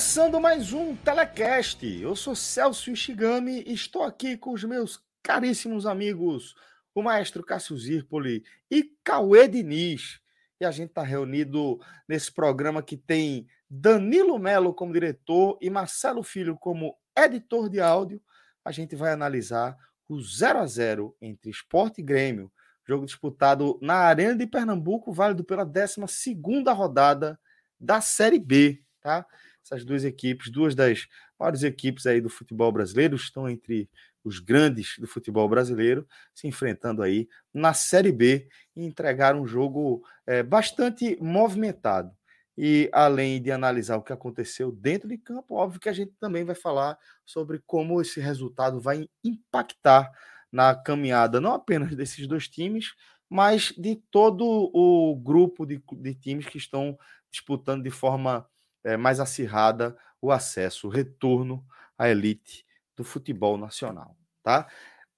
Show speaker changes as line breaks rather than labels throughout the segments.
Começando mais um Telecast. Eu sou Celso Ishigami e estou aqui com os meus caríssimos amigos, o maestro Cássio Zirpoli e Cauê Diniz. E a gente está reunido nesse programa que tem Danilo Melo como diretor e Marcelo Filho como editor de áudio. A gente vai analisar o 0 a 0 entre Esporte e Grêmio, jogo disputado na Arena de Pernambuco, válido pela 12 rodada da Série B tá? Essas duas equipes, duas das maiores equipes aí do futebol brasileiro, estão entre os grandes do futebol brasileiro, se enfrentando aí na Série B e entregaram um jogo é, bastante movimentado. E além de analisar o que aconteceu dentro de campo, óbvio que a gente também vai falar sobre como esse resultado vai impactar na caminhada, não apenas desses dois times, mas de todo o grupo de, de times que estão disputando de forma é, mais acirrada o acesso, o retorno à elite do futebol nacional, tá?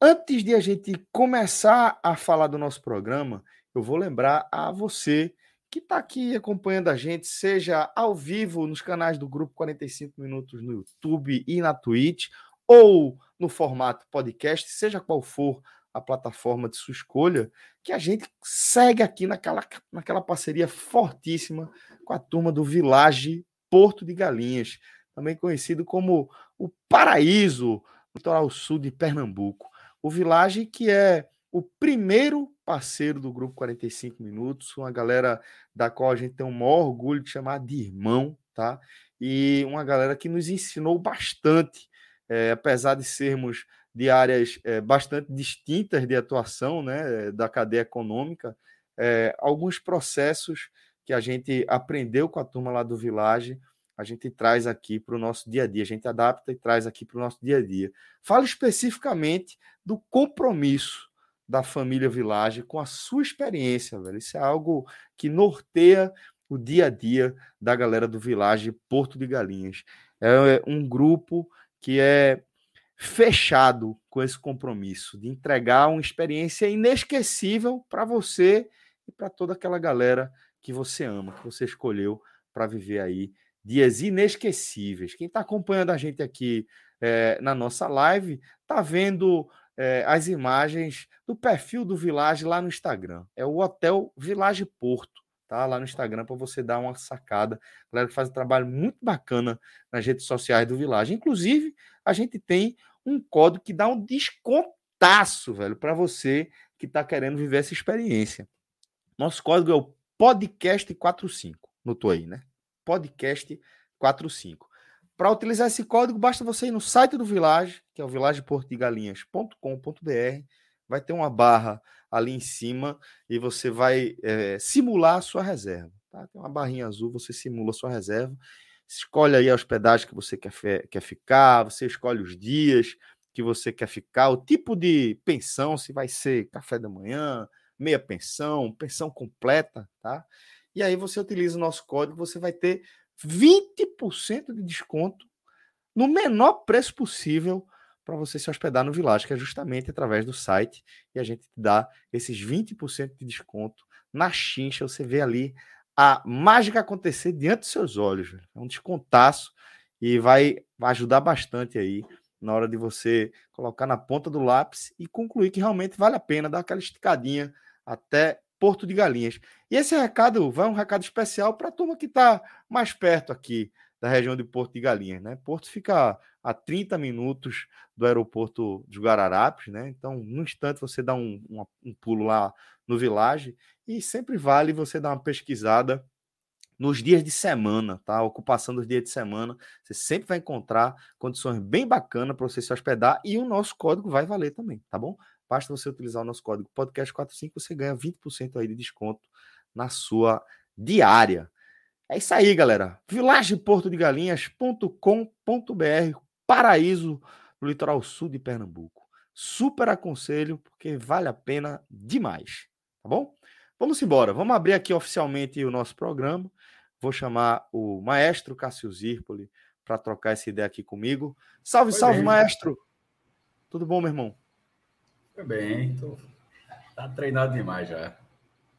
Antes de a gente começar a falar do nosso programa, eu vou lembrar a você que está aqui acompanhando a gente, seja ao vivo nos canais do Grupo 45 Minutos no YouTube e na Twitch, ou no formato podcast, seja qual for a plataforma de sua escolha, que a gente segue aqui naquela, naquela parceria fortíssima com a turma do Village Porto de Galinhas, também conhecido como o Paraíso, litoral sul de Pernambuco. O Village que é o primeiro parceiro do grupo 45 Minutos, uma galera da qual a gente tem um maior orgulho de chamar de irmão, tá? E uma galera que nos ensinou bastante, é, apesar de sermos de áreas é, bastante distintas de atuação, né, da cadeia econômica, é, alguns processos que a gente aprendeu com a turma lá do Village, a gente traz aqui para o nosso dia a dia, a gente adapta e traz aqui para o nosso dia a dia. Fala especificamente do compromisso da família Village com a sua experiência, velho. Isso é algo que norteia o dia a dia da galera do Village Porto de Galinhas. É um grupo que é fechado com esse compromisso de entregar uma experiência inesquecível para você e para toda aquela galera que você ama, que você escolheu para viver aí dias inesquecíveis. Quem está acompanhando a gente aqui é, na nossa live está vendo é, as imagens do perfil do Village lá no Instagram. É o Hotel Village Porto, tá? Lá no Instagram para você dar uma sacada. A galera que faz um trabalho muito bacana nas redes sociais do Village. Inclusive, a gente tem um código que dá um descontaço, velho, para você que está querendo viver essa experiência. Nosso código é o podcast45. Notou aí, né? podcast45. Para utilizar esse código, basta você ir no site do Village, que é o villageportigalinhas.com.br. Vai ter uma barra ali em cima e você vai é, simular a sua reserva. Tá? Tem uma barrinha azul, você simula a sua reserva. Escolhe aí a hospedagem que você quer, quer ficar, você escolhe os dias que você quer ficar, o tipo de pensão, se vai ser café da manhã, meia pensão, pensão completa, tá? E aí você utiliza o nosso código, você vai ter 20% de desconto no menor preço possível para você se hospedar no Village, que é justamente através do site, e a gente dá esses 20% de desconto na chincha, você vê ali a mágica acontecer diante dos seus olhos. É um descontaço e vai ajudar bastante aí na hora de você colocar na ponta do lápis e concluir que realmente vale a pena dar aquela esticadinha até Porto de Galinhas. E esse recado vai um recado especial para a turma que está mais perto aqui da região de Porto de Galinhas, né? Porto fica a 30 minutos do aeroporto de Guararapes, né? Então, num instante você dá um, um, um pulo lá no Village e sempre vale você dar uma pesquisada nos dias de semana, tá? A ocupação dos dias de semana, você sempre vai encontrar condições bem bacanas para você se hospedar e o nosso código vai valer também, tá bom? Basta você utilizar o nosso código podcast45, você ganha 20% aí de desconto na sua diária. É isso aí, galera. vilageportodegalinhas.com.br, paraíso no litoral sul de Pernambuco. Super aconselho, porque vale a pena demais, tá bom? Vamos embora, vamos abrir aqui oficialmente o nosso programa. Vou chamar o maestro Cássio Zirpoli para trocar essa ideia aqui comigo. Salve, Foi salve, bem, maestro! Tudo bom, meu irmão?
Foi bem, tô... tá treinado demais já.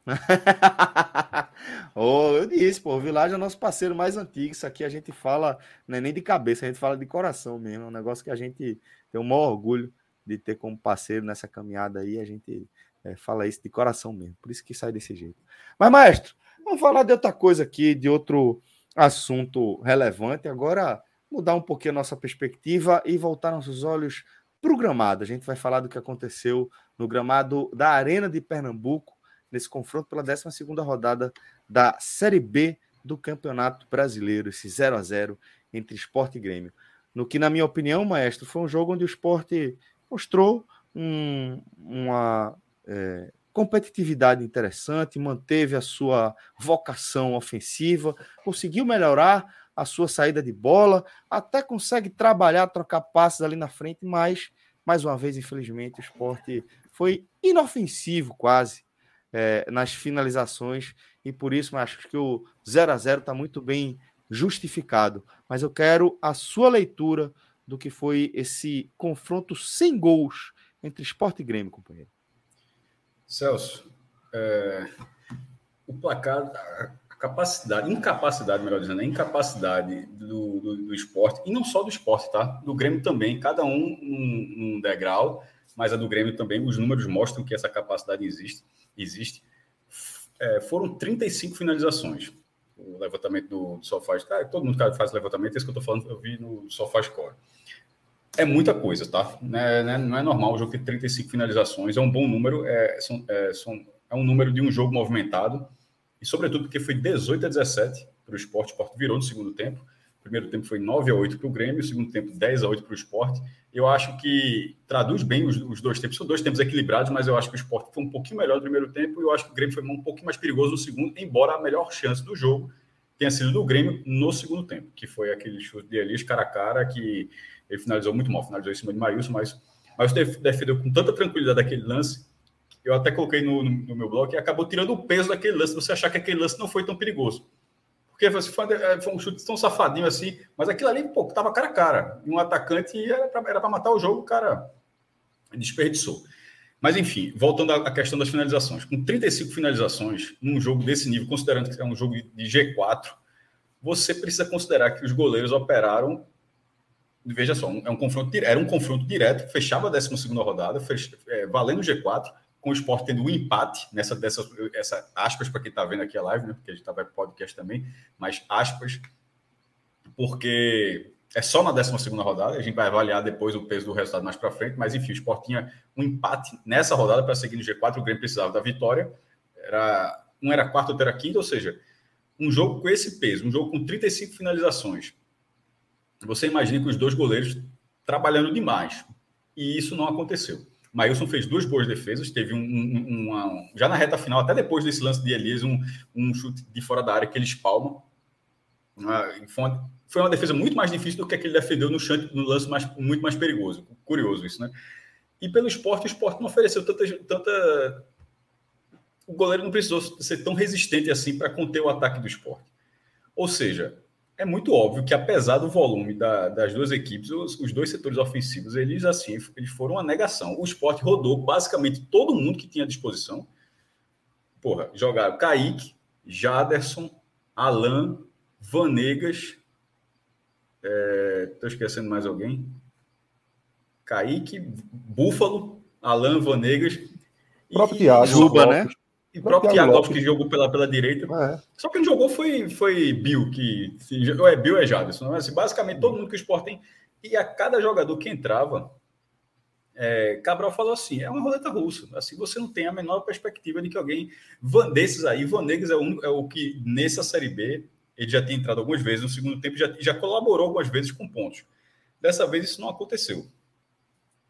oh, eu disse, pô, o Village é o nosso parceiro mais antigo. Isso aqui a gente fala, não é nem de cabeça, a gente fala de coração mesmo. É um negócio que a gente tem o maior orgulho de ter como parceiro nessa caminhada aí. A gente é, fala isso de coração mesmo. Por isso que sai desse jeito. Mas, maestro, Vamos falar de outra coisa aqui, de outro assunto relevante. Agora, mudar um pouquinho a nossa perspectiva e voltar nossos olhos para o gramado. A gente vai falar do que aconteceu no gramado da Arena de Pernambuco, nesse confronto pela 12 rodada da Série B do Campeonato Brasileiro, esse 0 a 0 entre Esporte e Grêmio. No que, na minha opinião, maestro, foi um jogo onde o esporte mostrou um, uma é, competitividade interessante, manteve a sua vocação ofensiva, conseguiu melhorar a sua saída de bola, até consegue trabalhar, trocar passes ali na frente, mas, mais uma vez, infelizmente, o esporte foi inofensivo quase é, nas finalizações, e por isso acho que o 0 a 0 está muito bem justificado. Mas eu quero a sua leitura do que foi esse confronto sem gols entre esporte e Grêmio, companheiro.
Celso, é, o placar, a capacidade, incapacidade, melhor dizendo, a incapacidade do, do, do, esporte, e não só do esporte, tá? Do Grêmio também, cada um num, degrau, mas a do Grêmio também, os números mostram que essa capacidade existe. existe. É, foram 35 finalizações. O levantamento do, do Sofá, tá, todo mundo faz levantamento, esse que eu estou falando, eu vi no Sofá Score é muita coisa, tá? Não é, não é normal o jogo ter 35 finalizações, é um bom número, é, são, é, são, é um número de um jogo movimentado, e sobretudo porque foi 18 a 17 para o esporte, o esporte virou no segundo tempo, o primeiro tempo foi 9 a 8 para o Grêmio, o segundo tempo 10 a 8 para o esporte, eu acho que traduz bem os, os, dois tempos, são dois tempos equilibrados, mas eu acho que o esporte foi um pouquinho melhor no primeiro tempo, e eu acho que o Grêmio foi um pouquinho mais perigoso no segundo, embora a melhor chance do jogo tenha sido do Grêmio no segundo tempo, que foi aquele chute de Elias cara a cara que ele finalizou muito mal, finalizou em cima de Maílson, mas, mas defendeu com tanta tranquilidade aquele lance. Eu até coloquei no, no, no meu blog e acabou tirando o peso daquele lance, você achar que aquele lance não foi tão perigoso. Porque foi, é, foi um chute tão safadinho assim, mas aquilo ali, pô, tava cara a cara. E um atacante era para matar o jogo, o cara desperdiçou. Mas enfim, voltando à questão das finalizações. Com 35 finalizações num jogo desse nível, considerando que é um jogo de G4, você precisa considerar que os goleiros operaram veja só, é um confronto, era um confronto direto, fechava a 12 rodada, fech, é, valendo o G4, com o Sport tendo um empate nessa dessa essa aspas para quem está vendo aqui a live, né? Porque a gente tá podcast também, mas aspas, porque é só na 12 rodada, a gente vai avaliar depois o peso do resultado mais para frente, mas enfim, o Sport tinha um empate nessa rodada para seguir no G4, o Grêmio precisava da vitória, era um era quarto, outro era quinto, ou seja, um jogo com esse peso, um jogo com 35 finalizações, você imagina que os dois goleiros trabalhando demais. E isso não aconteceu. Maílson fez duas boas defesas, teve um, um, uma, já na reta final, até depois desse lance de Elias, um, um chute de fora da área que ele espalma. Foi uma, foi uma defesa muito mais difícil do que aquele defendeu no, chante, no lance mais, muito mais perigoso. Curioso isso, né? E pelo esporte, o esporte não ofereceu tanta, tanta. O goleiro não precisou ser tão resistente assim para conter o ataque do esporte. Ou seja, é muito óbvio que apesar do volume da, das duas equipes, os, os, dois setores ofensivos, eles assim, eles foram uma negação. O esporte rodou basicamente todo mundo que tinha à disposição. Porra, jogaram Kaique, Jaderson, Alan, Vanegas. Estou é, esquecendo mais alguém. Kaique, Búfalo, Alan, Vanegas.
O próprio Thiago.
Juba, né? E o próprio Thiago Lopes, que jogou pela, pela direita. É. Só que quem jogou foi, foi Bill, que. Ou é Bill é Jadson. Assim, basicamente, todo mundo que o Sport tem. E a cada jogador que entrava, é, Cabral falou assim: é uma roleta russa. Assim, você não tem a menor perspectiva de que alguém. desses aí, Vanegas é, um, é o que, nessa Série B, ele já tinha entrado algumas vezes no segundo tempo, já, já colaborou algumas vezes com pontos. Dessa vez isso não aconteceu.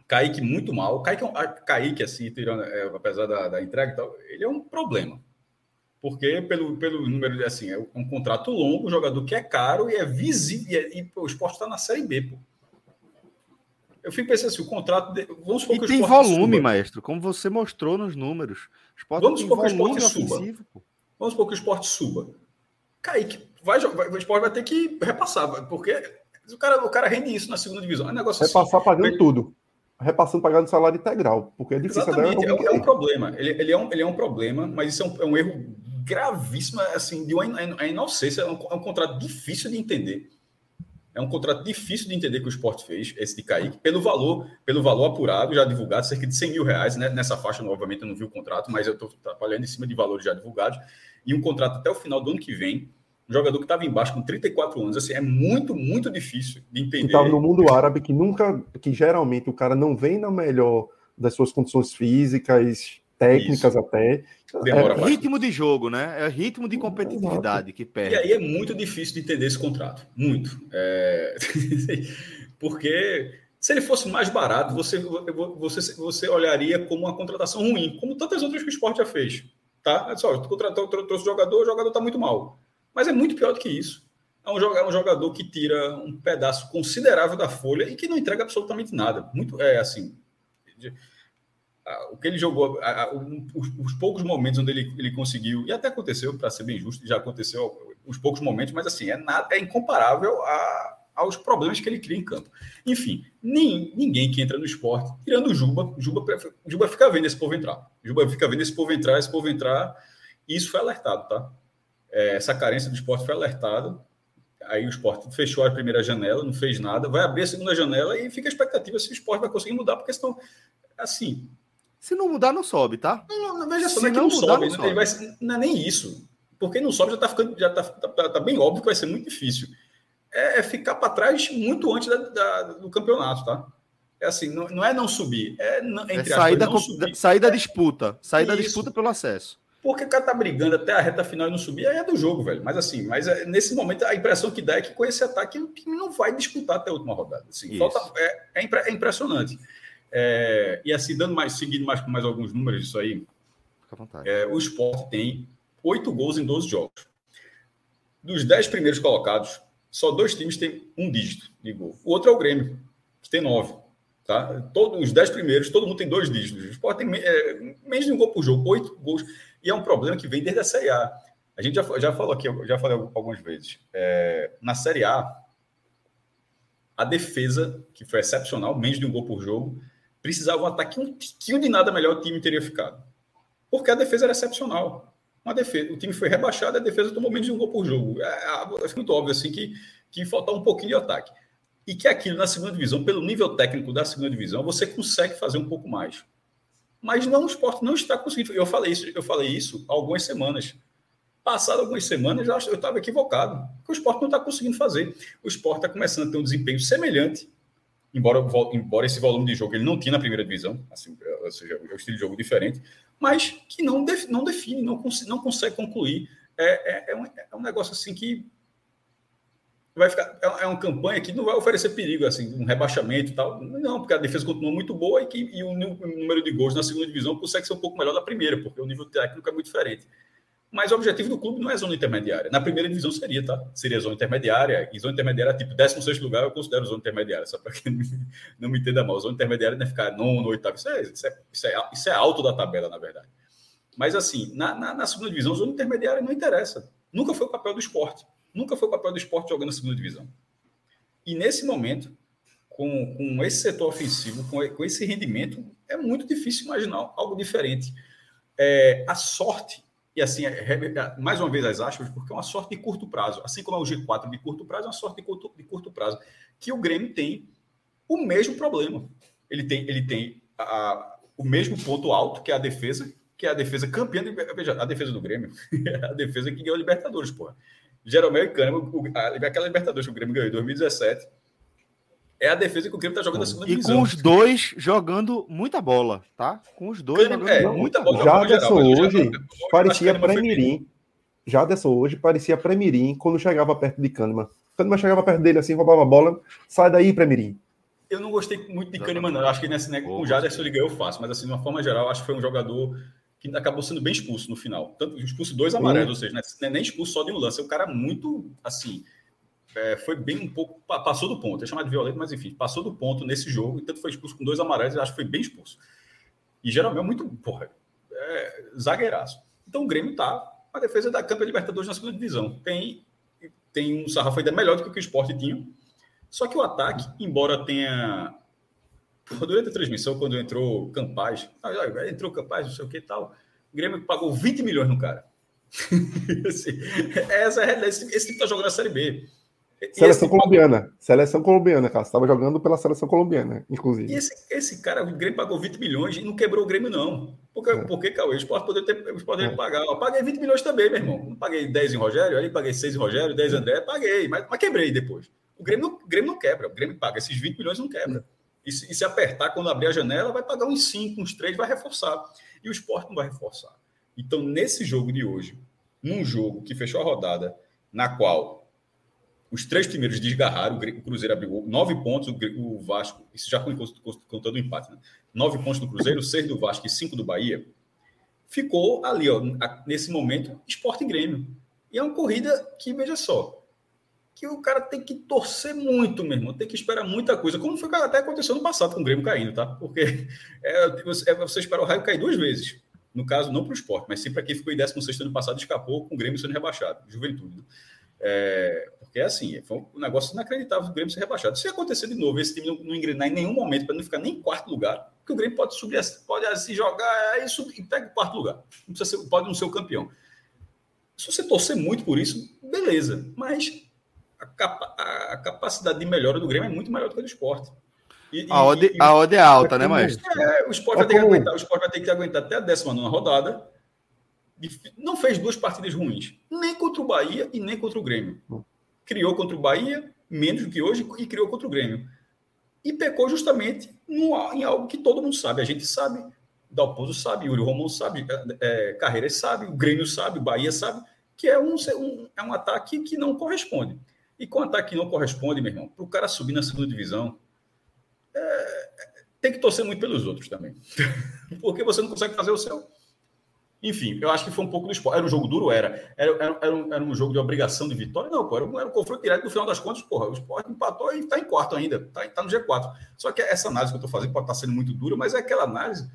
Kaique muito mal. Kaique, é Kaique assim, tirando, é, apesar da, da entrega e tal, ele é um problema. Porque pelo, pelo número, assim, é um contrato longo, um jogador que é caro e é visível. E, é, e pô, o esporte está na Série B, pô. Eu fico pensando assim, o contrato. De,
vamos supor e que o tem volume, suba. maestro, como você mostrou nos números.
vamos supor que o esporte suba. Pô. Vamos supor que o esporte suba. Kaique, vai, vai, o esporte vai ter que repassar, porque o cara, o cara rende isso na segunda divisão. É um negócio
Repassar assim, pagando tudo repassando pagando salário integral, porque é difícil.
Exatamente, é, um, é, um problema. Ele, ele, é um, ele é um problema, mas isso é um, é um erro gravíssimo, assim, de uma inocência. É um, é um contrato difícil de entender. É um contrato difícil de entender que o esporte fez, esse de Kaique, pelo valor, pelo valor apurado, já divulgado, cerca de 100 mil reais. Né? Nessa faixa, obviamente, eu não vi o contrato, mas eu estou trabalhando em cima de valores já divulgados. E um contrato até o final do ano que vem, um jogador que estava embaixo com 34 anos, assim, é muito, muito difícil de entender.
Estava no mundo árabe que nunca, que geralmente o cara não vem na melhor das suas condições físicas, técnicas Isso. até.
Demora é, ritmo de jogo, né? É ritmo de competitividade que perde.
E aí é muito difícil de entender esse contrato. Muito. É... Porque se ele fosse mais barato, você, você, você olharia como uma contratação ruim, como tantas outras que o esporte já fez. Tá? Só, contratou, trouxe jogador, o jogador está muito mal. Mas é muito pior do que isso. É um, jogador, é um jogador que tira um pedaço considerável da folha e que não entrega absolutamente nada. Muito, é assim. De, o que ele jogou, os, os, poucos momentos onde ele, ele conseguiu, e até aconteceu, para ser bem justo, já aconteceu os poucos momentos, mas assim, é, nada, é incomparável a, aos problemas que ele cria em campo. Enfim, nem, ninguém que entra no esporte, tirando o Juba, Juba, Juba fica vendo esse povo entrar. Juba fica vendo esse povo entrar, esse povo entrar, e isso foi alertado, tá? É, essa carência do esporte foi alertada. Aí o esporte fechou a primeira janela, não fez nada, vai abrir a segunda janela e fica a expectativa se o esporte vai conseguir mudar, porque senão, assim.
Se não mudar, não sobe, tá?
Não, não veja só, não é que não, mudar, sobe, não, sobe. Vai, não é nem isso. Porque não sobe, já está ficando, já tá, tá, tá, tá, bem óbvio que vai ser muito difícil. É, é ficar para trás muito antes da, da, do campeonato, tá? É assim, não, não é não subir, é,
entre é sair, da, subir. sair da disputa, sair da disputa pelo acesso.
Porque o cara tá brigando até a reta final e não subir, aí é do jogo, velho. Mas assim, mas é, nesse momento a impressão que dá é que com esse ataque o time não vai disputar até a última rodada. Assim, falta, é, é, é, impressionante. É, e assim, dando mais, seguindo mais com mais alguns números disso aí, é, o Sport tem oito gols em 12 jogos. Dos dez primeiros colocados, só dois times têm um dígito de gol. O outro é o Grêmio, que tem nove. Tá? Todos os dez primeiros, todo mundo tem dois dígitos. O Sport tem é, menos de um gol por jogo, oito gols. E é um problema que vem desde a Série A. A gente já, já falou aqui, já falei algumas vezes. É, na Série A, a defesa, que foi excepcional, menos de um gol por jogo, precisava um ataque um tiquinho de nada melhor o time teria ficado. Porque a defesa era excepcional. Uma defesa, o time foi rebaixado, a defesa tomou menos de um gol por jogo. É, é, é muito óbvio assim que, que faltava um pouquinho de ataque. E que aquilo na segunda divisão, pelo nível técnico da segunda divisão, você consegue fazer um pouco mais. Mas não, o esporte não está conseguindo. Eu falei isso, eu falei isso algumas semanas. Passado algumas semanas, eu estava equivocado. o esporte não está conseguindo fazer. O esporte está começando a ter um desempenho semelhante, embora, embora esse volume de jogo ele não tinha na primeira divisão, assim, ou seja, é um estilo de jogo diferente, mas que não, def, não define, não, cons, não consegue concluir. É, é, é, um, é um negócio assim que vai ficar é, é uma campanha que não vai oferecer perigo assim um rebaixamento e tal. Não porque a defesa continua muito boa e que e o número de gols na segunda divisão consegue ser um pouco melhor da primeira porque o nível técnico é muito diferente. Mas o objetivo do clube não é zona intermediária. Na primeira divisão seria tá? Seria zona intermediária e zona intermediária tipo 16 lugar eu considero zona intermediária só para quem não me entenda mal. Zona intermediária não é ficar nono oitavo isso é, isso é, isso é, isso é alto da tabela na verdade. Mas assim na, na, na segunda divisão zona intermediária não interessa. Nunca foi o papel do esporte Nunca foi o papel do esporte jogando na segunda divisão. E nesse momento, com, com esse setor ofensivo, com, com esse rendimento, é muito difícil imaginar algo diferente. É, a sorte, e assim, é, é, mais uma vez as aspas, porque é uma sorte de curto prazo. Assim como é o G4 de curto prazo, é uma sorte de curto, de curto prazo. Que o Grêmio tem o mesmo problema. Ele tem, ele tem a, o mesmo ponto alto, que é a defesa, que é a defesa campeã. De, veja, a defesa do Grêmio é a defesa que ganhou a Libertadores, porra. Jeromel e Kahneman, aquela Libertadores que o Grêmio ganhou em 2017, é a defesa que o Grêmio está jogando na segunda
e divisão. E com os dois jogando muita bola, tá? Com os dois
jogando é, muita bola. Jaderson hoje parecia Premirim. Jaderson hoje parecia Premirim quando chegava perto de Kahneman. Kahneman chegava perto dele assim, roubava a bola, sai daí, Premirim.
Eu não gostei muito de Kahneman, não. Eu acho que nesse, né, com o Jaderson ele ganhou fácil, mas assim, de uma forma geral, acho que foi um jogador que acabou sendo bem expulso no final. Tanto expulso dois amarelos, ou seja, né, é nem expulso só de um lance. É um cara muito, assim, é, foi bem um pouco, passou do ponto. É chamado de violento, mas enfim, passou do ponto nesse jogo. E tanto foi expulso com dois amarelos, acho que foi bem expulso. E geralmente é muito, porra, é, zagueiraço. Então o Grêmio tá a defesa da Campeã Libertadores na segunda divisão. Tem, tem um sarrafo ainda melhor do que o que o esporte tinha. Só que o ataque, embora tenha. Durante a transmissão, quando entrou Campaz, entrou Campaz, não sei o que e tal, o Grêmio pagou 20 milhões no cara. Essa é esse, esse time tá jogando a Série B.
Seleção colombiana. Seleção colombiana, cara. Você estava jogando pela seleção colombiana, inclusive.
E esse, esse cara, o Grêmio pagou 20 milhões e não quebrou o Grêmio, não. Porque, é. porque Cauê, o poderia, ter, poderia é. pagar. Eu paguei 20 milhões também, meu irmão. Não paguei 10 em Rogério, aí paguei 6 em Rogério, 10 em André, paguei, mas, mas quebrei depois. O Grêmio, não, o Grêmio não quebra, o Grêmio paga. Esses 20 milhões não quebra. E se, e se apertar quando abrir a janela, vai pagar uns 5, uns 3, vai reforçar. E o esporte não vai reforçar. Então, nesse jogo de hoje, num jogo que fechou a rodada, na qual os três primeiros desgarraram, o Cruzeiro abriu nove pontos, o Vasco, isso já contando o empate, né? nove pontos do Cruzeiro, seis do Vasco e cinco do Bahia. Ficou ali, ó, nesse momento, esporte e Grêmio. E é uma corrida que, veja só, que o cara tem que torcer muito, meu irmão, tem que esperar muita coisa, como foi até aconteceu no passado com o Grêmio caindo, tá? Porque é, é você esperar o raio cair duas vezes. No caso, não para o esporte, mas sim para quem ficou em 16 ano passado escapou com o Grêmio sendo rebaixado, juventude. Né? É, porque é assim, foi um negócio inacreditável do Grêmio ser rebaixado. Se acontecer de novo, esse time não, não engrenar em nenhum momento para não ficar nem em quarto lugar, porque o Grêmio pode subir, pode assim, jogar aí subir, e pega o quarto lugar. Não ser, pode não ser o campeão. Se você torcer muito por isso, beleza. Mas a, capa, a, capacidade de melhora do Grêmio é muito maior do que a do esporte.
E, a, odd, e, a é alta, né, Maestro?
É, o esporte, vai ter que aguentar, o esporte vai ter que aguentar até a 19 rodada não fez duas partidas ruins, nem contra o Bahia e nem contra o Grêmio. Criou contra o Bahia, menos do que hoje, e criou contra o Grêmio. E pecou justamente no, em algo que todo mundo sabe. A gente sabe, Dalpozo sabe, Yuri Romão sabe, é, é, Carreiras sabe, o Grêmio sabe, o Bahia sabe, que é um, um, é um ataque que não corresponde. E com um ataque que não corresponde, meu irmão, para o cara subir na segunda divisão, é, tem que torcer muito pelos outros também. Porque você não consegue fazer o seu. Enfim, eu acho que foi um pouco do esporte. Era um jogo duro? Era. Era, era, era, um, era um, jogo de obrigação de vitória? Não, pô, era, um, era um confronto direto. No final das contas, porra, o esporte empatou e está em quarto ainda. Está tá no G4. Só que essa análise que eu estou fazendo pode estar tá sendo muito dura, mas é aquela análise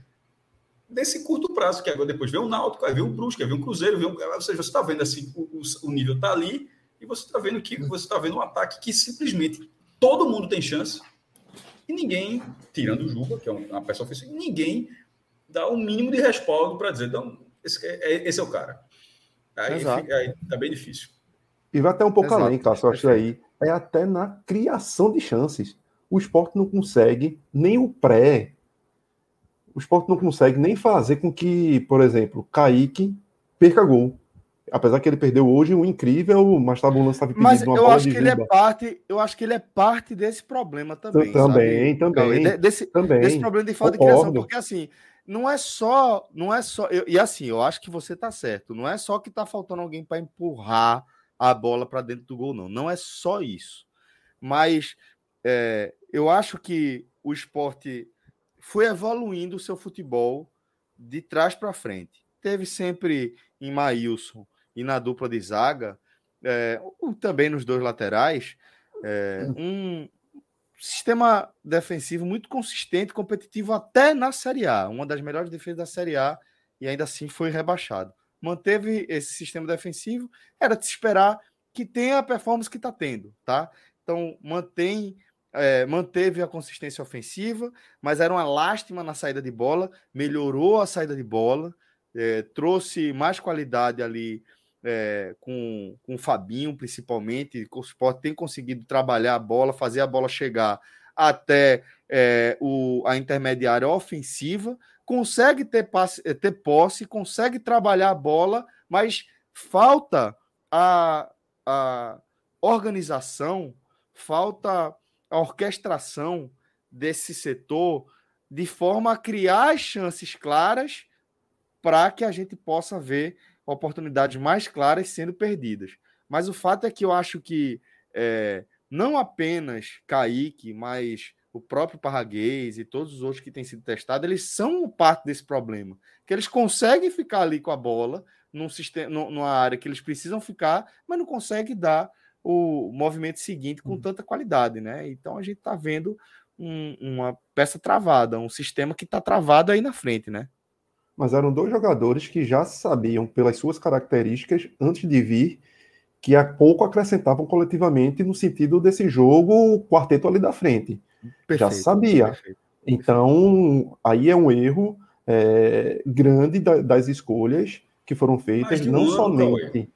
desse curto prazo, que agora depois vem o Náutico, aí vem o Brusque, aí vem o Cruzeiro, vem o... ou seja, você está vendo assim, o, o nível está ali, e você está vendo que você está vendo um ataque que simplesmente todo mundo tem chance, e ninguém, tirando o Juba, que é uma peça ofensiva, ninguém dá o um mínimo de respaldo para dizer, não, esse é, é, esse é o cara. Aí, fica, aí tá bem difícil.
E vai até um pouco Exato. além, Cássio, eu acho aí. É até na criação de chances. O esporte não consegue nem o pré. O esporte não consegue nem fazer com que, por exemplo, Kaique perca gol. Apesar que ele perdeu hoje um incrível, mas estava um lance
Mas eu acho que ele é parte, eu acho que ele é parte desse problema também.
Também, sabe? também.
Desse,
também.
desse problema de falta Concordo. de criação. Porque assim, não é só, não é só, eu, e assim, eu acho que você tá certo, não é só que tá faltando alguém para empurrar a bola para dentro do gol, não, não é só isso. Mas é, eu acho que o esporte foi evoluindo o seu futebol de trás para frente. Teve sempre em Maílson e na dupla de zaga, é, também nos dois laterais, é, um, sistema defensivo muito consistente, competitivo até na Série A, uma das melhores defesas da Série A, e ainda assim foi rebaixado. Manteve esse sistema defensivo, era de se esperar que tenha a performance que está tendo, tá? Então mantém, é, manteve a consistência ofensiva, mas era uma lástima na saída de bola, melhorou a saída de bola, é, trouxe mais qualidade ali é, com, com o Fabinho, principalmente. O Sport tem conseguido trabalhar a bola, fazer a bola chegar até é, o, a intermediária ofensiva, consegue ter, passe, eh, ter posse, consegue trabalhar a bola, mas falta a, a organização, falta a orquestração desse setor de forma a criar as chances claras para que a gente possa ver oportunidades mais claras sendo perdidas. Mas o fato é que eu acho que é, não apenas Kaique, mas o próprio Parraguês e todos os outros que têm sido testados, eles são parte desse problema. Que eles conseguem ficar ali com a bola num sistema, numa área que eles precisam ficar, mas não conseguem dar o movimento seguinte com uhum. tanta qualidade, né? Então a gente está vendo um, uma peça travada, um sistema que está travado aí na frente, né?
Mas eram dois jogadores que já sabiam, pelas suas características, antes de vir, que a pouco acrescentavam coletivamente no sentido desse jogo, o quarteto ali da frente. Perfeito, já sabia. Perfeito. Então, aí é um erro é, grande da, das escolhas que foram feitas, não ano, somente.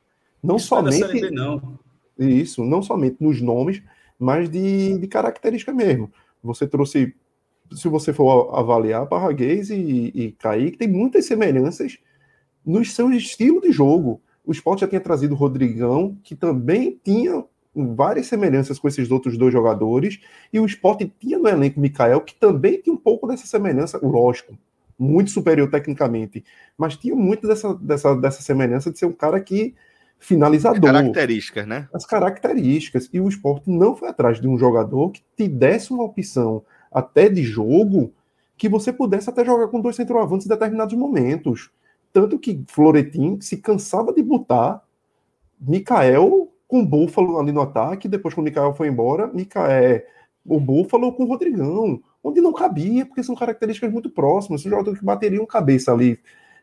Não Isso somente. B, não. Isso, não somente nos nomes, mas de, de característica mesmo. Você trouxe, se você for avaliar, Parraguês e, e Kaique, tem muitas semelhanças nos seus estilos de jogo. O Sport já tinha trazido o Rodrigão, que também tinha várias semelhanças com esses outros dois jogadores, e o Sport tinha no elenco Mikael, que também tinha um pouco dessa semelhança, lógico, muito superior tecnicamente, mas tinha muito dessa, dessa, dessa semelhança de ser um cara que finalizador. As
características, né?
As características. E o esporte não foi atrás de um jogador que te desse uma opção até de jogo que você pudesse até jogar com dois centroavantes em determinados momentos. Tanto que Florentin se cansava de botar Mikael com o Búfalo ali no ataque, depois quando o Mikael foi embora, Mikael, o Búfalo com o Rodrigão, onde não cabia, porque são características muito próximas, são jogadores que bateriam cabeça ali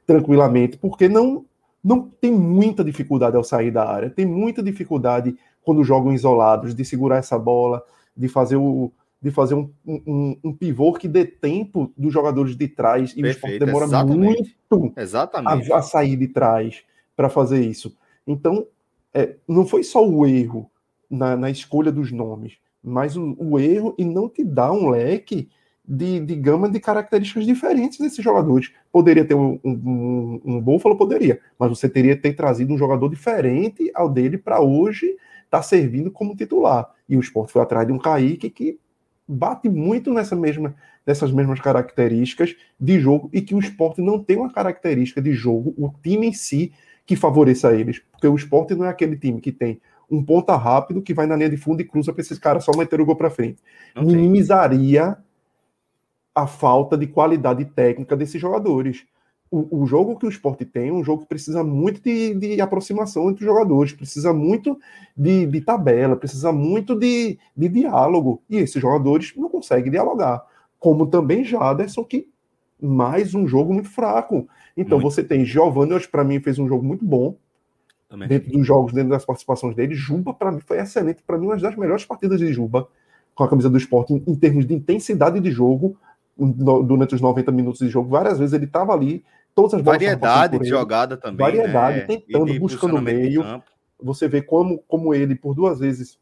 tranquilamente, porque não não tem muita dificuldade ao sair da área, tem muita dificuldade quando jogam isolados de segurar essa bola, de fazer o de fazer um, um, um pivô que dê tempo dos jogadores de trás e Perfeito, o esporte demora exatamente. muito exatamente. A, a, sair de trás para fazer isso. Então, é, não foi só o erro na, na escolha dos nomes, mas o, o, erro e não te dá um leque de, de gama de características diferentes desses jogadores. Poderia ter um, um, um Buffalo, poderia, mas você teria que ter trazido um jogador diferente ao dele para hoje estar tá servindo como titular. E o Sport foi atrás de um Kaique que bate muito nessa mesma, nessas mesmas características de jogo e que o Sport não tem uma característica de jogo, o time em si, que favoreça eles. Porque o Sport não é aquele time que tem um ponta rápido que vai na linha de fundo e cruza para esses caras só meter o gol para frente. Não Minimizaria tem a falta de qualidade técnica desses jogadores. O, o, jogo que o esporte tem é um jogo que precisa muito de, de aproximação entre os jogadores, precisa muito de, de tabela, precisa muito de, de, diálogo. E esses jogadores não conseguem dialogar. Como também Jaderson, que mais um jogo muito fraco. Então muito. você tem Giovanni, hoje para mim fez um jogo muito bom. Também. Dentro dos jogos, dentro das participações dele, Juba para mim foi excelente, para mim uma das melhores partidas de Juba com a camisa do esporte em, em termos de intensidade de jogo, durante os 90 minutos de jogo. Várias vezes ele estava ali, todas as
bolas Variedade de jogada também.
Variedade, né? tentando, buscando o meio. Você vê como, como ele, por duas vezes,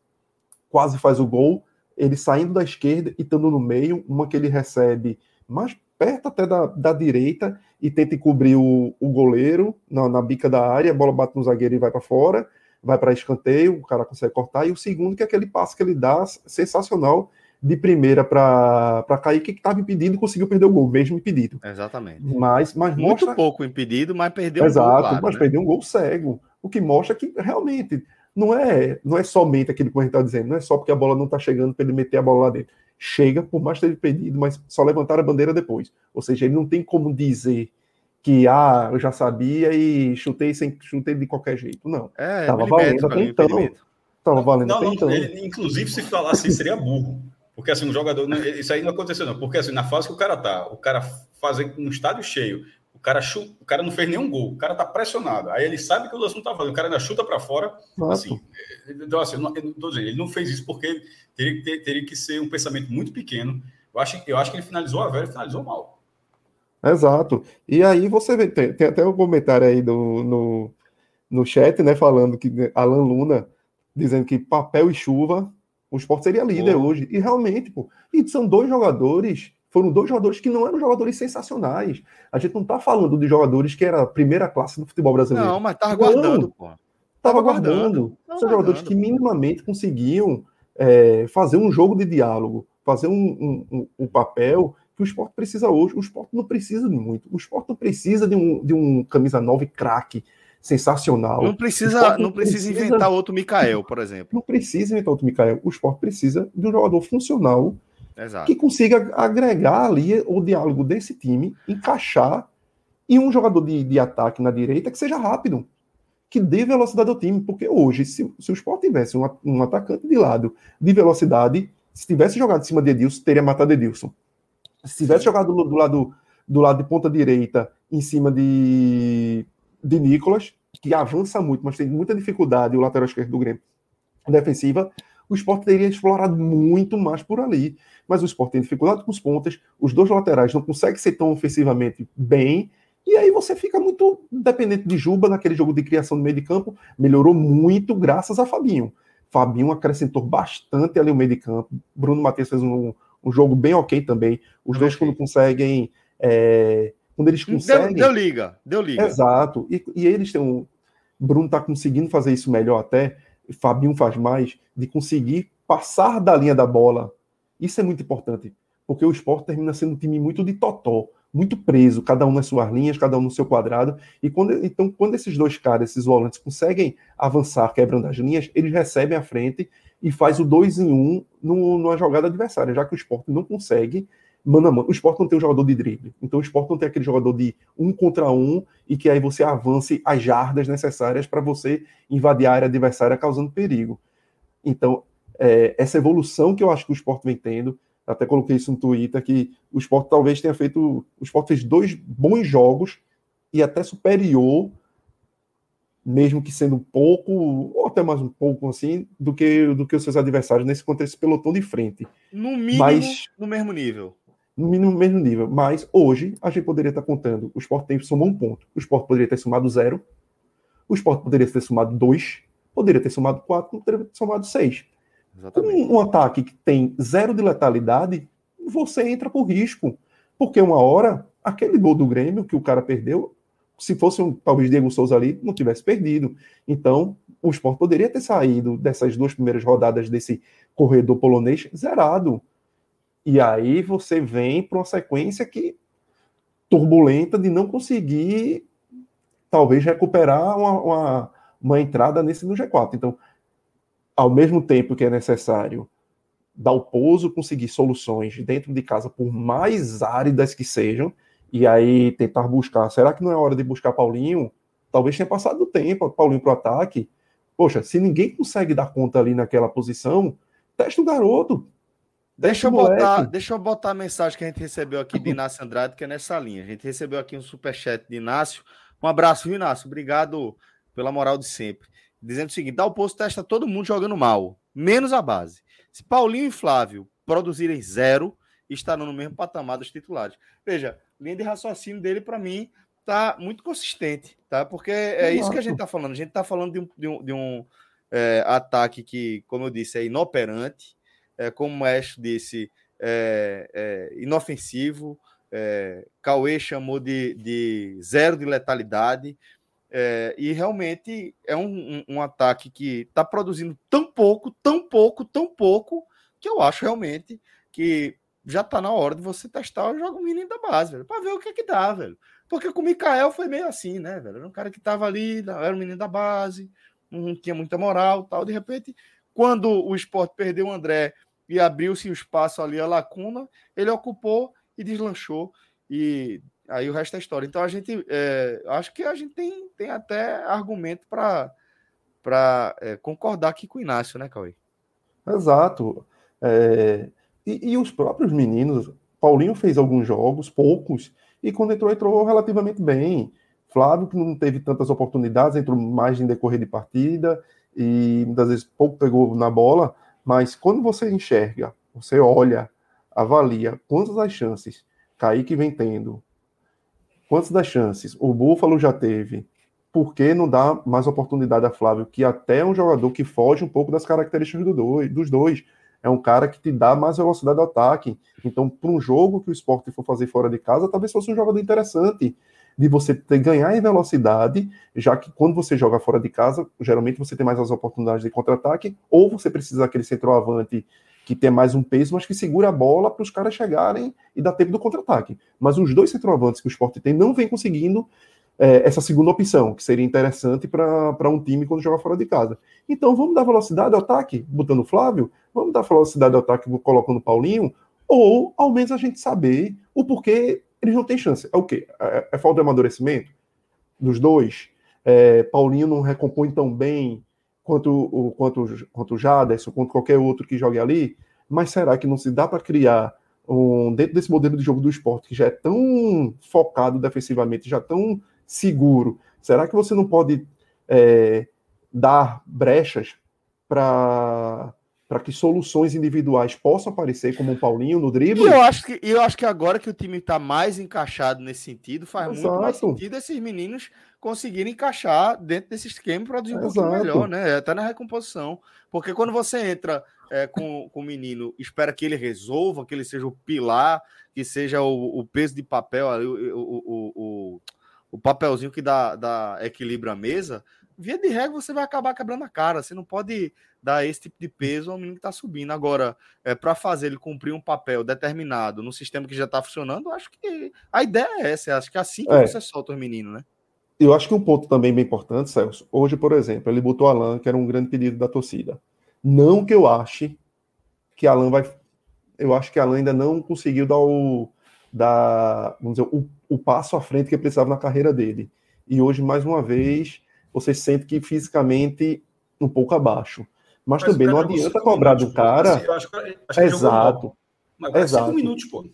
quase faz o gol. Ele saindo da esquerda e estando no meio, uma que ele recebe mais perto até da, da direita e tenta cobrir o, o goleiro na, na bica da área, a bola bate no zagueiro e vai para fora, vai para escanteio, o cara consegue cortar. E o segundo, que é aquele passe que ele dá, sensacional, de primeira para cair que estava impedido e conseguiu perder o gol, mesmo impedido.
Exatamente.
Mas, mas
Muito mostra... pouco impedido, mas perdeu
Exato, um gol. Exato, mas né? perdeu um gol cego. O que mostra que realmente não é, não é somente aquilo que a gente está dizendo, não é só porque a bola não está chegando para ele meter a bola lá dentro. Chega, por mais ter pedido, mas só levantar a bandeira depois. Ou seja, ele não tem como dizer que ah, eu já sabia e chutei sem chutei de qualquer jeito. Não.
É, Tava valendo até então.
Tava valendo não, até então.
Ele, inclusive, se falasse assim, seria burro. Porque assim, um jogador. Isso aí não aconteceu, não. Porque assim, na fase que o cara tá, o cara fazer um estádio cheio, o cara, chuta, o cara não fez nenhum gol, o cara tá pressionado. Aí ele sabe que o lance não tá fazendo, o cara ainda chuta para fora. Nossa. Assim, então, assim, eu não, eu tô dizendo, ele não fez isso porque teria que, ter, teria que ser um pensamento muito pequeno. Eu acho, eu acho que ele finalizou a velha e finalizou mal.
Exato. E aí você vê, tem, tem até um comentário aí do, no, no chat, né, falando que Alan Luna dizendo que papel e chuva o esporte seria líder oh. hoje. E realmente, pô. E são dois jogadores foram dois jogadores que não eram jogadores sensacionais. A gente não está falando de jogadores que era a primeira classe do futebol brasileiro.
Não, mas estava guardando, pô.
Estava guardando. São guardando. jogadores que minimamente conseguiam é, fazer um jogo de diálogo, fazer um, um, um, um, papel que o esporte precisa hoje. O esporte não precisa de muito. O esporte não precisa de um, de um camisa 9 craque sensacional.
Não precisa, não, não precisa, precisa inventar outro Mikael, por exemplo.
Não precisa inventar outro Mikael. O esporte precisa de um jogador funcional Exato. que consiga agregar ali o diálogo desse time, encaixar e um jogador de, de ataque na direita que seja rápido, que dê velocidade ao time, porque hoje, se, se o Sport tivesse um, um, atacante de lado de velocidade, se tivesse jogado em cima de Edilson, teria matado Edilson. Se tivesse jogado do, do lado do lado de ponta direita em cima de, de Nicolas, que avança muito, mas tem muita dificuldade, o lateral esquerdo do Grêmio defensiva, o esporte teria explorado muito mais por ali. Mas o esporte tem dificuldade com os pontas, os dois laterais não conseguem ser tão ofensivamente bem, e aí você fica muito dependente de Juba naquele jogo de criação no meio de campo. Melhorou muito graças a Fabinho. Fabinho acrescentou bastante ali o meio de campo. Bruno Matias fez um, um jogo bem ok também. Os dois, quando conseguem. É, quando eles conseguem.
Deu, deu, liga, deu liga.
Exato. E, e eles têm um. Bruno está conseguindo fazer isso melhor até. Fabinho faz mais, de conseguir passar da linha da bola. Isso é muito importante, porque o esporte termina sendo um time muito de totó, muito preso, cada um nas suas linhas, cada um no seu quadrado. E quando, então, quando esses dois caras, esses volantes, conseguem avançar quebrando as linhas, eles recebem a frente e faz o 2 em 1 um numa jogada adversária, já que o esporte não consegue mano a mano. O esporte não tem um jogador de drible. Então o esporte não tem aquele jogador de um contra um e que aí você avance as jardas necessárias para você invadir a área adversária causando perigo. Então, é, essa evolução que eu acho que o esporte vem tendo, até coloquei isso no Twitter, que o esporte talvez tenha feito. O esporte fez dois bons jogos e até superior, mesmo que sendo um pouco, ou até mais um pouco assim, do que, do que os seus adversários nesse contexto pelotão de frente.
No mínimo, Mas, no mesmo nível
no mínimo mesmo nível. Mas hoje a gente poderia estar contando. O Sport tem somou um ponto. O Sport poderia ter somado zero. O Sport poderia ter somado dois. Poderia ter somado quatro. Poderia ter somado seis. Um, um, ataque que tem zero de letalidade, você entra por risco. Porque uma hora, aquele gol do Grêmio que o cara perdeu, se fosse um, talvez Diego Souza ali, não tivesse perdido. Então, o Sport poderia ter saído dessas duas primeiras rodadas desse corredor polonês zerado. E aí você vem para uma sequência que turbulenta de não conseguir talvez recuperar uma, uma, uma, entrada nesse no G4. Então, ao mesmo tempo que é necessário dar o pouso, conseguir soluções dentro de casa, por mais áridas que sejam, e aí tentar buscar. Será que não é hora de buscar Paulinho? Talvez tenha passado o tempo, Paulinho para o ataque. Poxa, se ninguém consegue dar conta ali naquela posição, testa o garoto,
Deixa eu, botar, deixa eu botar a mensagem que a gente recebeu aqui de Inácio Andrade, que é nessa linha. A gente recebeu aqui um superchat de Inácio. Um abraço, viu, Inácio? Obrigado pela moral de sempre. Dizendo o seguinte: dá o posto testa todo mundo jogando mal, menos a base. Se Paulinho e Flávio produzirem zero, estarão no mesmo patamar dos titulares. Veja, linha de raciocínio dele, para mim, tá muito consistente, tá? Porque é isso que a gente tá falando. A gente tá falando de um, de um, de um é, ataque que, como eu disse, é inoperante é, como o Maestro disse, é, é, inofensivo. É, Cauê chamou de, de zero de letalidade. É, e realmente é um, um, um ataque que está produzindo tão pouco, tão pouco, tão pouco, que eu acho realmente que já está na hora de você testar o jogo menino da base, para ver o que é que dá, velho. Porque com o Mikael foi meio assim, né, velho? Era um cara que estava ali, era um menino da base, não tinha muita moral tal. De repente, quando o esporte perdeu o André e abriu-se o espaço ali, a lacuna, ele ocupou e deslanchou. E aí o resto é história. Então a gente é, acho que a gente tem, tem até argumento para é, concordar aqui com o Inácio, né, Cauê?
Exato. É, e, e, os próprios meninos, Paulinho fez alguns jogos, poucos, e quando entrou, entrou relativamente bem. Flávio, que não teve tantas oportunidades, entrou mais em decorrer de partida e muitas vezes pouco pegou na bola, mas quando você enxerga, você olha, avalia quantas das chances Kaique vem tendo, quantas das chances o Búfalo já teve, por que não dá mais oportunidade a Flávio, que até é um jogador que foge um pouco das características do dois, dos dois. É um cara que te dá mais velocidade de ataque. Então, para um jogo que o esporte for fazer fora de casa, talvez fosse um jogador interessante de você ter, ganhar em velocidade, já que quando você joga fora de casa, geralmente você tem mais as oportunidades de contra-ataque, ou você precisa daquele centroavante que tem mais um peso, mas que segura a bola para os caras chegarem e dar tempo do contra-ataque. Mas os dois centroavantes que o esporte tem não vem conseguindo é, essa segunda opção, que seria interessante para um time quando joga fora de casa. Então vamos dar velocidade ao ataque, botando o Flávio, vamos dar velocidade ao ataque colocando o Paulinho, ou ao menos a gente saber o porquê eles não têm chance. É o quê? É, é falta de amadurecimento dos dois? É, Paulinho não recompõe tão bem quanto o quanto, quanto Jaderson, quanto qualquer outro que jogue ali, mas será que não se dá para criar um, dentro desse modelo de jogo do esporte que já é tão focado defensivamente, já tão seguro, será que você não pode é, dar brechas para para que soluções individuais possam aparecer, como o Paulinho no drible.
E eu acho que, eu acho que agora que o time está mais encaixado nesse sentido, faz Exato. muito mais sentido esses meninos conseguirem encaixar dentro desse esquema e produzir um Exato. pouquinho melhor, né? Até na recomposição. Porque quando você entra é, com, com o menino, espera que ele resolva, que ele seja o pilar, que seja o, o peso de papel, o, o, o, o papelzinho que dá, dá equilíbrio à mesa, via de regra você vai acabar quebrando a cara. Você não pode dar esse tipo de peso ao menino que está subindo. Agora, é, para fazer ele cumprir um papel determinado no sistema que já está funcionando, acho que a ideia é essa. Acho que é assim que é. você solta os meninos, né?
Eu acho que um ponto também bem importante, Celso. Hoje, por exemplo, ele botou Alan, que era um grande pedido da torcida. Não que eu ache que Alan vai. Eu acho que Alan ainda não conseguiu dar o. Dar, vamos dizer, o, o passo à frente que precisava na carreira dele. E hoje, mais uma vez, você sente que fisicamente um pouco abaixo. Mas, Mas também não adianta cobrar do cara. Acho que, acho que Exato.
Mas Exato. cinco minutos, pô.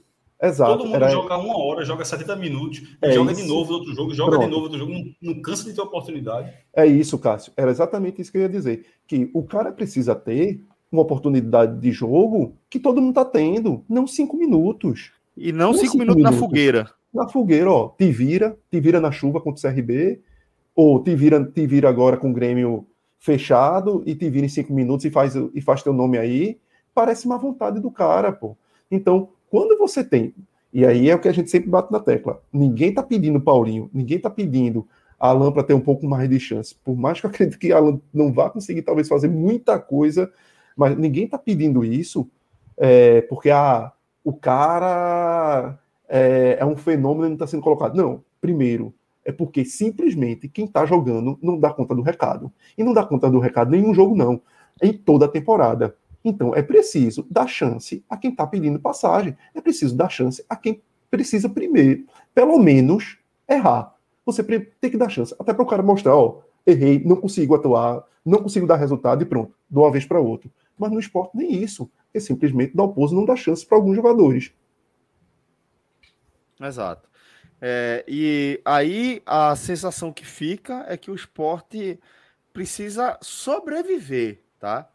Exato.
Todo mundo era... joga uma hora, joga 70 minutos, é joga isso. de novo no outro jogo, joga Pronto. de novo no outro jogo, não, não, cansa de ter oportunidade.
É isso, Cássio. Era exatamente isso que eu ia dizer. Que o cara precisa ter uma oportunidade de jogo que todo mundo está tendo, não cinco minutos.
E não, não cinco, cinco minutos, minutos, na fogueira.
Na fogueira, ó. Te vira, te vira na chuva contra o CRB, ou te vira, te vira agora com o Grêmio fechado e te vira em cinco minutos e faz, e faz teu nome aí. Parece uma vontade do cara, pô. Então, quando você tem, e aí é o que a gente sempre bate na tecla, ninguém tá pedindo Paulinho, ninguém tá pedindo Alan para ter um pouco mais de chance. Por mais que eu acredite que Alan não vá conseguir talvez fazer muita coisa, mas ninguém tá pedindo isso é, porque ah, o cara é, é um fenômeno e não está sendo colocado. Não, primeiro, é porque simplesmente quem está jogando não dá conta do recado. E não dá conta do recado nenhum jogo, não. Em toda a temporada. Então, é preciso dar chance a quem está pedindo passagem. É preciso dar chance a quem precisa primeiro, pelo menos, errar. Você tem que dar chance. Até para o cara mostrar, ó, errei, não consigo atuar, não consigo dar resultado e pronto, de uma vez para outra. Mas no esporte nem isso. É simplesmente dar o pouso não dá chance para alguns jogadores.
Exato. É, e aí a sensação que fica é que o esporte precisa sobreviver, tá?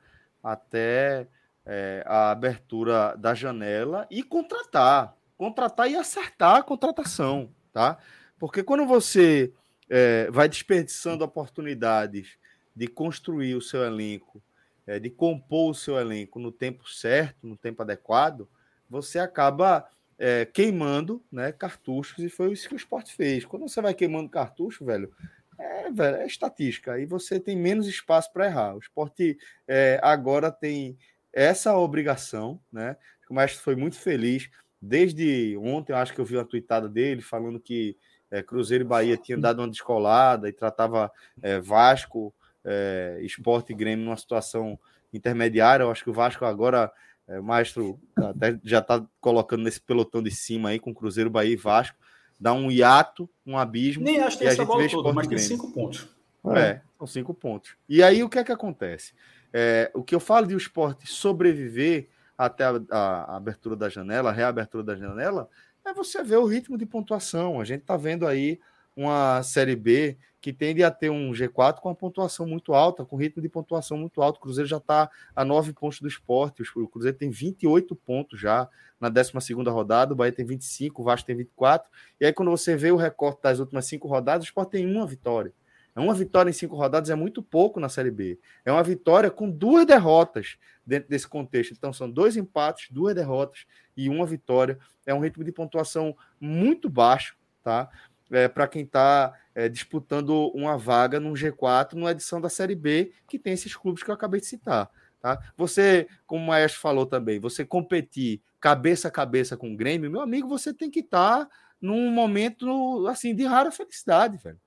até é, a abertura da janela e contratar. Contratar e acertar a contratação, tá? Porque quando você é, vai desperdiçando oportunidades de construir o seu elenco, é, de compor o seu elenco no tempo certo, no tempo adequado, você acaba é, queimando né, cartuchos, e foi isso que o esporte fez. Quando você vai queimando cartucho, velho, é, velho, é estatística. Aí você tem menos espaço para errar. O esporte é, agora tem essa obrigação, né? O mestre foi muito feliz. Desde ontem, acho que eu vi uma tweetada dele falando que é, Cruzeiro e Bahia tinham dado uma descolada e tratava é, Vasco, é, Esporte e Grêmio numa situação intermediária. Eu acho que o Vasco agora, é, o maestro até já está colocando nesse pelotão de cima aí com Cruzeiro, Bahia e Vasco dá um hiato, um abismo.
Nem acho que essa bola toda, mas tem cinco pontos.
É. é, são cinco pontos. E aí o que é que acontece? É, o que eu falo de o esporte sobreviver até a, a, a, abertura da janela, a reabertura da janela, é você ver o ritmo de pontuação. A gente está vendo aí uma Série B que tende a ter um G4 com uma pontuação muito alta, com ritmo de pontuação muito alto. O Cruzeiro já está a nove pontos do esporte, o Cruzeiro tem 28 pontos já na 12 rodada, o Bahia tem 25, o Vasco tem 24. E aí, quando você vê o recorte das últimas cinco rodadas, o esporte tem uma vitória. Uma vitória em cinco rodadas é muito pouco na Série B. É uma vitória com duas derrotas dentro desse contexto. Então, são dois empates, duas derrotas e uma vitória. É um ritmo de pontuação muito baixo, tá? É, para quem está é, disputando uma vaga no G4, numa edição da Série B, que tem esses clubes que eu acabei de citar. Tá? Você, como o Maestro falou também, você competir cabeça a cabeça com o Grêmio, meu amigo, você tem que estar tá num momento assim de rara felicidade, velho.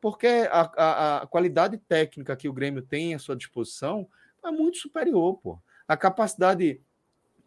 Porque a, a, a, qualidade técnica que o Grêmio tem à sua disposição é muito superior, pô. A capacidade,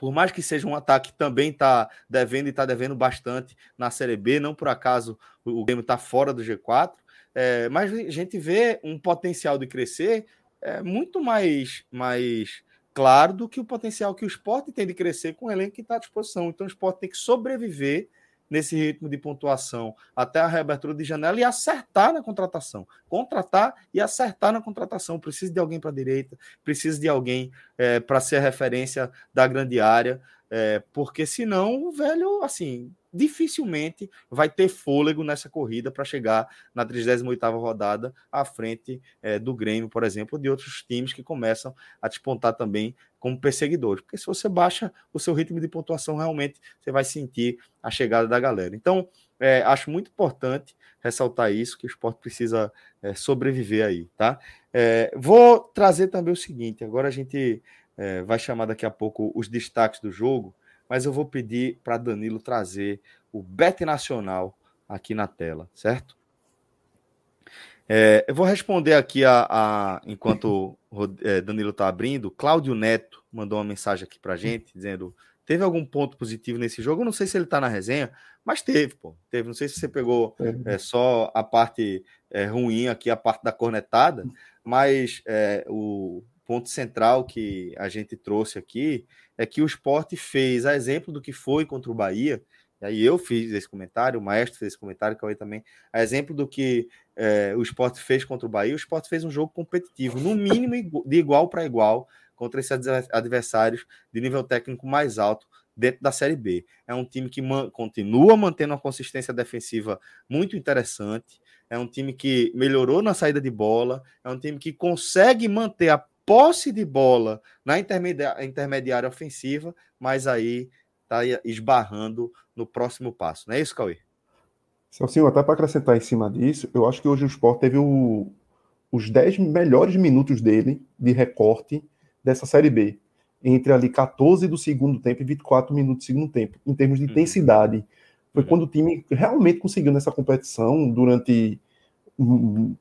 por mais que seja um ataque, também está devendo e está devendo bastante na Série B, não por acaso o Grêmio está fora do G4, é, mas a gente vê um potencial de crescer é, muito mais, mais claro do que o potencial que o esporte tem de crescer com o elenco que está à disposição. Então o esporte tem que sobreviver nesse ritmo de pontuação até a reabertura de janela e acertar na contratação. Contratar e acertar na contratação. Precisa de alguém para a direita, precisa de alguém é, para ser a referência da grande área, é, porque senão o velho, assim, dificilmente vai ter fôlego nessa corrida para chegar na 38ª rodada à frente é, do Grêmio, por exemplo, de outros times que começam a despontar também como perseguidores. Porque se você baixa o seu ritmo de pontuação, realmente você vai sentir a chegada da galera. Então, é, acho muito importante ressaltar isso, que o esporte precisa é, sobreviver aí, tá? Vou trazer também o seguinte, agora a gente vai chamar daqui a pouco os destaques do jogo, mas eu vou pedir para Danilo trazer o Bet Nacional aqui na tela, certo? É, eu vou responder aqui a, a enquanto é, Danilo está abrindo. Cláudio Neto mandou uma mensagem aqui para gente dizendo: teve algum ponto positivo nesse jogo? Eu não sei se ele está na resenha, mas teve, pô. Teve. Não sei se você pegou é, só a parte é, ruim aqui, a parte da cornetada, mas é, o ponto central que a gente trouxe aqui é que o esporte fez, a exemplo do que foi contra o Bahia, e aí eu fiz esse comentário, o Maestro fez esse comentário, que eu também, a exemplo do que é, o esporte fez contra o Bahia, o esporte fez um jogo competitivo, no mínimo de igual para igual, contra esses adversários de nível técnico mais alto dentro da Série B. É um time que man continua mantendo uma consistência defensiva muito interessante, é um time que melhorou na saída de bola, é um time que consegue manter a posse de bola na intermediária ofensiva, mas aí está esbarrando no próximo passo. Não é isso, Cauê?
Celcinho, até para acrescentar em cima disso, eu acho que hoje o Sport teve o, os 10 melhores minutos dele de recorte dessa Série B. Entre ali 14 do segundo tempo e 24 minutos do segundo tempo, em termos de uhum. intensidade. Foi uhum. quando o time realmente conseguiu nessa competição, durante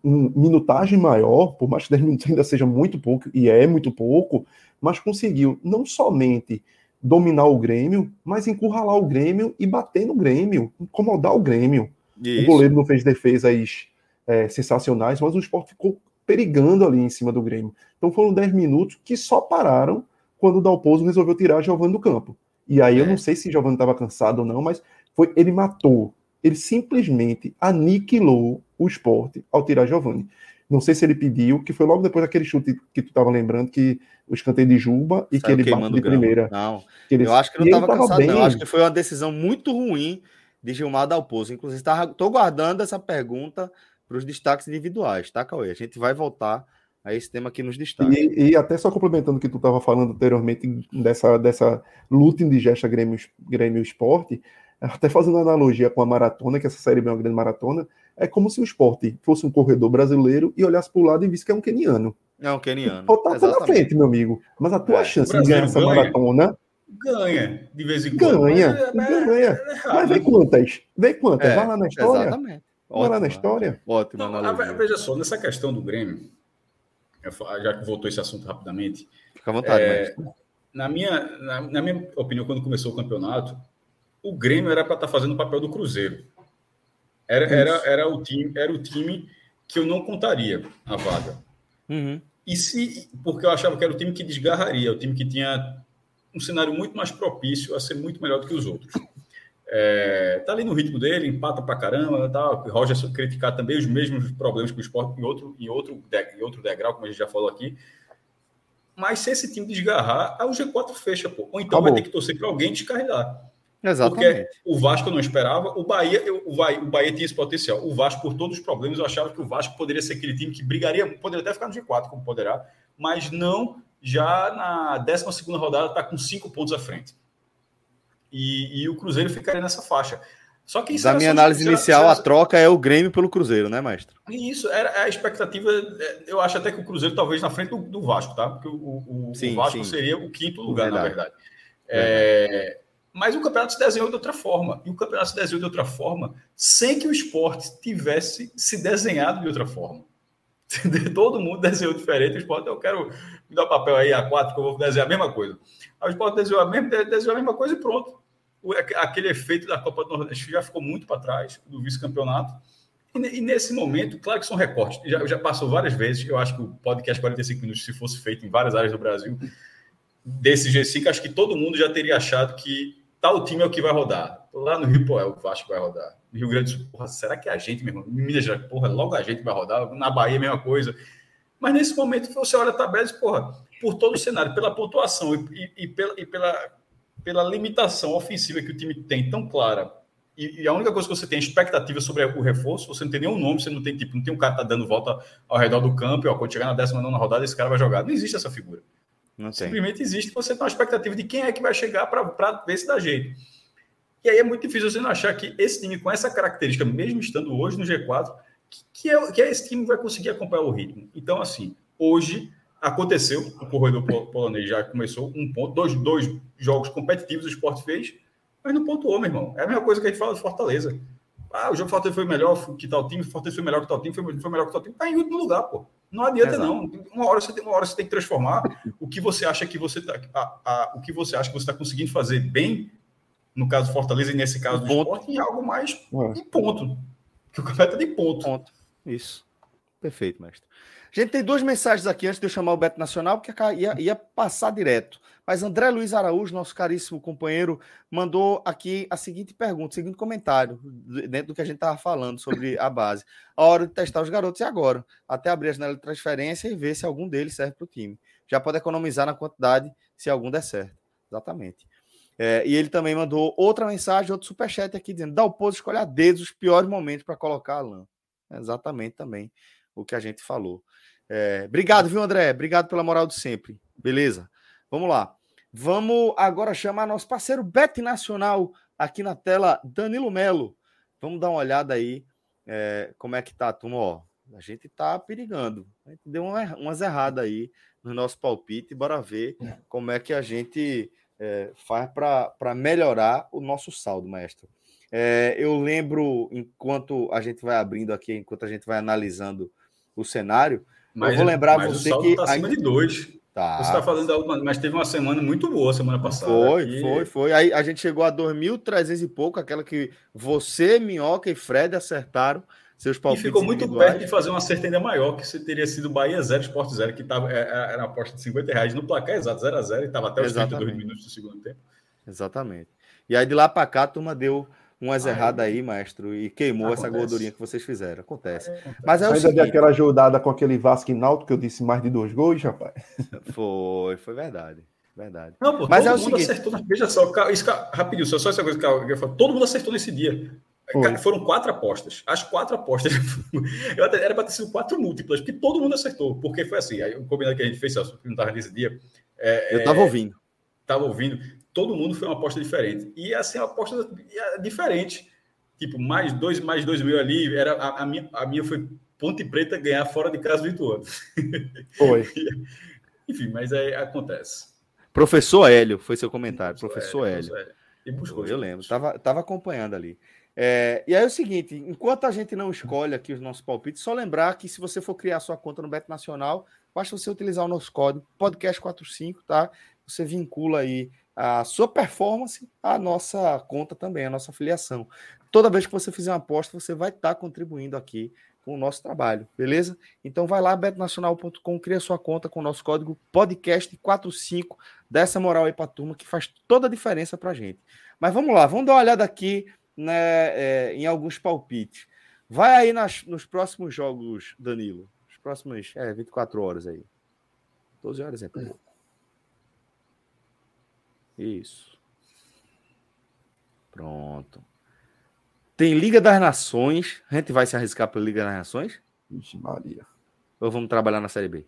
minutagem maior, por mais que 10 minutos ainda seja muito pouco, e é muito pouco, mas conseguiu não somente dominar o Grêmio, mas encurralar o Grêmio e bater no Grêmio, incomodar o Grêmio. Isso. O goleiro não fez defesas é, sensacionais, mas o esporte ficou perigando ali em cima do Grêmio. Então foram 10 minutos que só pararam quando o Dalpozo resolveu tirar Giovanni do campo. E aí é. eu não sei se Giovanni estava cansado ou não, mas foi ele matou, ele simplesmente aniquilou o esporte ao tirar Giovanni. Não sei se ele pediu, que foi logo depois daquele chute que tu estava lembrando, que o escanteio de Juba e Saiu que ele bate de primeira.
Não, ele... eu acho que não estava cansado, bem. não. Eu acho que foi uma decisão muito ruim de Gilmar Dalpozo. Inclusive, estou guardando essa pergunta para os destaques individuais, tá, Cauê? A gente vai voltar a esse tema aqui nos destaques.
E, e até só complementando o que tu estava falando anteriormente dessa, dessa luta indigesta Grêmio, Grêmio Esporte, até fazendo analogia com a maratona, que essa série é uma grande maratona, é como se o esporte fosse um corredor brasileiro e olhasse para o lado e visse que é um keniano.
É um keniano.
Pode estar na frente, meu amigo. Mas a tua é, chance de ganhar essa maratona.
Ganha, de vez em quando.
Ganha, mas, é, ganha. É mas vê quantas. Vê quantas. É, Vai lá na história. Exatamente. Vai lá na história.
Ótimo. Veja só, nessa questão do Grêmio, já que voltou esse assunto rapidamente.
Fica à vontade, é,
na, minha, na, na minha opinião, quando começou o campeonato, o Grêmio era para estar tá fazendo o papel do Cruzeiro. Era, era, era, o time, era o time que eu não contaria a vaga.
Uhum.
E se, porque eu achava que era o time que desgarraria, o time que tinha um cenário muito mais propício a ser muito melhor do que os outros. É, tá ali no ritmo dele, empata pra caramba, tá? O Roger criticar também os mesmos problemas que o esporte em outro, em outro, em outro degrau, como a gente já falou aqui. Mas se esse time desgarrar, aí o G4 fecha, pô. Ou então Acabou. vai ter que torcer para alguém descarregar. Exatamente. Porque o Vasco não esperava, o Bahia, o Bahia, o Bahia tinha esse potencial. O Vasco, por todos os problemas, eu achava que o Vasco poderia ser aquele time que brigaria, poderia até ficar no G4, como poderá, mas não já na 12 rodada está com cinco pontos à frente. E, e, o Cruzeiro ficaria nessa faixa. Só que
Da minha análise inicial, a troca é o Grêmio pelo Cruzeiro, né, mestre?
Isso, era a expectativa. É, eu acho até que o Cruzeiro talvez na frente do, do Vasco, tá? Porque o, o, sim, o Vasco sim. seria o quinto lugar, verdade. na verdade. É, mas o campeonato se desenhou de outra forma. E o campeonato se desenhou de outra forma sem que o esporte tivesse se desenhado de outra forma. Todo mundo desenhou diferente. O esporte, eu quero me dar papel aí a quatro, que eu vou desenhar a mesma coisa. Aí o esporte desenhou a mesma, desenhou a mesma coisa e pronto. Aquele efeito da Copa do Nordeste já ficou muito para trás do vice-campeonato. E, nesse momento, claro que são recortes. Já, já passou várias vezes. Eu acho que o podcast 45 minutos, se fosse feito em várias áreas do Brasil, desse G5, acho que todo mundo já teria achado que tal time é o que vai rodar. Lá no Rio, pô, é o Vasco que vai rodar. No Rio Grande do Sul, porra, será que é a gente mesmo? Em Minas Gerais, porra, logo a gente vai rodar. Na Bahia, a mesma coisa. Mas nesse momento, você olha a tabela e diz, porra, por todo o cenário, pela pontuação e, e, e, pela, e pela, pela limitação ofensiva que o time tem tão clara, e, a única coisa que você tem é expectativa sobre o reforço, você não tem nenhum nome, você não tem tipo, não tem um cara que tá dando volta ao redor do campo, e ó, quando chegar na 19 rodada, esse cara vai jogar. Não existe essa figura. Não Simplesmente existe, você tem uma expectativa de quem é que vai chegar para ver se dá jeito. E aí é muito difícil você não achar que esse time com essa característica, mesmo estando hoje no G4, que, é, que é esse time que vai conseguir acompanhar o ritmo. Então, assim, hoje aconteceu, o corredor polonês já começou um ponto, dois, dois jogos competitivos o esporte fez, mas não pontuou, meu irmão. É a mesma coisa que a gente fala de Fortaleza. Ah, o jogo Fortaleza foi melhor que tal time, Fortaleza foi melhor que tal time, foi, foi melhor que tal time. Tá em último lugar, pô. Não adianta Exato. não. Uma hora você tem, uma hora você tem que transformar o que você acha que você tá, a, a, o que você acha que você está conseguindo fazer bem, no caso Fortaleza e nesse caso do esporte, em algo mais é. em ponto. Que o campeonato é de ponto. ponto.
Isso. Perfeito, mestre. A gente tem duas mensagens aqui antes de eu chamar o Beto Nacional, porque ia, ia passar direto. Mas André Luiz Araújo, nosso caríssimo companheiro, mandou aqui a seguinte pergunta, o seguinte comentário, dentro do que a gente estava falando sobre a base. A hora de testar os garotos é agora, até abrir a janela de transferência e ver se algum deles serve para o time. Já pode economizar na quantidade se algum der certo. Exatamente. É, e ele também mandou outra mensagem, outro superchat aqui, dizendo: dá o posto escolher a dedos os piores momentos para colocar a. É exatamente também o que a gente falou. É, obrigado, viu, André? Obrigado pela moral de sempre. Beleza? Vamos lá. Vamos agora chamar nosso parceiro Bet Nacional aqui na tela, Danilo Melo. Vamos dar uma olhada aí é, como é que tá, turma. Ó, a gente tá perigando. A gente deu uma, umas erradas aí no nosso palpite. Bora ver como é que a gente é, faz para melhorar o nosso saldo, mestre. É, eu lembro, enquanto a gente vai abrindo aqui, enquanto a gente vai analisando o cenário, mas, eu vou lembrar você que.
Tá acima de dois. Tá. Você está falando da última, mas teve uma semana muito boa semana passada.
Foi, aqui. foi, foi. Aí a gente chegou a 2.300 e pouco, aquela que você, Minhoca e Fred acertaram seus
palpites. E ficou muito perto de fazer uma acerto ainda maior, que teria sido Bahia 0, Sport 0, que tava, é, é, era uma aposta de 50 reais no placar exato, 0 a 0 e estava até os Exatamente. 32 minutos do segundo tempo.
Exatamente. E aí de lá para cá a turma deu umas erradas aí, maestro, e queimou Acontece. essa gordurinha que vocês fizeram. Acontece. É,
Mas é o Ainda seguinte... aquela ajudada com aquele Vasco Náutico que eu disse mais de dois gols, rapaz.
Foi, foi verdade. Verdade.
Não, pô, Mas é o seguinte... acertou. Veja só, isso, rapidinho, só, só essa coisa que eu falo. Todo mundo acertou nesse dia. Foi. Foram quatro apostas. As quatro apostas. era para ter sido quatro múltiplas, porque todo mundo acertou. Porque foi assim. Aí o combinado que a gente fez, Celso, que não estava nesse dia.
É, eu estava é, ouvindo.
Estava ouvindo todo mundo foi uma aposta diferente. E assim, a aposta diferente. Tipo, mais dois, mais dois mil ali, era, a, a, minha, a minha foi Ponte Preta ganhar fora de casa do Ituano.
Foi.
Enfim, mas aí acontece.
Professor Hélio, foi seu comentário. Professor, Hélio. Hélio. E buscou, eu lembro, estava tava acompanhando ali. É, e aí é o seguinte, enquanto a gente não escolhe aqui os nossos palpites, só lembrar que se você for criar sua conta no Beto Nacional, basta você utilizar o nosso código podcast45, tá? Você vincula aí a sua performance à nossa conta também, a nossa afiliação. Toda vez que você fizer uma aposta, você vai estar contribuindo aqui com o nosso trabalho, beleza? Então vai lá, betnacional.com, cria sua conta com o nosso código podcast45, dessa moral aí para a turma que faz toda a diferença para a gente. Mas vamos lá, vamos dar uma olhada aqui né, é, em alguns palpites. Vai aí nas, nos próximos jogos, Danilo. Os próximos é, 24 horas aí. 12 horas é pouco.
Isso.
Pronto. Tem Liga das Nações. A gente vai se arriscar pela Liga das Nações?
Vixe, Maria.
Ou vamos trabalhar na Série B?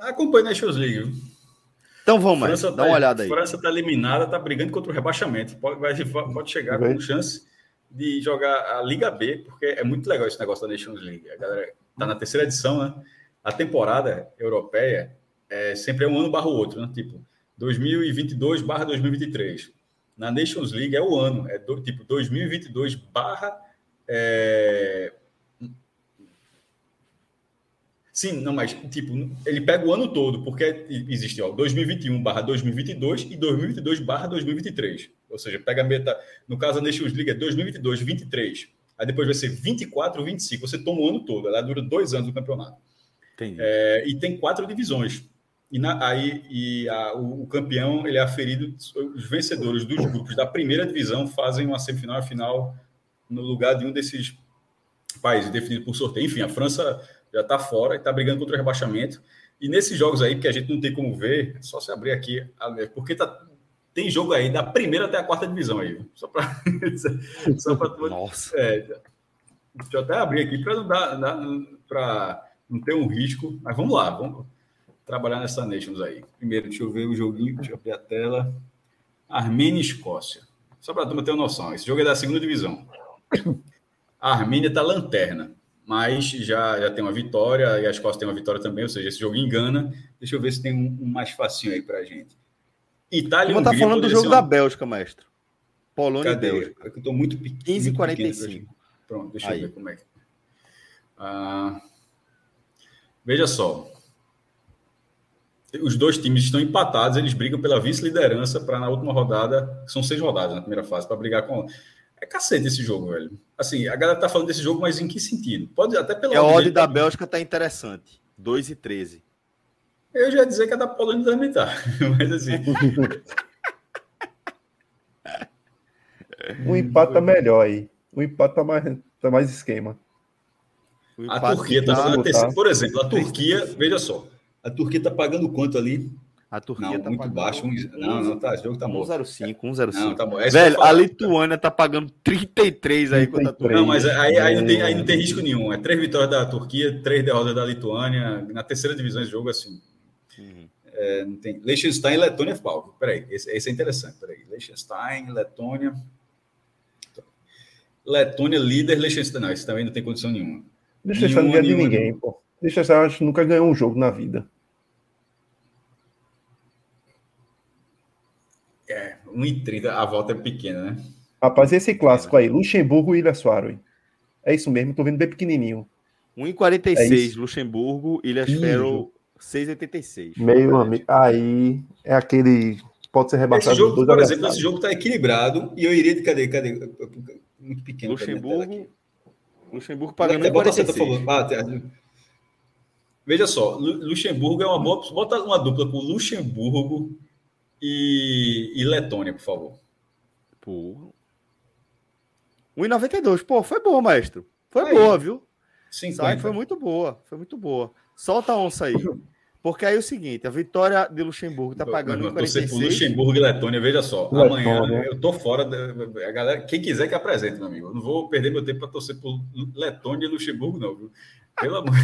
Acompanhe na Nations League.
Então vamos, dá tá, uma olhada aí.
França está eliminada, está brigando contra o rebaixamento. Pode, vai, pode chegar com chance de jogar a Liga B, porque é muito legal esse negócio da Nations League. A galera está na terceira edição, né? A temporada europeia é sempre é um ano barra o outro, né? Tipo, 2022 barra 2023. Na Nations League é o ano, é do, tipo 2022 barra é, Sim, não, mas tipo, ele pega o ano todo, porque existe, ó, 2021 barra 2022 e 2022 barra 2023. Ou seja, pega a meta, no caso da Nations League é 2022, 23. Aí depois vai ser 24, 25. Você toma o ano todo, ela dura dois anos do campeonato. É, e tem quatro divisões. E na, aí e a, o, o, campeão ele é aferido, os vencedores dos grupos da primeira divisão fazem uma semifinal e final no lugar de um desses países, definido por sorteio. Enfim, a França já está fora e está brigando contra o rebaixamento. E nesses jogos aí, que a gente não tem como ver, é só se abrir aqui, porque tá, tem jogo aí da primeira até a quarta divisão aí. Só para. só para
Nossa.
É, deixa eu até abrir aqui para não dar, dar para não ter um risco. Mas vamos lá, vamos trabalhar nessa Nations aí. Primeiro, deixa eu ver o joguinho, deixa eu abrir a tela. Armênia e Escócia. Só para a turma ter uma noção. Esse jogo é da segunda divisão. A Armênia está lanterna mas já, já tem uma vitória e a Escócia tem uma vitória também, ou seja, esse jogo engana. Deixa eu ver se tem um, um mais facinho aí para a gente.
Itália e tá falando do jogo da Bélgica, mestre. Polônia
Cadê?
e Bélgica.
É eu estou muito pequeno.
15 e 45.
Pronto, deixa aí. eu ver como é que. Ah, veja só. Os dois times estão empatados, eles brigam pela vice-liderança para na última rodada, são seis rodadas na primeira fase, para brigar com. É cacete esse jogo, velho. Assim, a galera tá falando desse jogo, mas em que sentido? Pode até pela.
É, a odd da Bélgica tá interessante. 2 e 13.
Eu já ia dizer que a da Polônia também tá. Mas assim.
o empate tá melhor aí. O empate tá mais, tá mais esquema.
A Turquia tá, tá, terceira, Por exemplo, a Turquia, veja só. A Turquia tá pagando quanto ali?
A Turquia não,
tá muito baixo. Um, não, não, tá. Esse jogo tá bom.
1,05, 1,05.
Não, tá bom.
É Velho, a Lituânia tá pagando 33 aí
contra a Turquia. Não, mas aí, aí, não tem, aí não tem risco nenhum. É três vitórias da Turquia, três derrotas da Lituânia. Na terceira divisão esse jogo, assim. Uhum. É, não tem. Liechtenstein e Letônia, Paulo. Peraí, esse, esse é interessante. Peraí. Liechtenstein, Letônia. Letônia, líder, Liechtenstein. Não, esse também não tem condição nenhuma.
Liechtenstein não ganha de ninguém, pô. Acho que nunca ganhou um jogo na vida.
É, 1,30, a volta é pequena, né?
Rapaz, esse clássico aí, Luxemburgo e Ilha Soares. É isso mesmo, tô vendo bem pequenininho.
1,46, é Luxemburgo, Ilha Faroe, 6,86.
Meio amigo. Aí é aquele. Pode ser rebaixado.
Esse jogo, por exemplo, esse jogo tá equilibrado e eu iria de cadê? Cadê?
Muito pequeno. Luxemburgo. Luxemburgo pagando 1,46.
Ah, Veja só, Luxemburgo é uma boa. Bota uma dupla com Luxemburgo e, e Letônia, por favor.
Pô. 1,92. Pô, foi boa, maestro. Foi aí. boa, viu?
Sim,
foi muito boa. Foi muito boa. Solta a onça aí. Porque aí é o seguinte, a vitória de Luxemburgo tá pagando 1,46. por
Luxemburgo e Letônia, veja só. Letônia. Amanhã eu tô fora. Da, a galera, quem quiser que apresente, meu amigo. Eu não vou perder meu tempo para torcer por Letônia e Luxemburgo, não, viu? Pelo amor.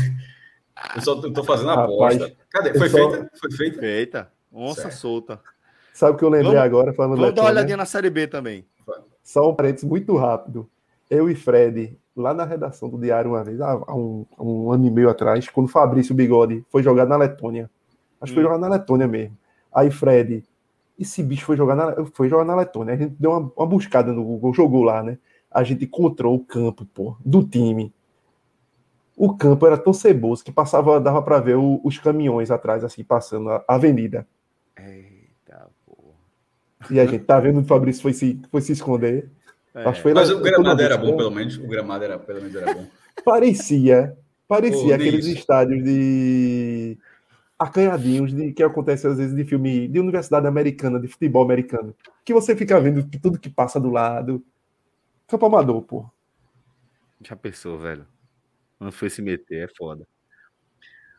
Eu só tô fazendo a aposta. Cadê? Foi só... feita? Foi feita?
Feita. Onça certo. solta.
Sabe o que eu lembrei vamos, agora? Falando
vamos dar uma olhadinha na Série B também.
Só um parênteses muito rápido. Eu e Fred, lá na redação do Diário, uma vez, há um, um ano e meio atrás, quando o Fabrício Bigode foi jogar na Letônia. Acho que foi hum. jogar na Letônia mesmo. Aí Fred, esse bicho foi jogar na, foi jogar na Letônia. A gente deu uma, uma buscada no Google, jogou lá, né? A gente encontrou o campo, pô, do time. O campo era tão ceboso que passava, dava para ver o, os caminhões atrás, assim, passando a avenida.
Eita, porra.
E a gente tá vendo o Fabrício foi se, foi se esconder.
É. Acho que foi Mas lá, o gramado era bom, pelo menos. O gramado era, pelo menos era bom.
Parecia, parecia aqueles estádios de acanhadinhos de que acontece às vezes de filme de universidade americana, de futebol americano, que você fica vendo tudo que passa do lado. Campo amador, pô.
Já pensou, velho? Não foi se meter, é foda.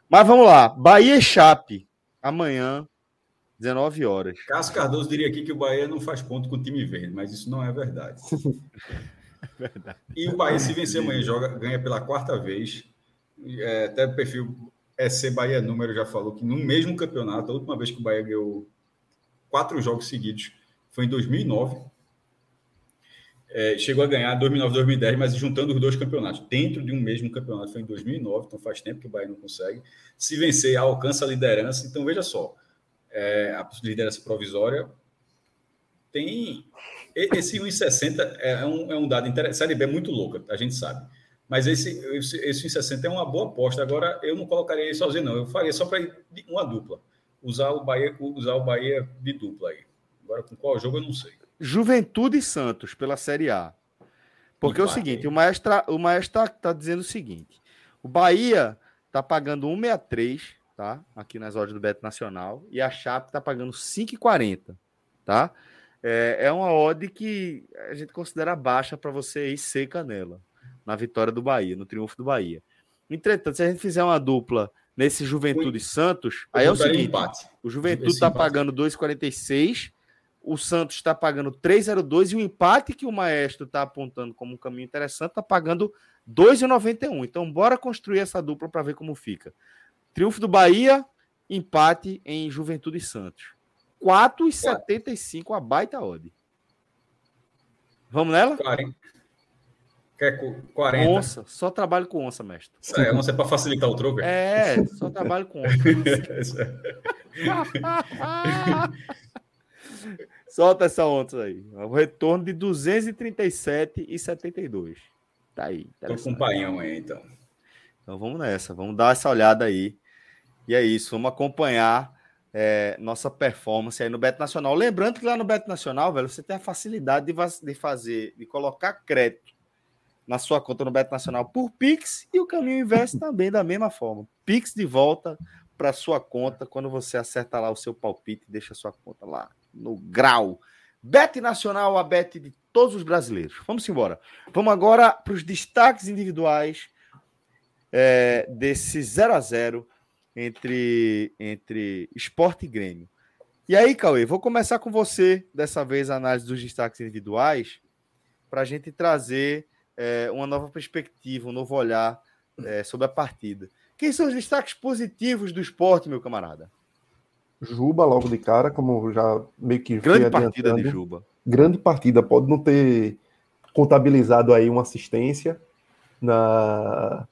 Mas vamos lá. Bahia e Chape. Amanhã, 19 horas.
Cássio Cardoso diria aqui que o Bahia não faz ponto com o time verde, mas isso não é verdade. é verdade. E o Bahia, se vencer amanhã, joga, ganha pela quarta vez. É, até o perfil EC Bahia Número já falou que no mesmo campeonato, a última vez que o Bahia ganhou quatro jogos seguidos foi em 2009. É, chegou a ganhar 2009, 2010, mas juntando os dois campeonatos, dentro de um mesmo campeonato, foi em 2009, então faz tempo que o Bahia não consegue. Se vencer, alcança a liderança. Então, veja só, é, a liderança provisória tem. Esse 1,60 é um, é um dado interessante. Série B é muito louca, a gente sabe. Mas esse, esse, esse 1,60 é uma boa aposta. Agora, eu não colocaria ele sozinho, não. Eu faria só para uma dupla. Usar o Bahia, usar o Bahia de dupla aí. Agora, com qual jogo eu não sei.
Juventude e Santos pela Série A. Porque é o seguinte, o Maestro, o Maestro tá, dizendo o seguinte: o Bahia tá pagando 1,63, tá? Aqui nas ordens do Beto Nacional, e a Chape tá pagando 5,40, tá? É, é uma odd que a gente considera baixa para você ir seca nela, na vitória do Bahia, no triunfo do Bahia. Entretanto, se a gente fizer uma dupla nesse Juventude e Santos, aí é o seguinte: empate. o Juventude está pagando 2,46 o Santos está pagando 3,02 e o empate que o Maestro está apontando como um caminho interessante está pagando 2,91. Então, bora construir essa dupla para ver como fica. Triunfo do Bahia, empate em Juventude e Santos. 4,75 a baita odd. Vamos nela?
40. Quer 40?
Onça, só trabalho com onça, mestre.
É, onça é para facilitar o troco?
É? é, só trabalho com onça. Solta essa onça aí. O retorno de 237,72. Tá aí.
Tô com um paião aí, então.
Então vamos nessa. Vamos dar essa olhada aí. E é isso. Vamos acompanhar é, nossa performance aí no Beto Nacional. Lembrando que lá no Beto Nacional, velho, você tem a facilidade de, de fazer, de colocar crédito na sua conta no Beto Nacional por Pix e o caminho inverso também da mesma forma. Pix de volta para sua conta quando você acerta lá o seu palpite e deixa a sua conta lá no grau. Bet Nacional, a bet de todos os brasileiros. Vamos embora. Vamos agora para os destaques individuais é, desse 0 a 0 entre, entre esporte e Grêmio. E aí, Cauê, vou começar com você, dessa vez, a análise dos destaques individuais, para a gente trazer é, uma nova perspectiva, um novo olhar é, sobre a partida. Quem são os destaques positivos do esporte, meu camarada?
Juba logo de cara, como já meio que
grande partida de Juba.
Grande partida, pode não ter contabilizado aí uma assistência na,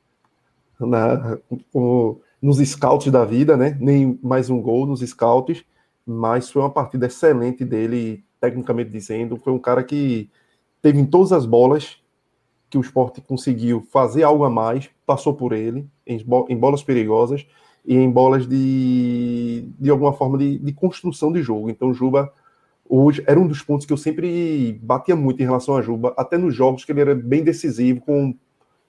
na o, nos scouts da vida, né? Nem mais um gol nos scouts, mas foi uma partida excelente dele, tecnicamente dizendo, foi um cara que teve em todas as bolas que o esporte conseguiu fazer algo a mais, passou por ele em, em bolas perigosas e em bolas de, de alguma forma de, de construção de jogo. Então, Juba hoje era um dos pontos que eu sempre batia muito em relação a Juba, até nos jogos que ele era bem decisivo, com,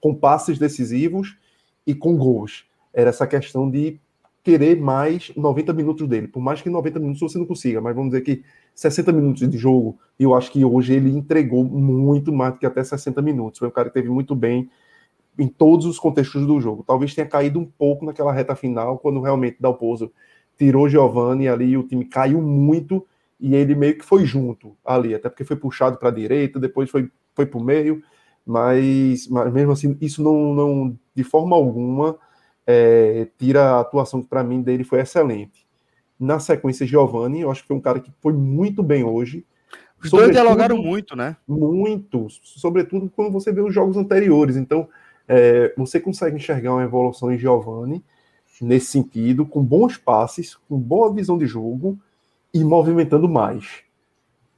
com passes decisivos e com gols. Era essa questão de querer mais 90 minutos dele. Por mais que 90 minutos você não consiga, mas vamos dizer que 60 minutos de jogo, eu acho que hoje ele entregou muito mais do que até 60 minutos. Foi um cara que teve muito bem em todos os contextos do jogo. Talvez tenha caído um pouco naquela reta final, quando realmente Dalpozo tirou Giovanni ali, o time caiu muito e ele meio que foi junto ali, até porque foi puxado para a direita, depois foi, foi para o meio, mas, mas mesmo assim, isso não, não de forma alguma é, tira a atuação que para mim dele foi excelente. Na sequência, Giovanni, eu acho que foi um cara que foi muito bem hoje.
Os dois dialogaram muito, né?
Muito, sobretudo quando você vê os jogos anteriores. Então, é, você consegue enxergar uma evolução em Giovanni nesse sentido, com bons passes, com boa visão de jogo e movimentando mais.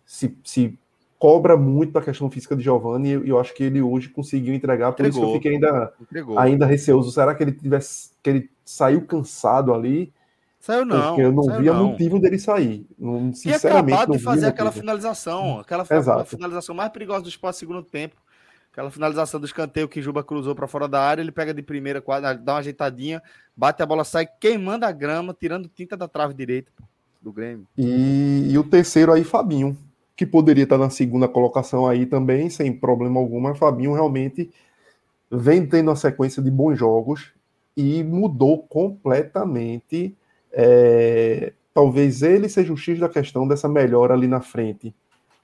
Se, se cobra muito da questão física de Giovanni e eu acho que ele hoje conseguiu entregar, por Entregou. isso que eu fiquei ainda, ainda receoso. Será que ele tivesse que ele saiu cansado ali?
Saiu não.
Porque eu não via não. motivo dele sair. Sinceramente,
e acabado de fazer aquela finalização, aquela Exato. finalização mais perigosa do espaço segundo tempo. Aquela finalização do escanteio que Juba cruzou para fora da área, ele pega de primeira, dá uma ajeitadinha, bate a bola, sai queimando a grama, tirando tinta da trave direita do Grêmio.
E, e o terceiro aí, Fabinho, que poderia estar na segunda colocação aí também, sem problema algum, mas Fabinho realmente vem tendo uma sequência de bons jogos e mudou completamente é, talvez ele seja o X da questão dessa melhora ali na frente.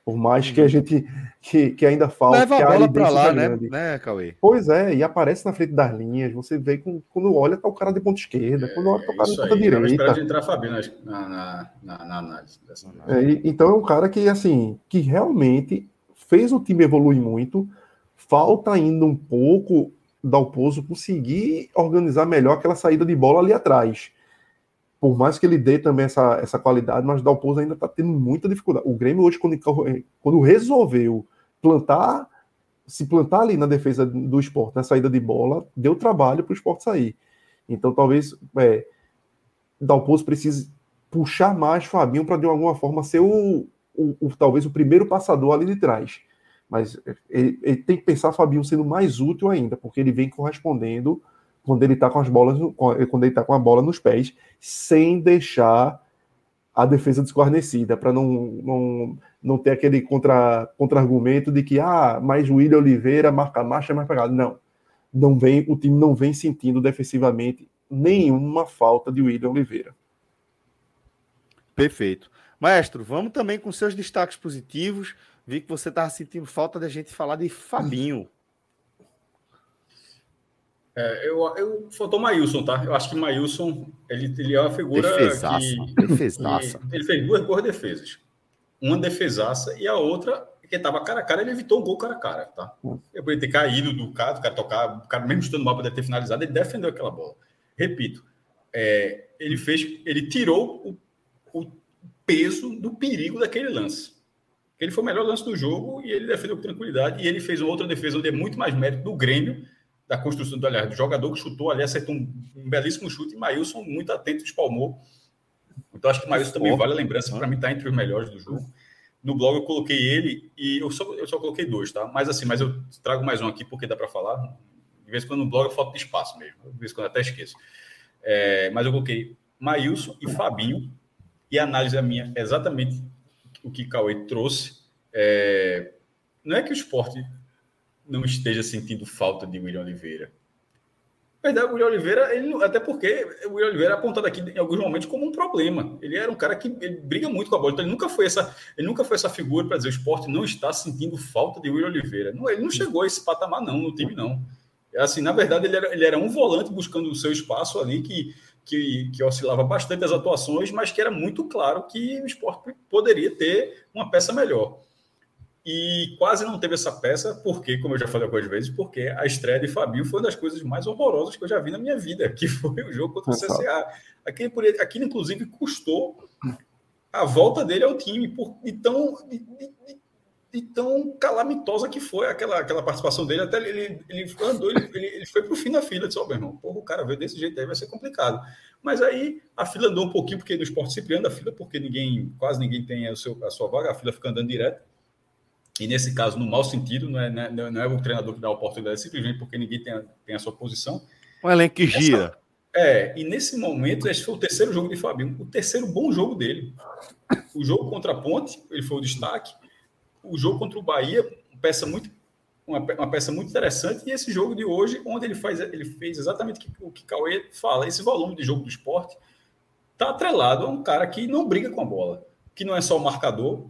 Por mais que a uhum. gente que, que ainda falta.
Leva a bola para lá, né, né, Cauê?
Pois é, e aparece na frente das linhas. Você vê com, quando olha, tá o cara de ponta esquerda, é, quando olha, tá o cara de ponta aí, direita.
de entrar Fabinho na, na, na, na análise
dessa é, Então é um cara que, assim, que realmente fez o time evoluir muito. Falta ainda um pouco Dalpozo conseguir organizar melhor aquela saída de bola ali atrás por mais que ele dê também essa, essa qualidade, mas Dalpozo ainda está tendo muita dificuldade. O Grêmio hoje, quando, quando resolveu plantar, se plantar ali na defesa do esporte, na saída de bola, deu trabalho para o esporte sair. Então talvez é, Dalpozo precise puxar mais Fabinho para de alguma forma ser o, o, o, talvez o primeiro passador ali de trás. Mas ele, ele tem que pensar Fabinho sendo mais útil ainda, porque ele vem correspondendo quando ele está com as bolas, quando ele tá com a bola nos pés, sem deixar a defesa desguarnecida, para não, não, não ter aquele contra, contra-argumento de que, ah, mas o William Oliveira marca marcha é mais pegado. Não. Não vem, o time não vem sentindo defensivamente nenhuma falta de William Oliveira.
Perfeito. Maestro, vamos também com seus destaques positivos. Vi que você estava sentindo falta da gente falar de Fabinho.
É, eu, eu faltou Maílson, tá? Eu acho que Maílson ele, ele é uma figura
defesaça, que, defesaça.
ele fez duas boas defesas. Uma defesaça e a outra que estava cara a cara, ele evitou um gol cara a cara, tá? Ele poderia ter caído do cara, o cara tocar, o cara mesmo estando mal poderia ter finalizado, ele defendeu aquela bola. Repito, é, ele fez, ele tirou o, o peso do perigo daquele lance. Ele foi o melhor lance do jogo e ele defendeu com tranquilidade. E ele fez uma outra defesa onde é muito mais mérito do Grêmio da construção do, aliás, do jogador que chutou ali, acertou um, um belíssimo chute, e Maílson, muito atento, espalmou. Então, acho que Maílson também vale a lembrança, para mim, está entre os melhores do jogo. No blog eu coloquei ele e eu só, eu só coloquei dois, tá? Mas assim, mas eu trago mais um aqui porque dá para falar. De vez em quando no blog eu falta de espaço mesmo, de vez em quando até esqueço. É, mas eu coloquei Maílson e Fabinho, e a análise a minha é exatamente o que Cauê trouxe. É, não é que o esporte não esteja sentindo falta de William Oliveira. Na verdade, o William Oliveira, ele, até porque o William Oliveira é apontado aqui em alguns momentos como um problema. Ele era um cara que briga muito com a bola, então ele nunca foi essa, ele nunca foi essa figura para dizer o esporte não está sentindo falta de William Oliveira. Não, ele não chegou a esse patamar, não, no time, não. É assim, na verdade, ele era, ele era um volante buscando o seu espaço ali que, que, que oscilava bastante as atuações, mas que era muito claro que o esporte poderia ter uma peça melhor e quase não teve essa peça, porque, como eu já falei algumas vezes, porque a estreia de Fabinho foi uma das coisas mais horrorosas que eu já vi na minha vida, que foi o jogo contra o CSA. Aquilo, aquilo inclusive, custou a volta dele ao time, por, de, tão, de, de, de tão calamitosa que foi aquela, aquela participação dele. Até ele, ele andou, ele, ele, ele foi para o fim da fila, disse, ó, oh, meu irmão, porra, o cara veio desse jeito aí, vai ser complicado. Mas aí a fila andou um pouquinho, porque no esporte sempre anda a fila, porque ninguém, quase ninguém tem a, seu, a sua vaga, a fila fica andando direto e nesse caso, no mau sentido, não é, não é, não é o treinador que dá a oportunidade, simplesmente porque ninguém tem a, tem a sua posição.
Um elenco que gira.
É, e nesse momento, esse foi o terceiro jogo de Fabinho, o terceiro bom jogo dele. O jogo contra a Ponte, ele foi o destaque. O jogo contra o Bahia, uma peça muito, uma, uma peça muito interessante. E esse jogo de hoje, onde ele, faz, ele fez exatamente o que Cauê fala: esse volume de jogo do esporte está atrelado a um cara que não briga com a bola, que não é só o marcador,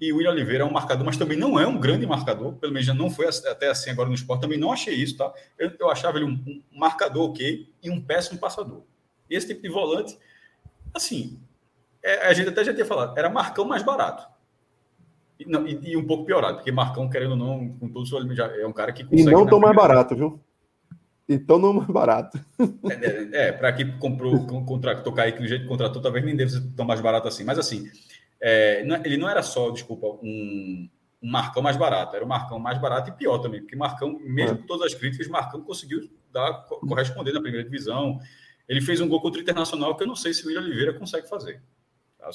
e o William Oliveira é um marcador, mas também não é um grande marcador, pelo menos já não foi até assim agora no esporte, também não achei isso, tá? Eu, eu achava ele um, um, marcador ok e um péssimo passador. Esse tipo de volante, assim, é, a gente até já tinha falado, era Marcão mais barato. E, não, e, e um pouco piorado, porque Marcão, querendo ou não, com todo o seu já é um cara que
consegue... E não tão mais barato, viu? Então não mais barato.
É, é, é para quem comprou, contratou Kaique do jeito que contratou, talvez nem deve ser tão mais barato assim. Mas assim, é, ele não era só, desculpa, um, um, Marcão mais barato, era o Marcão mais barato e pior também, porque Marcão, mesmo é. com todas as críticas, Marcão conseguiu dar, corresponder na primeira divisão. Ele fez um gol contra o Internacional que eu não sei se o William Oliveira consegue fazer.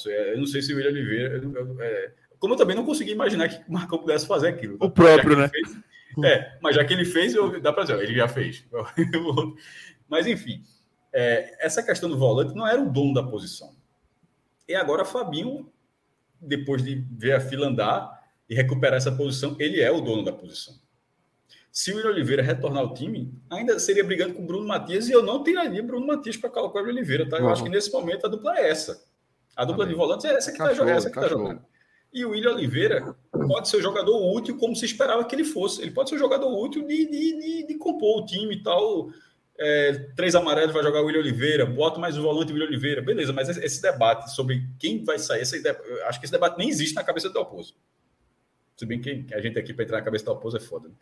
Eu não sei se o William Oliveira. É, como eu também não consegui imaginar que o Marcão pudesse fazer aquilo.
O próprio, né?
Fez, é, mas já que ele fez, eu, dá para dizer, ele já fez. mas enfim, é, essa questão do volante não era o dono da posição. E agora Fabinho depois de ver a fila andar e recuperar essa posição, ele é o dono da posição. Se o William Oliveira retornar ao time, ainda seria brigando com o Bruno Matias e eu não tiraria Bruno Matias para colocar o Oliveira, tá? Eu uhum. acho que nesse momento a dupla é essa. A dupla Também. de volantes é essa que está jogando. Tá jogando. E o William Oliveira pode ser um jogador útil como se esperava que ele fosse. Ele pode ser um jogador útil de, de, de, de compor o time e tal. É, três amarelos vai jogar o William Oliveira, bota mais o volante William Oliveira. Beleza, mas esse debate sobre quem vai sair, esse, acho que esse debate nem existe na cabeça do Dalpozo. Se bem que a gente aqui para entrar na cabeça do Dalpozo é foda. Né?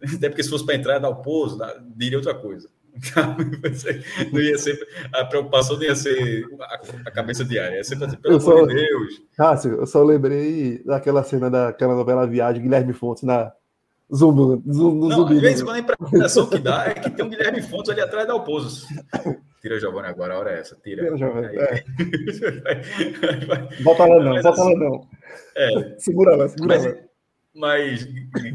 Até porque se fosse para entrar Dalpozo, diria outra coisa. não ia ser, a preocupação não ia ser a, cabeça diária, ia ser assim, pelo amor de Deus.
Cássio, eu só lembrei daquela cena daquela novela Viagem, Guilherme Fontes na Zumbi.
Zumbi não, às vezes, quando a impressão que dá é que tem um Guilherme Fontes ali atrás da Alpozo. Tira Giovanni agora, a hora é essa. Tira. Tira Giovanni. É.
Bota lá não, bota lá assim, não. É. Segura lá, segura
mas,
lá.
Mas,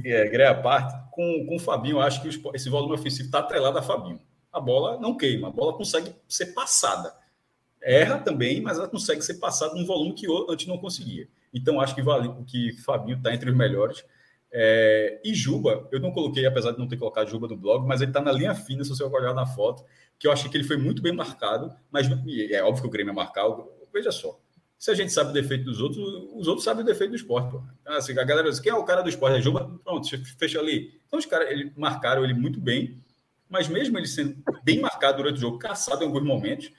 é, greia à parte, com, com o Fabinho, acho que esse volume ofensivo está atrelado a Fabinho a bola não queima, a bola consegue ser passada. Erra também, mas ela consegue ser passada num volume que antes não conseguia. Então, acho que, vale, que Fabinho está entre os melhores. É, e Juba, eu não coloquei, apesar de não ter colocado Juba no blog, mas ele está na linha fina, se você olhar na foto, que eu achei que ele foi muito bem marcado, mas é óbvio que o Grêmio é marcado. Veja só, se a gente sabe o defeito dos outros, os outros sabem o defeito do esporte. Pô. Então, assim, a galera diz, quem é o cara do esporte? É Juba? Pronto, fecha ali. Então, os caras ele, marcaram ele muito bem, mas mesmo ele sendo bem marcado durante o jogo, caçado em alguns momentos,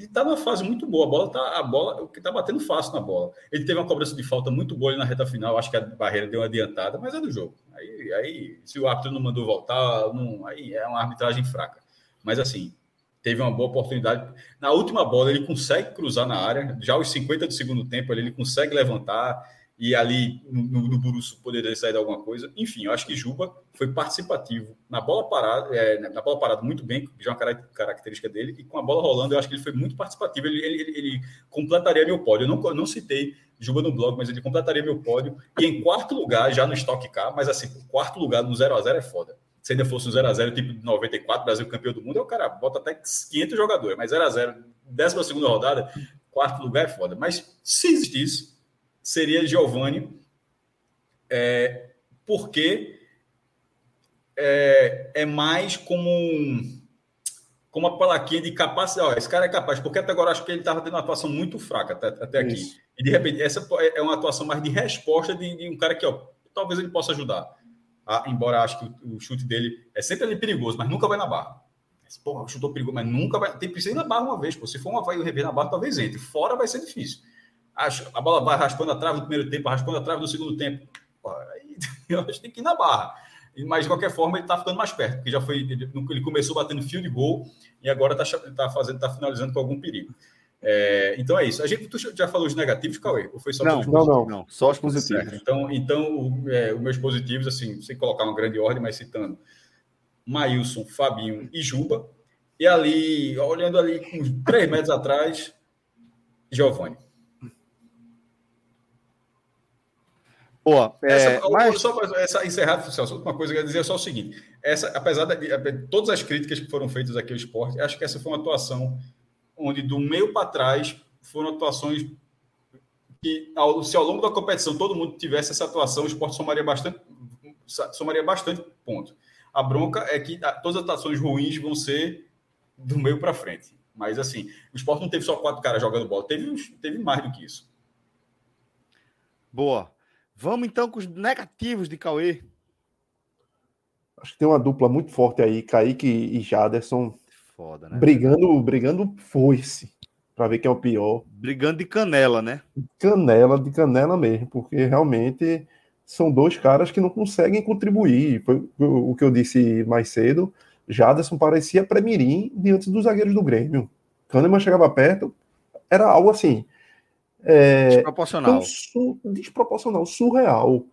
ele está numa fase muito boa. A bola tá a bola que está batendo fácil na bola. Ele teve uma cobrança de falta muito boa na reta final. Acho que a barreira deu uma adiantada, mas é do jogo. Aí, aí se o árbitro não mandou voltar, não, aí é uma arbitragem fraca. Mas assim, teve uma boa oportunidade. Na última bola, ele consegue cruzar na área. Já aos 50 do segundo tempo, ele consegue levantar e ali no, no Buruço poderia sair alguma coisa. Enfim, eu acho que Juba foi participativo na bola parada, é, na bola parada muito bem, que já é uma característica dele, e com a bola rolando, eu acho que ele foi muito participativo. Ele, ele, ele, completaria meu pódio. Eu não, eu não citei Juba no blog, mas ele completaria meu pódio. E em quarto lugar, já no Stock Car, mas assim, quarto lugar no 0 a 0 é foda. Se ainda fosse um 0x0, tipo de 94, Brasil campeão do mundo, é o cara bota até 500 jogadores, mas 0x0, décima segunda rodada, quarto lugar é foda. Mas se existisse, seria Giovanni, é, porque é, é, mais como um, como uma plaquinha de capacidade. Ó, esse cara é capaz, porque até agora acho que ele estava tendo uma atuação muito fraca até, até aqui. E de repente, essa é uma atuação mais de resposta de, de um cara que ó, talvez ele possa ajudar. Ah, embora acho que o, o, chute dele é sempre ali perigoso, mas nunca vai na barra. Porra, chutou perigoso, mas nunca vai. Tem precisa ir na barra uma vez. Pô. Se for uma vai rever na barra, talvez entre. Fora vai ser difícil a bola vai raspando a trave no primeiro tempo, raspando a trave no segundo tempo. Aí, eu acho que tem que ir na barra. Mas, de qualquer forma, ele está ficando mais perto, porque já foi. Ele começou batendo fio de gol e agora está tá fazendo, está finalizando com algum perigo. É, então é isso. A gente tu já falou os negativos, Cauê? Ou foi só
não, não, não, não, só os positivos. Certo.
Então, então o, é, os meus positivos, assim, sem colocar uma grande ordem, mas citando Maílson, Fabinho e Juba. E ali, olhando ali uns três metros atrás, Giovanni.
Boa.
É, essa, mas... Só para essa, encerrar, Celso, uma coisa que eu ia dizer é só o seguinte: essa, apesar de, de todas as críticas que foram feitas aqui ao esporte, acho que essa foi uma atuação onde, do meio para trás, foram atuações que, ao, se ao longo da competição todo mundo tivesse essa atuação, o esporte somaria bastante, somaria bastante ponto. A bronca é que todas as atuações ruins vão ser do meio para frente. Mas, assim, o esporte não teve só quatro caras jogando bola, teve, teve mais do que isso.
Boa. Vamos então com os negativos de Cauê.
Acho que tem uma dupla muito forte aí, Kaique e Jaderson. Foda, né? Brigando, brigando foice, para ver quem é o pior.
Brigando de canela, né?
Canela, de canela mesmo, porque realmente são dois caras que não conseguem contribuir. Foi o que eu disse mais cedo. Jaderson parecia premirim diante dos zagueiros do Grêmio. Kahneman chegava perto, era algo assim.
É, desproporcional.
Su, desproporcional, surreal.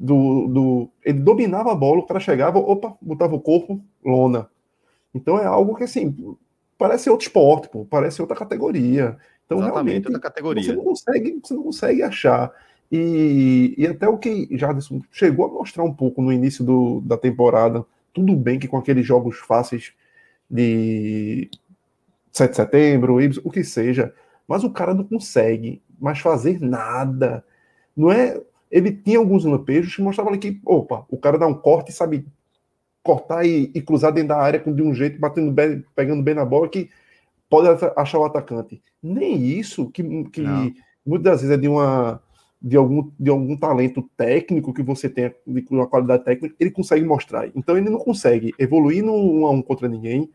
Do, do, ele dominava a bola, o cara chegava, opa, botava o corpo, lona. Então é algo que assim, parece outro esporte, pô, parece outra categoria. Então Exatamente, realmente outra categoria. você não consegue, você não consegue achar. E, e até o que Jadson chegou a mostrar um pouco no início do, da temporada, tudo bem que com aqueles jogos fáceis de 7 de setembro, o que seja, mas o cara não consegue mais fazer nada. Não é. Ele tinha alguns lampejos que mostravam que, opa, o cara dá um corte e sabe cortar e, e cruzar dentro da área de um jeito, batendo bem, pegando bem na bola, que pode achar o atacante. Nem isso, que, que muitas vezes é de uma de algum, de algum talento técnico que você tem, de uma qualidade técnica, ele consegue mostrar. Então ele não consegue evoluir no um a um contra ninguém,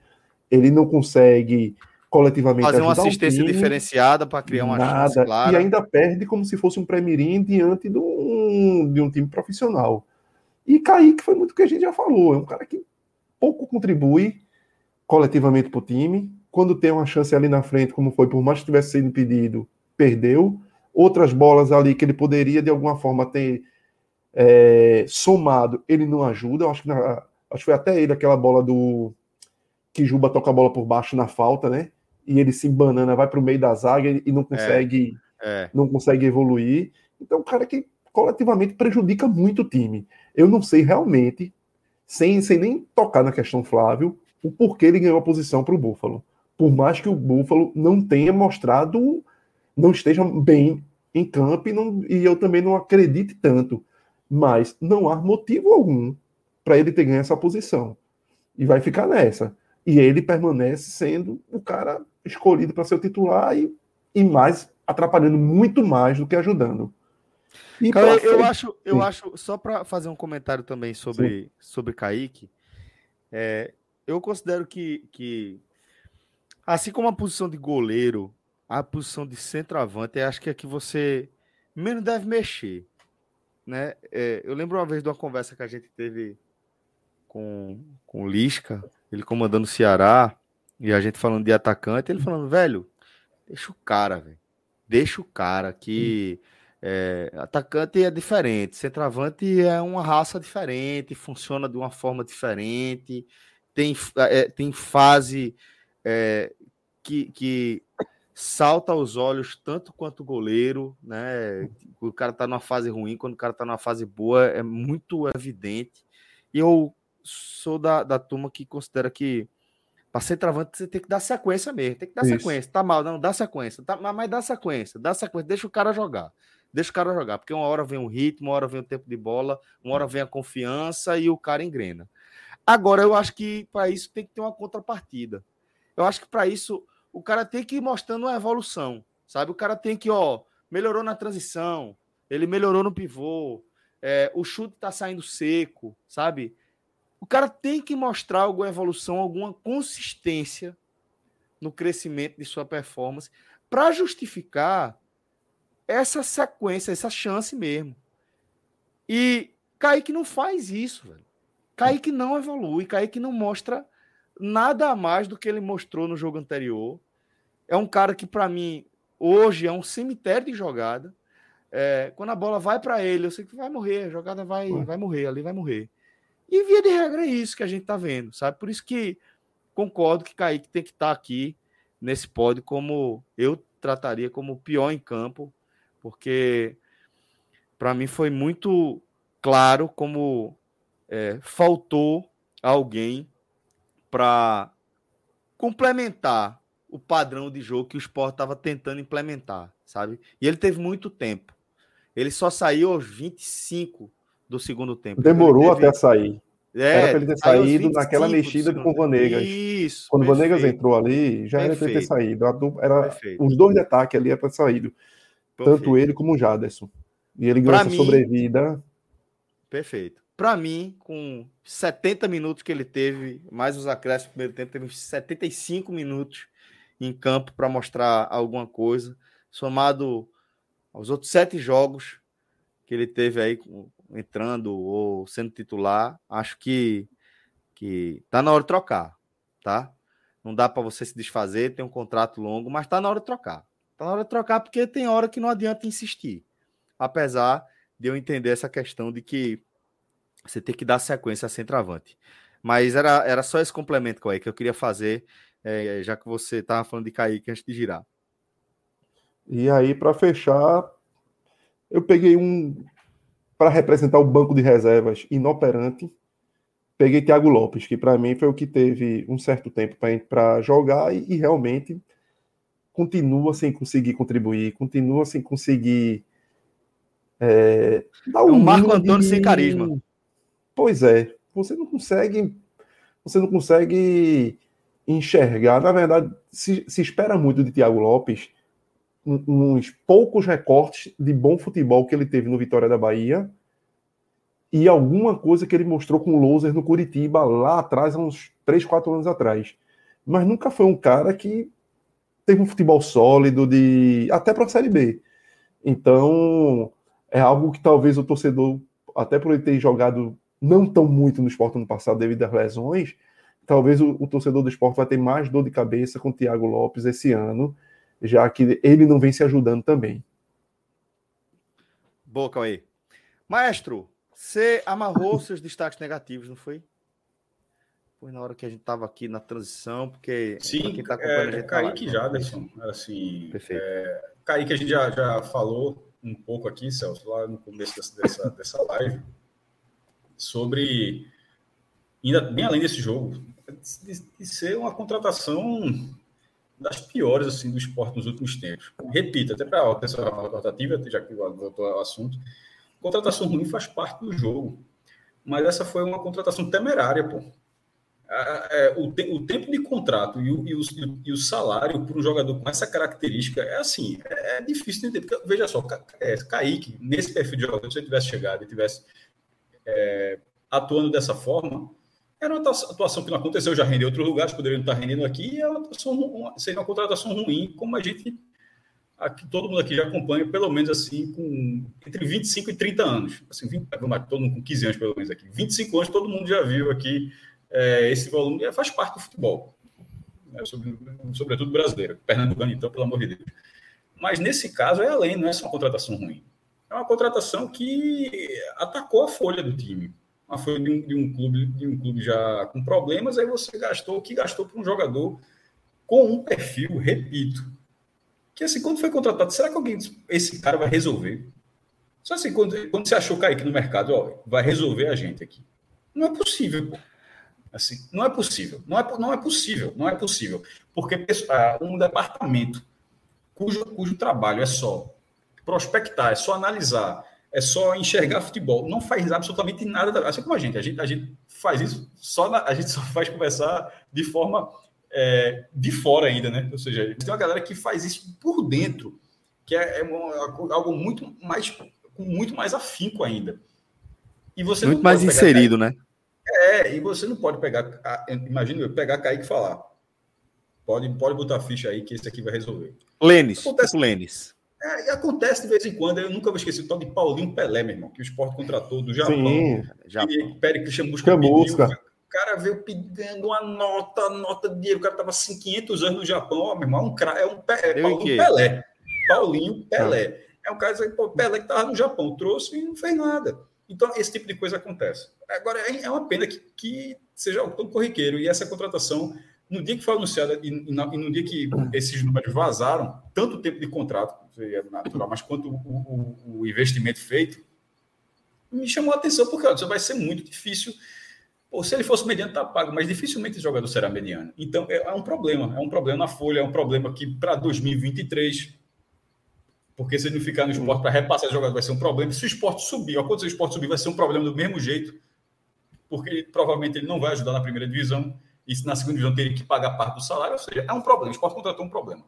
ele não consegue coletivamente
fazer uma assistência time, diferenciada para criar uma
nada, chance clara. E ainda perde como se fosse um pré-mirim diante de um, de um time profissional. E Kaique foi muito o que a gente já falou, é um cara que pouco contribui coletivamente para o time. Quando tem uma chance ali na frente, como foi, por mais que tivesse sido impedido, perdeu. Outras bolas ali que ele poderia, de alguma forma, ter é, somado, ele não ajuda. Eu acho que, na, acho que foi até ele aquela bola do. Que Juba toca a bola por baixo na falta, né? E ele se banana, vai para o meio da zaga e não consegue, é, é. não consegue evoluir. Então, o cara que coletivamente prejudica muito o time. Eu não sei realmente sem, sem nem tocar na questão Flávio, o porquê ele ganhou a posição para o Buffalo. Por mais que o Buffalo não tenha mostrado, não esteja bem em campo e, não, e eu também não acredite tanto. Mas não há motivo algum para ele ter ganho essa posição. E vai ficar nessa. E ele permanece sendo o cara escolhido para ser o titular e, e mais atrapalhando muito mais do que ajudando.
Cara, eu, eu acho, eu acho, só para fazer um comentário também sobre, sobre Kaique, é, eu considero que, que, assim como a posição de goleiro, a posição de centroavante, acho que é que você menos deve mexer. Né? É, eu lembro uma vez de uma conversa que a gente teve com, com o Lisca, ele comandando o Ceará, e a gente falando de atacante, ele falando, velho, deixa o cara, velho. Deixa o cara que. É, atacante é diferente, centroavante é uma raça diferente, funciona de uma forma diferente, tem, é, tem fase é, que, que salta aos olhos tanto quanto o goleiro, né? O cara tá numa fase ruim, quando o cara tá numa fase boa, é muito evidente. E eu sou da, da turma que considera que para centroavante você tem que dar sequência mesmo, tem que dar Isso. sequência. Tá mal, não, dá sequência. Tá, mas dá sequência, dá sequência, deixa o cara jogar deixa o cara jogar, porque uma hora vem o ritmo, uma hora vem o tempo de bola, uma hora vem a confiança e o cara engrena. Agora, eu acho que para isso tem que ter uma contrapartida. Eu acho que para isso o cara tem que ir mostrando uma evolução, sabe? O cara tem que, ó, melhorou na transição, ele melhorou no pivô, é, o chute tá saindo seco, sabe? O cara tem que mostrar alguma evolução, alguma consistência no crescimento de sua performance para justificar essa sequência, essa chance mesmo. E Kaique não faz isso, velho. Kaique não evolui, Kaique não mostra nada a mais do que ele mostrou no jogo anterior. É um cara que, para mim, hoje é um cemitério de jogada. É, quando a bola vai para ele, eu sei que vai morrer, a jogada vai, vai morrer, ali vai morrer. E via de regra é isso que a gente tá vendo, sabe? Por isso que concordo que Kaique tem que estar tá aqui nesse pódio como eu trataria como o pior em campo porque para mim foi muito claro como é, faltou alguém para complementar o padrão de jogo que o Sport estava tentando implementar, sabe? E ele teve muito tempo. Ele só saiu aos 25 do segundo tempo.
Demorou teve... até sair. É, era para ele ter saído naquela mexida com o Vanegas.
Isso.
Quando o Vanegas entrou ali, já perfeito. era para ter saído. Era, os dois de ataque ali era para ter saído. Perfeito. Tanto ele como o Jaderson. E ele ganhou essa mim, sobrevida.
Perfeito. Para mim, com 70 minutos que ele teve, mais os acréscimos no primeiro tempo, teve 75 minutos em campo para mostrar alguma coisa, somado aos outros sete jogos que ele teve aí entrando ou sendo titular, acho que que tá na hora de trocar, tá? Não dá para você se desfazer, tem um contrato longo, mas tá na hora de trocar. Tá na hora de trocar, porque tem hora que não adianta insistir. Apesar de eu entender essa questão de que você tem que dar sequência a centroavante. Mas era, era só esse complemento, que eu queria fazer, é, já que você estava falando de Kaique antes de girar.
E aí, para fechar, eu peguei um. Para representar o banco de reservas inoperante, peguei Thiago Lopes, que para mim foi o que teve um certo tempo para jogar e, e realmente continua sem conseguir contribuir, continua sem conseguir
é, dar um, é um Marco Antônio de... sem carisma.
Pois é, você não consegue, você não consegue enxergar. Na verdade, se, se espera muito de Thiago Lopes uns poucos recortes de bom futebol que ele teve no Vitória da Bahia e alguma coisa que ele mostrou com o Loser no Curitiba lá atrás, há uns 3, 4 anos atrás. Mas nunca foi um cara que teve um futebol sólido de até para a Série B. Então, é algo que talvez o torcedor, até por ele ter jogado não tão muito no esporte no passado devido às lesões, talvez o, o torcedor do esporte vai ter mais dor de cabeça com o Thiago Lopes esse ano, já que ele não vem se ajudando também.
Boa, Cauê. Maestro, você amarrou seus destaques negativos, não foi? Foi na hora que a gente estava aqui na transição, porque
Sim, quem tá acompanhando é, a gente tá Kaique tá Jaderson, assim, Perfeito. É, Kaique a gente já, já falou um pouco aqui, Celso, lá no começo dessa, dessa, dessa live, sobre, ainda bem além desse jogo, de, de ser uma contratação das piores assim do esporte nos últimos tempos. Repito, até para a rotativa, já que voltou ao assunto, contratação ruim faz parte do jogo. Mas essa foi uma contratação temerária, pô. É, o, tempo de contrato e o, e, o, e o, salário para um jogador com essa característica é assim, é, é difícil de entender. Porque, veja só, é, Kaique, nesse perfil de jogador, se ele tivesse chegado e tivesse é, atuando dessa forma, era uma atuação que não aconteceu, já rendeu em outros lugares, poderiam estar rendendo aqui, e é uma seria uma contratação ruim, como a gente, aqui, todo mundo aqui já acompanha, pelo menos assim, com entre 25 e 30 anos. Assim, 20, todo mundo com 15 anos, pelo menos aqui. 25 anos, todo mundo já viu aqui é, esse volume, é, faz parte do futebol, né, sobre, sobretudo brasileiro. Pernambucano, então, pelo amor de Deus. Mas nesse caso é além, não é só uma contratação ruim. É uma contratação que atacou a folha do time uma folha de um, de um, clube, de um clube já com problemas, aí você gastou o que gastou para um jogador com um perfil, repito, que assim, quando foi contratado, será que alguém, esse cara vai resolver? Só assim, quando, quando você achou Kaique no mercado, ó, vai resolver a gente aqui. Não é possível, pô. Assim, não é possível. Não é, não é possível. Não é possível. Porque ah, um departamento cujo, cujo trabalho é só prospectar, é só analisar, é só enxergar futebol. Não faz absolutamente nada. Assim como a gente, a gente, a gente faz isso só na, a gente só faz conversar de forma é, de fora ainda, né? Ou seja, tem uma galera que faz isso por dentro, que é, é uma, algo muito mais com muito mais afinco ainda.
E você muito mais inserido, né?
É, e você não pode pegar, imagina eu pegar, cair e falar. Pode, pode botar ficha aí que esse aqui vai resolver.
Lênis, Acontece, tipo Lênis.
É, e acontece de vez em quando, eu nunca vou esquecer o tal de Paulinho Pelé, meu irmão, que o esporte contratou do Japão. Sim, Japão. E Péricles Musca
pediu,
o cara veio pedindo uma nota, nota de dinheiro, o cara tava assim 500 anos no Japão, ó, meu irmão, é um, é um é Paulinho Pelé. Paulinho Pelé. É um cara que Pelé que tava no Japão, trouxe e não fez nada. Então, esse tipo de coisa acontece. Agora, é, é uma pena que, que seja tão corriqueiro e essa contratação no dia que foi anunciada e, no dia que esses números vazaram, tanto tempo de contrato, é natural, mas quanto o, o, o investimento feito, me chamou a atenção, porque ó, vai ser muito difícil. Pô, se ele fosse mediano, tá pago, mas dificilmente o jogador será mediano. Então, é, é um problema, é um problema na folha, é um problema que para 2023 porque se ele não ficar no esporte para repassar o jogador vai ser um problema. Se o esporte subir, ou quando o esporte subir, vai ser um problema do mesmo jeito, porque provavelmente ele não vai ajudar na primeira divisão e na segunda divisão teria que pagar parte do salário, ou seja, é um problema. O esporte contratou um problema.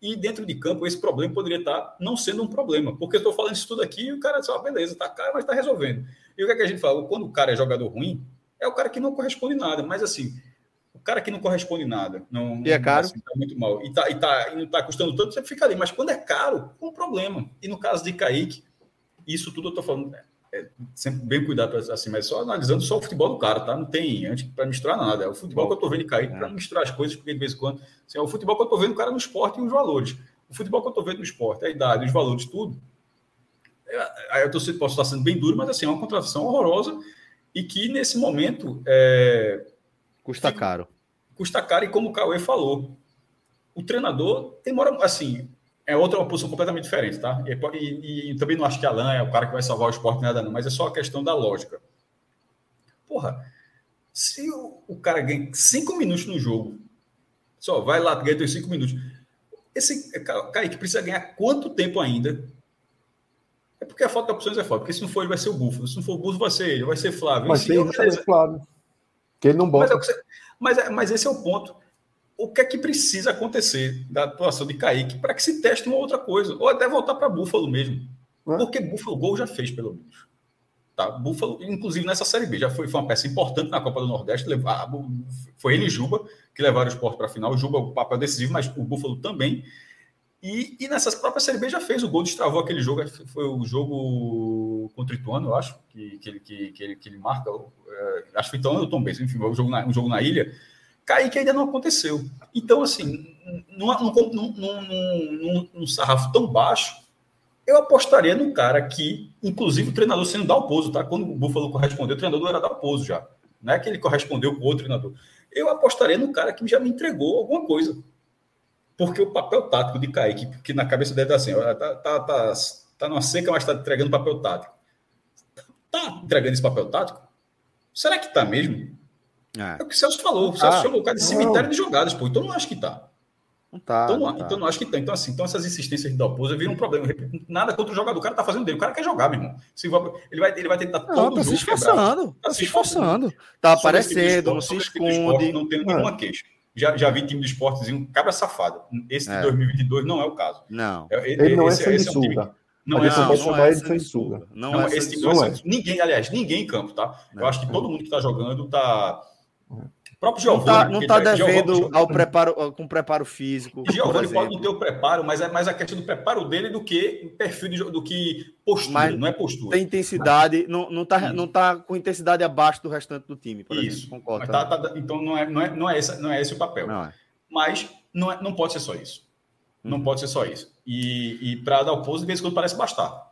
E dentro de campo, esse problema poderia estar não sendo um problema, porque eu estou falando isso tudo aqui e o cara diz, ah, beleza, tá caro, mas está resolvendo. E o que, é que a gente fala? Quando o cara é jogador ruim, é o cara que não corresponde nada, mas assim, o cara que não corresponde nada, não,
e é caro,
assim, tá muito mal, e, tá, e, tá, e não está custando tanto, você fica ali, mas quando é caro, é um problema. E no caso de Kaique, isso tudo eu estou falando, é, sempre bem cuidado, assim, mas só analisando só o futebol do cara, tá? Não tem antes para misturar nada. É o futebol que eu tô vendo cair para misturar as coisas, porque de vez em quando. Assim, é o futebol que eu tô vendo o cara no esporte e os valores. O futebol que eu tô vendo no esporte, a idade, os valores, tudo. É, aí eu tô, posso estar sendo bem duro, mas assim, é uma contratação horrorosa e que nesse momento. É,
custa caro.
Custa caro, e como o Cauê falou, o treinador demora. Assim, é outra posição completamente diferente, tá? E, e, e, também não acho que Alan é o cara que vai salvar o esporte nada, não, mas é só a questão da lógica. Porra, se o, o cara ganha cinco minutos no jogo, só vai lá, ganha teus cinco minutos. Esse Kaique precisa ganhar quanto tempo ainda? É porque a falta de opções é foda. Porque se não for, ele vai ser o Búfalo. Se não for o Búfalo, vai ser ele, vai ser Flávio.
Vai ser o Flávio. Que ele não bota.
Mas, é, mas, mas esse é o ponto o que é que precisa acontecer da atuação de Kaique para que se teste uma outra coisa, ou até voltar para Búfalo mesmo. É? Porque Búfalo Gol já fez, pelo menos. Tá? Búfalo, inclusive nessa Série B, já foi, foi uma peça importante na Copa do Nordeste. Levar, ah, foi ele e Juba que levaram o esporte para a final. O Juba, o papel decisivo, mas o Búfalo também. E, e nessas próprias Série B já fez o gol, destravou aquele jogo. Foi o jogo contra o Ituano, eu acho, que, que, ele, que, que, ele, que ele marca. É, acho que foi Ituano ou Tom Benz, enfim, um jogo na, um jogo na ilha Kaique ainda não aconteceu. Então, assim, num, num, num, num, sarrafo tão baixo, eu apostaria no cara que, inclusive, o treinador sendo Dalpozo, tá? Quando o Buffalo correspondeu, o treinador era Dalpozo já. Não é que ele correspondeu com outro treinador. Eu apostaria no cara que já me entregou alguma coisa. Porque o papel tático de Kaique, que na cabeça dele tá assim, tá, tá, tá, tá numa seca, mas tá entregando papel tático. Tá entregando esse papel tático? Será que tá mesmo? É. é o que o Celso falou. O Celso ah, chamou o cara de cemitério não. de jogadas, pô. Então não acho que tá.
Não tá.
Então
não,
não, tá. então não acho que tá. Então, assim, então essas insistências de Dalpozo viram um problema. Nada contra o jogador. O cara tá fazendo dele. O cara quer jogar, meu irmão. Se ele, vai, ele vai tentar
não, todo tá se esforçando. Tá, tá se esforçando. Tá aparecendo, não se esconde.
não tenho nenhuma queixa. Já, já vi time de esportezinho cabra safado. Esse de é. 2022 não é o caso.
Não.
É, ele não é esse, é sanguessuga.
Não, não, é, não, não é sanguessuga. Não, não, é esse não é. Ninguém, aliás, ninguém em campo, tá? Eu acho que todo mundo que tá jogando tá
próprio Giovanni. Não está não tá devendo Giovani, ao preparo, com preparo físico.
Giovanni pode não ter o preparo, mas é mais a questão do preparo dele do que perfil de, do que postura, mas não é postura.
Tem intensidade, não, não, tá, não tá com intensidade abaixo do restante do time,
por Isso. exemplo. Concordo. Tá, tá, então não é, não, é, não, é esse, não é esse o papel. Não é. Mas não, é, não pode ser só isso. Não uhum. pode ser só isso. E, e para dar o pouso, de vez em quando parece bastar.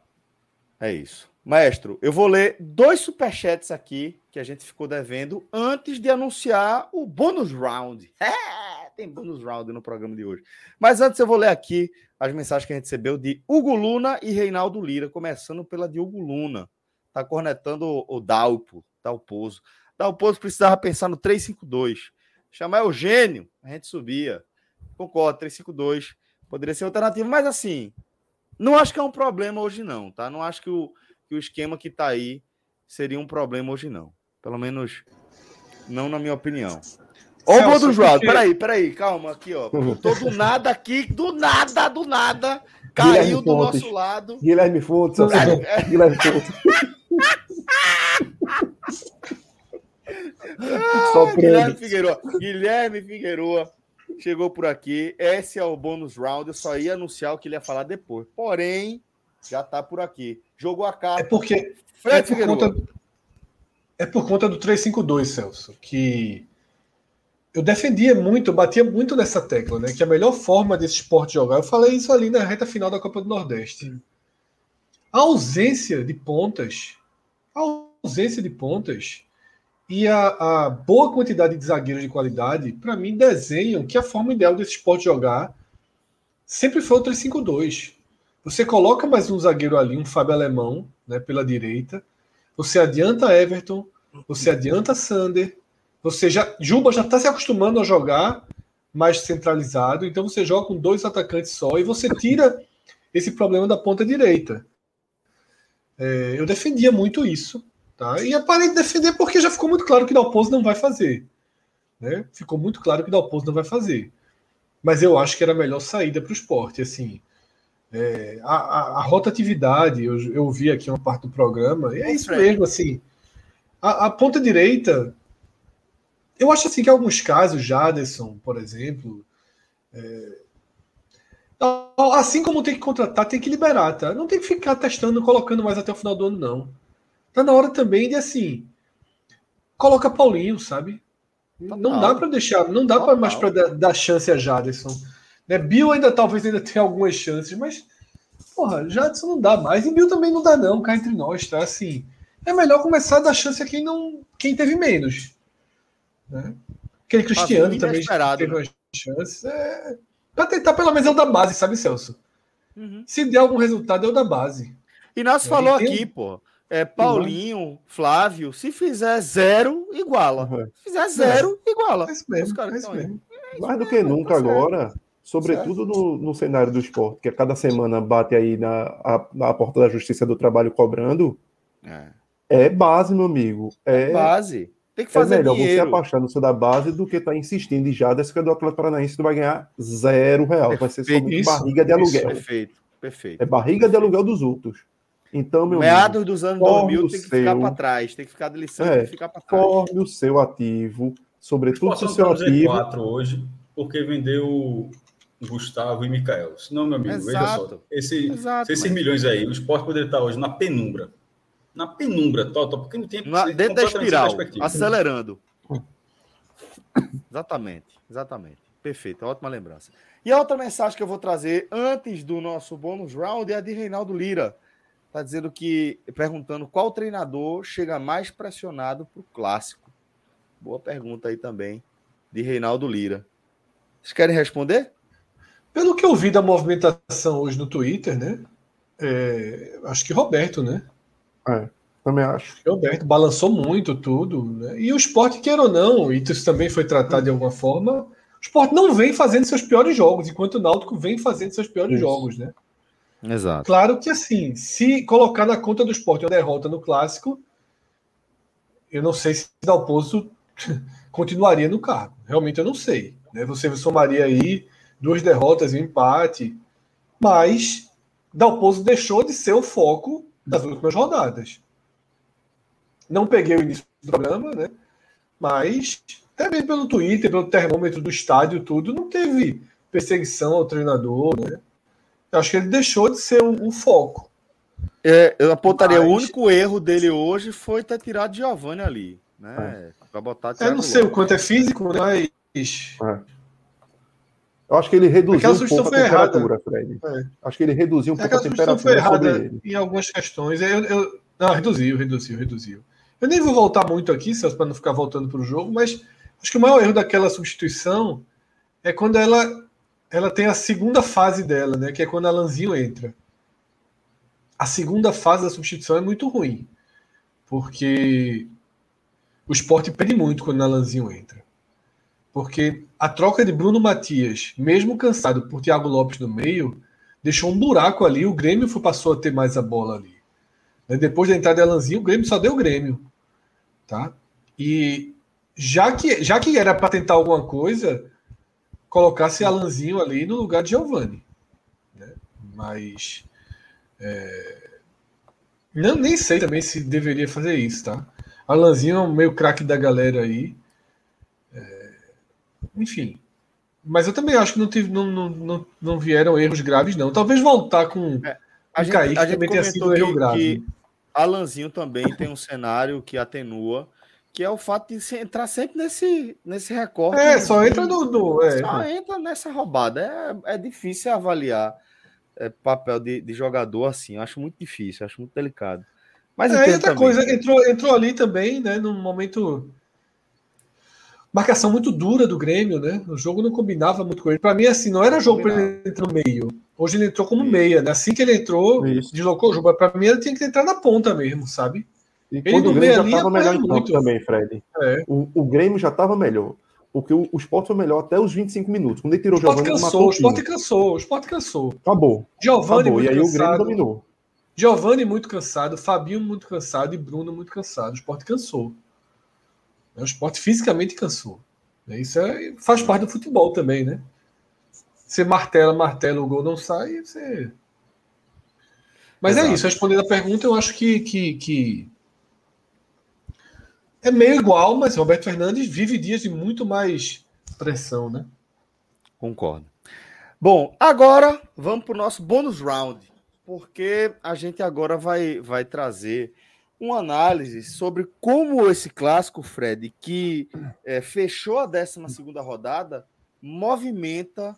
É isso. Maestro, eu vou ler dois superchats aqui que a gente ficou devendo antes de anunciar o bônus round. É, tem bônus round no programa de hoje. Mas antes eu vou ler aqui as mensagens que a gente recebeu de Hugo Luna e Reinaldo Lira, começando pela de Hugo Luna. Tá cornetando o Dalpo, Dalpozo. Dalpozo precisava pensar no 352. Chamar Eugênio, a gente subia. Concordo, 352 poderia ser alternativa, mas assim, não acho que é um problema hoje não, tá? Não acho que o que o esquema que está aí seria um problema hoje, não. Pelo menos, não na minha opinião. Ó, o gol do João. Peraí, peraí, calma aqui, ó. Tô do nada aqui, do nada, do nada. Caiu do Fontes. nosso lado.
Guilherme Fontes. Guilherme Fontes.
Só Guilherme Figueiredo. Guilherme Figueiredo chegou por aqui. Esse é o bônus round. Eu só ia anunciar o que ele ia falar depois. Porém, já tá por aqui. Jogou a carta.
É porque. é por, conta, é por conta do 352, Celso, que eu defendia muito, eu batia muito nessa tecla, né? Que a melhor forma desse esporte jogar, eu falei isso ali na reta final da Copa do Nordeste. A ausência de pontas, a ausência de pontas e a, a boa quantidade de zagueiros de qualidade, para mim, desenham que a forma ideal desse esporte jogar sempre foi o 352. Você coloca mais um zagueiro ali, um Fábio Alemão, né, pela direita. Você adianta Everton, você adianta Sander. Você já Juba já está se acostumando a jogar mais centralizado, então você joga com dois atacantes só e você tira esse problema da ponta direita. É, eu defendia muito isso, tá? E parei de defender porque já ficou muito claro que Dalpozo não vai fazer. Né? Ficou muito claro que Dalpozo não vai fazer. Mas eu acho que era a melhor saída para o esporte. Assim, é, a, a, a, rotatividade, eu, eu vi aqui uma parte do programa, e é isso mesmo, assim. A, a, ponta direita, eu acho assim que em alguns casos, Jaderson, por exemplo, é, assim como tem que contratar, tem que liberar, tá? Não tem que ficar testando, colocando mais até o final do ano, não. Tá na hora também de assim, coloca Paulinho, sabe? Total. Não dá para deixar, não dá para mais para dar, dar chance a Jaderson. Né? Bill ainda talvez ainda tenha algumas chances, mas porra, Jadson não dá mais. E Bill também não dá, não, cá entre nós, tá? Assim, é melhor começar a dar chance a quem não. quem teve menos. Né? Aquele Cristiano também teve né? umas chances. É... Pra tentar pelo menos é o da base, sabe, Celso? Uhum. Se der algum resultado, é o da base.
E nós é, falou aqui, pô. É, Paulinho, Flávio, se fizer zero, iguala. Uhum. Se fizer zero, é. iguala. É
isso mesmo. É isso mesmo. Mais do que nunca tá agora, sobretudo no, no, cenário do esporte, que a cada semana bate aí na, a, na porta da Justiça do Trabalho cobrando, é, é base, meu amigo. É,
é base.
Tem que fazer é melhor dinheiro. você apostar no seu da base do que estar tá insistindo e já desse que do Atlético Paranaense tu vai ganhar zero real. Vai ser só barriga de aluguel.
perfeito, perfeito.
É barriga
perfeito.
de aluguel dos outros. Então, meu
Meados amigo, dos anos 2000 tem que seu... ficar para trás, tem que ficar de licença, é, tem que ficar para trás.
Forme o seu ativo, sobretudo se o seu ativo.
hoje, porque vendeu Gustavo e Mikael. Senão, meu amigo, Exato. veja só. Esse, Exato, esses mas... milhões aí, o esporte poderia estar hoje na penumbra. Na penumbra, total, porque não tem.
Na, dentro da espiral, acelerando. exatamente, exatamente. Perfeito, ótima lembrança. E a outra mensagem que eu vou trazer antes do nosso bônus round é a de Reinaldo Lira. Está dizendo que, perguntando qual treinador chega mais pressionado para o clássico. Boa pergunta aí também, de Reinaldo Lira. Vocês querem responder?
Pelo que eu vi da movimentação hoje no Twitter, né? É, acho que Roberto, né?
É, também acho.
Roberto balançou muito tudo. Né? E o esporte, queira ou não, e isso também foi tratado de alguma forma, o esporte não vem fazendo seus piores jogos, enquanto o Náutico vem fazendo seus piores isso. jogos, né?
Exato.
Claro que assim, se colocar na conta do esporte uma derrota no clássico, eu não sei se Dalpozo continuaria no cargo. Realmente eu não sei. Né? Você somaria aí duas derrotas e um empate, mas Dalpozo deixou de ser o foco das últimas rodadas. Não peguei o início do programa, né? Mas também pelo Twitter, pelo termômetro do estádio, tudo, não teve perseguição ao treinador, né? Eu acho que ele deixou de ser um, um foco.
É, eu apontaria, Mas... o único erro dele hoje foi ter tirado Giovanni ali, né? É. Pra botar
Eu não sei o quanto é físico, mas. É.
Eu acho que ele reduziu um pouco a temperatura, errada. Fred. É. Acho que ele reduziu um pouco a temperatura
foi errada em algumas questões. Eu, eu, não, reduziu, reduziu, reduziu. Eu nem vou voltar muito aqui, Celso, para não ficar voltando para o jogo, mas acho que o maior erro daquela substituição é quando ela ela tem a segunda fase dela, né? Que é quando a Lanzinho entra. A segunda fase da substituição é muito ruim. Porque o esporte perde muito quando a Lanzinho entra. Porque a troca de Bruno Matias, mesmo cansado por Thiago Lopes no meio, deixou um buraco ali. O Grêmio passou a ter mais a bola ali. Né, depois da entrada de Lanzinho, o Grêmio só deu o Grêmio. Tá? E já que, já que era para tentar alguma coisa, colocasse Alanzinho ali no lugar de Giovanni. Né? Mas. É... Não, nem sei também se deveria fazer isso, tá? Alanzinho é um meio craque da galera aí. Enfim. Mas eu também acho que não, tive, não, não, não, não vieram erros graves, não. Talvez voltar com. É,
a gente, Kaique a gente também tenha sido um erro grave. Alanzinho também tem um cenário que atenua que é o fato de entrar sempre nesse, nesse recorte.
É, só entra no. no é.
Só entra nessa roubada. É, é difícil avaliar é, papel de, de jogador assim. Eu acho muito difícil, acho muito delicado.
Mas é, outra também, coisa, entrou, entrou ali também, né, num momento. Marcação muito dura do Grêmio, né? O jogo não combinava muito com ele. Para mim, assim, não era jogo para ele entrar no meio. Hoje ele entrou como meia, né? Assim que ele entrou, Isso. deslocou o jogo. Para mim, ele tinha que entrar na ponta mesmo, sabe?
E quando o Grêmio já estava melhor em campo também, Fred. É. O, o Grêmio já estava melhor. Porque o, o Sport foi melhor até os 25 minutos. Quando ele tirou o Giovanni,
cansou, o Sport cansou, o Sport cansou.
Acabou.
Giovanni Acabou.
E aí cansado, o Grêmio dominou.
Giovanni muito cansado, Fabinho muito cansado e Bruno muito cansado. O Sport cansou. O Sport fisicamente cansou. Isso é, faz parte do futebol também, né? Você martela, martela, o gol não sai, você. Mas é Exato. é isso, respondendo a pergunta, eu acho que, que, que é meio igual, mas Roberto Fernandes vive dias de muito mais pressão, né?
Concordo. Bom, agora vamos para o nosso bônus round, porque a gente agora vai, vai trazer uma análise sobre como esse clássico, Fred, que é, fechou a 12 rodada, movimenta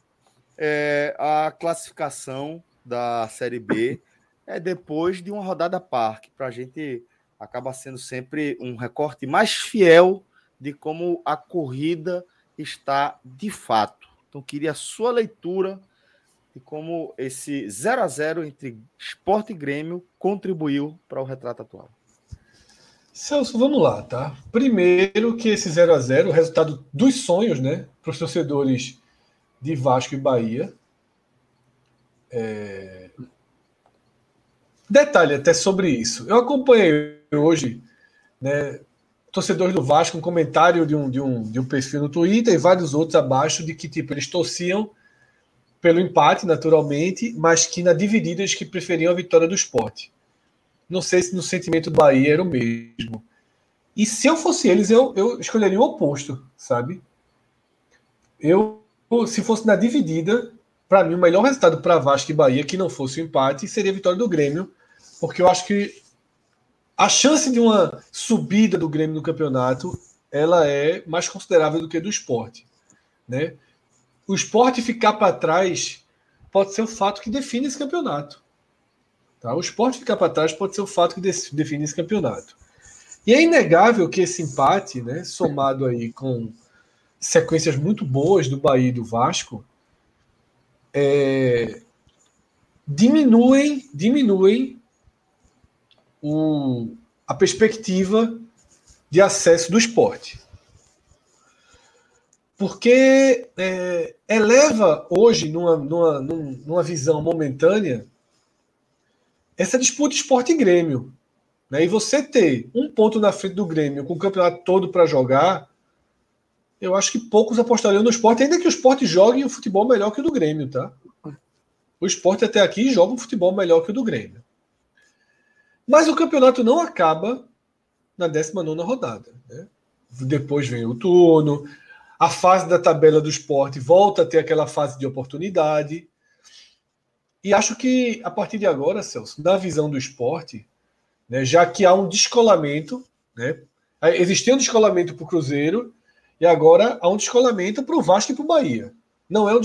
é, a classificação da Série B é, depois de uma rodada parque, para a gente acaba sendo sempre um recorte mais fiel de como a corrida está de fato. Então, queria a sua leitura de como esse 0 a 0 entre Esporte e Grêmio contribuiu para o retrato atual.
Celso, vamos lá, tá? Primeiro que esse 0 a 0 o resultado dos sonhos, né, para os torcedores de Vasco e Bahia. É... Detalhe até sobre isso. Eu acompanhei hoje, né, torcedores do Vasco um comentário de um, de, um, de um perfil no Twitter e vários outros abaixo de que tipo eles torciam pelo empate, naturalmente, mas que na dividida eles que preferiam a vitória do esporte. Não sei se no sentimento do Bahia era o mesmo. E se eu fosse eles, eu, eu escolheria o oposto, sabe? Eu, se fosse na dividida, para mim, o melhor resultado para Vasco e Bahia, que não fosse o empate, seria a vitória do Grêmio, porque eu acho que a chance de uma subida do Grêmio no campeonato ela é mais considerável do que do esporte. Né? O esporte ficar para trás pode ser o fato que define esse campeonato. Tá? O esporte ficar para trás pode ser o fato que define esse campeonato. E é inegável que esse empate, né, somado aí com sequências muito boas do Bahia e do Vasco, é, diminuem, diminuem o, a perspectiva de acesso do esporte. Porque é, eleva hoje, numa, numa, numa visão momentânea, essa disputa esporte e Grêmio. Né? E você ter um ponto na frente do Grêmio com o campeonato todo para jogar, eu acho que poucos apostariam no esporte, ainda que o esporte jogue um futebol melhor que o do Grêmio, tá? O esporte até aqui joga um futebol melhor que o do Grêmio. Mas o campeonato não acaba na 19 rodada. Né? Depois vem o turno, a fase da tabela do esporte volta a ter aquela fase de oportunidade. E acho que a partir de agora, Celso, na visão do esporte, né, já que há um descolamento, né, existia um descolamento para o Cruzeiro e agora há um descolamento para o Vasco e para o Bahia. Não é um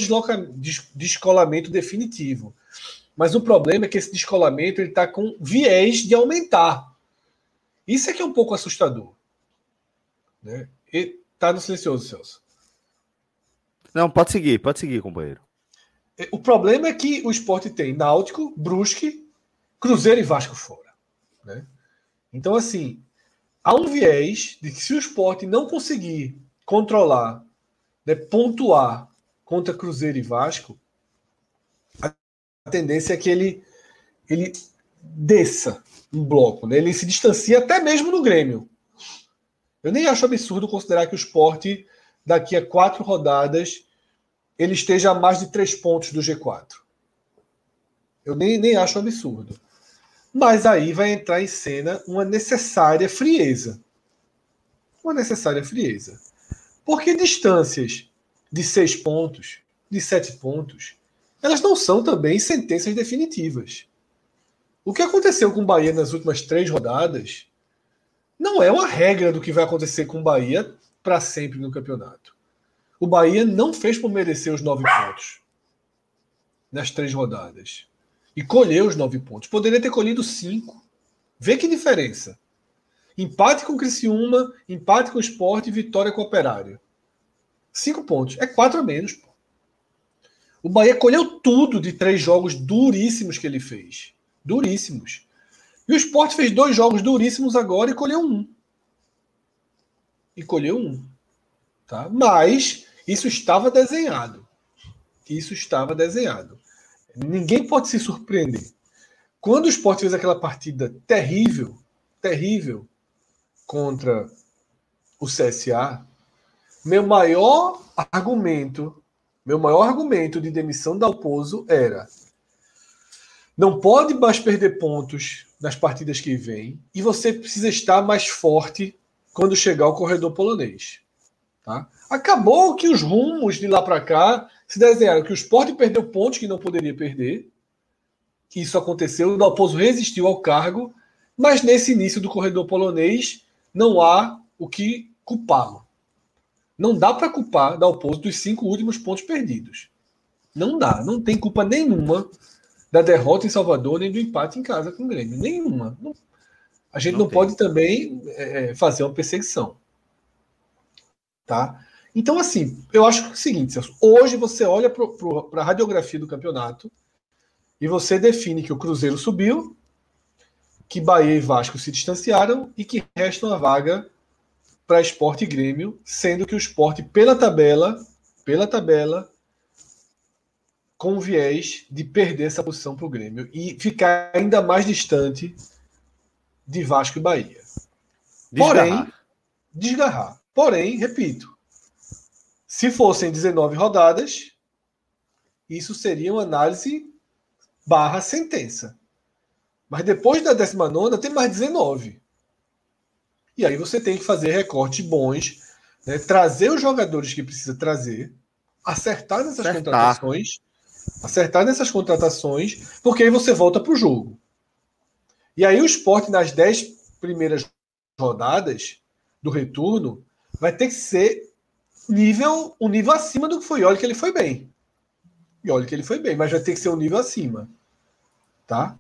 descolamento definitivo. Mas o problema é que esse descolamento está com viés de aumentar. Isso é que é um pouco assustador. Né? Tá no silencioso, Celso.
Não, pode seguir, pode seguir, companheiro.
É, o problema é que o esporte tem Náutico, Brusque, Cruzeiro e Vasco fora. Né? Então, assim, há um viés de que se o esporte não conseguir controlar, né, pontuar contra Cruzeiro e Vasco, a tendência é que ele, ele desça um bloco, né? ele se distancia até mesmo no Grêmio. Eu nem acho absurdo considerar que o esporte, daqui a quatro rodadas, ele esteja a mais de três pontos do G4. Eu nem, nem acho absurdo. Mas aí vai entrar em cena uma necessária frieza. Uma necessária frieza. Porque distâncias de seis pontos, de sete pontos, elas não são também sentenças definitivas. O que aconteceu com o Bahia nas últimas três rodadas não é uma regra do que vai acontecer com o Bahia para sempre no campeonato. O Bahia não fez por merecer os nove pontos nas três rodadas. E colheu os nove pontos. Poderia ter colhido cinco. Vê que diferença. Empate com o Criciúma, empate com o Sport e vitória com o Operário. Cinco pontos. É quatro a menos. Pô. O Bahia colheu tudo de três jogos duríssimos que ele fez. Duríssimos. E o Sport fez dois jogos duríssimos agora e colheu um. E colheu um. Tá? Mas isso estava desenhado. Isso estava desenhado. Ninguém pode se surpreender. Quando o Sport fez aquela partida terrível, terrível, contra o CSA, meu maior argumento, meu maior argumento de demissão da Alpozo era não pode mais perder pontos nas partidas que vêm e você precisa estar mais forte quando chegar ao corredor polonês. Tá? Acabou que os rumos de lá para cá se desenharam que o esporte perdeu pontos que não poderia perder. Isso aconteceu, o Dalpozo resistiu ao cargo, mas nesse início do corredor polonês não há o que culpá-lo. Não dá para culpar Dalpozo dos cinco últimos pontos perdidos. Não dá, não tem culpa nenhuma da derrota em Salvador nem do empate em casa com o Grêmio. Nenhuma. A gente não, não pode também é, é, fazer uma perseguição. Tá? Então, assim, eu acho que é o seguinte, Celso, hoje você olha para a radiografia do campeonato e você define que o Cruzeiro subiu, que Bahia e Vasco se distanciaram e que resta uma vaga para Esporte e Grêmio, sendo que o Esporte, pela tabela, pela tabela, com viés de perder essa posição para o Grêmio e ficar ainda mais distante de Vasco e Bahia. Porém, desgarrar. Porém, repito, se fossem 19 rodadas, isso seria uma análise barra sentença. Mas depois da 19 tem mais 19. E aí você tem que fazer recortes bons, né? trazer os jogadores que precisa trazer, acertar nessas acertar. contratações, acertar nessas contratações, porque aí você volta para o jogo. E aí o esporte nas 10 primeiras rodadas do retorno vai ter que ser nível, um nível acima do que foi. Olha que ele foi bem. E olha que ele foi bem, mas vai ter que ser um nível acima. Tá?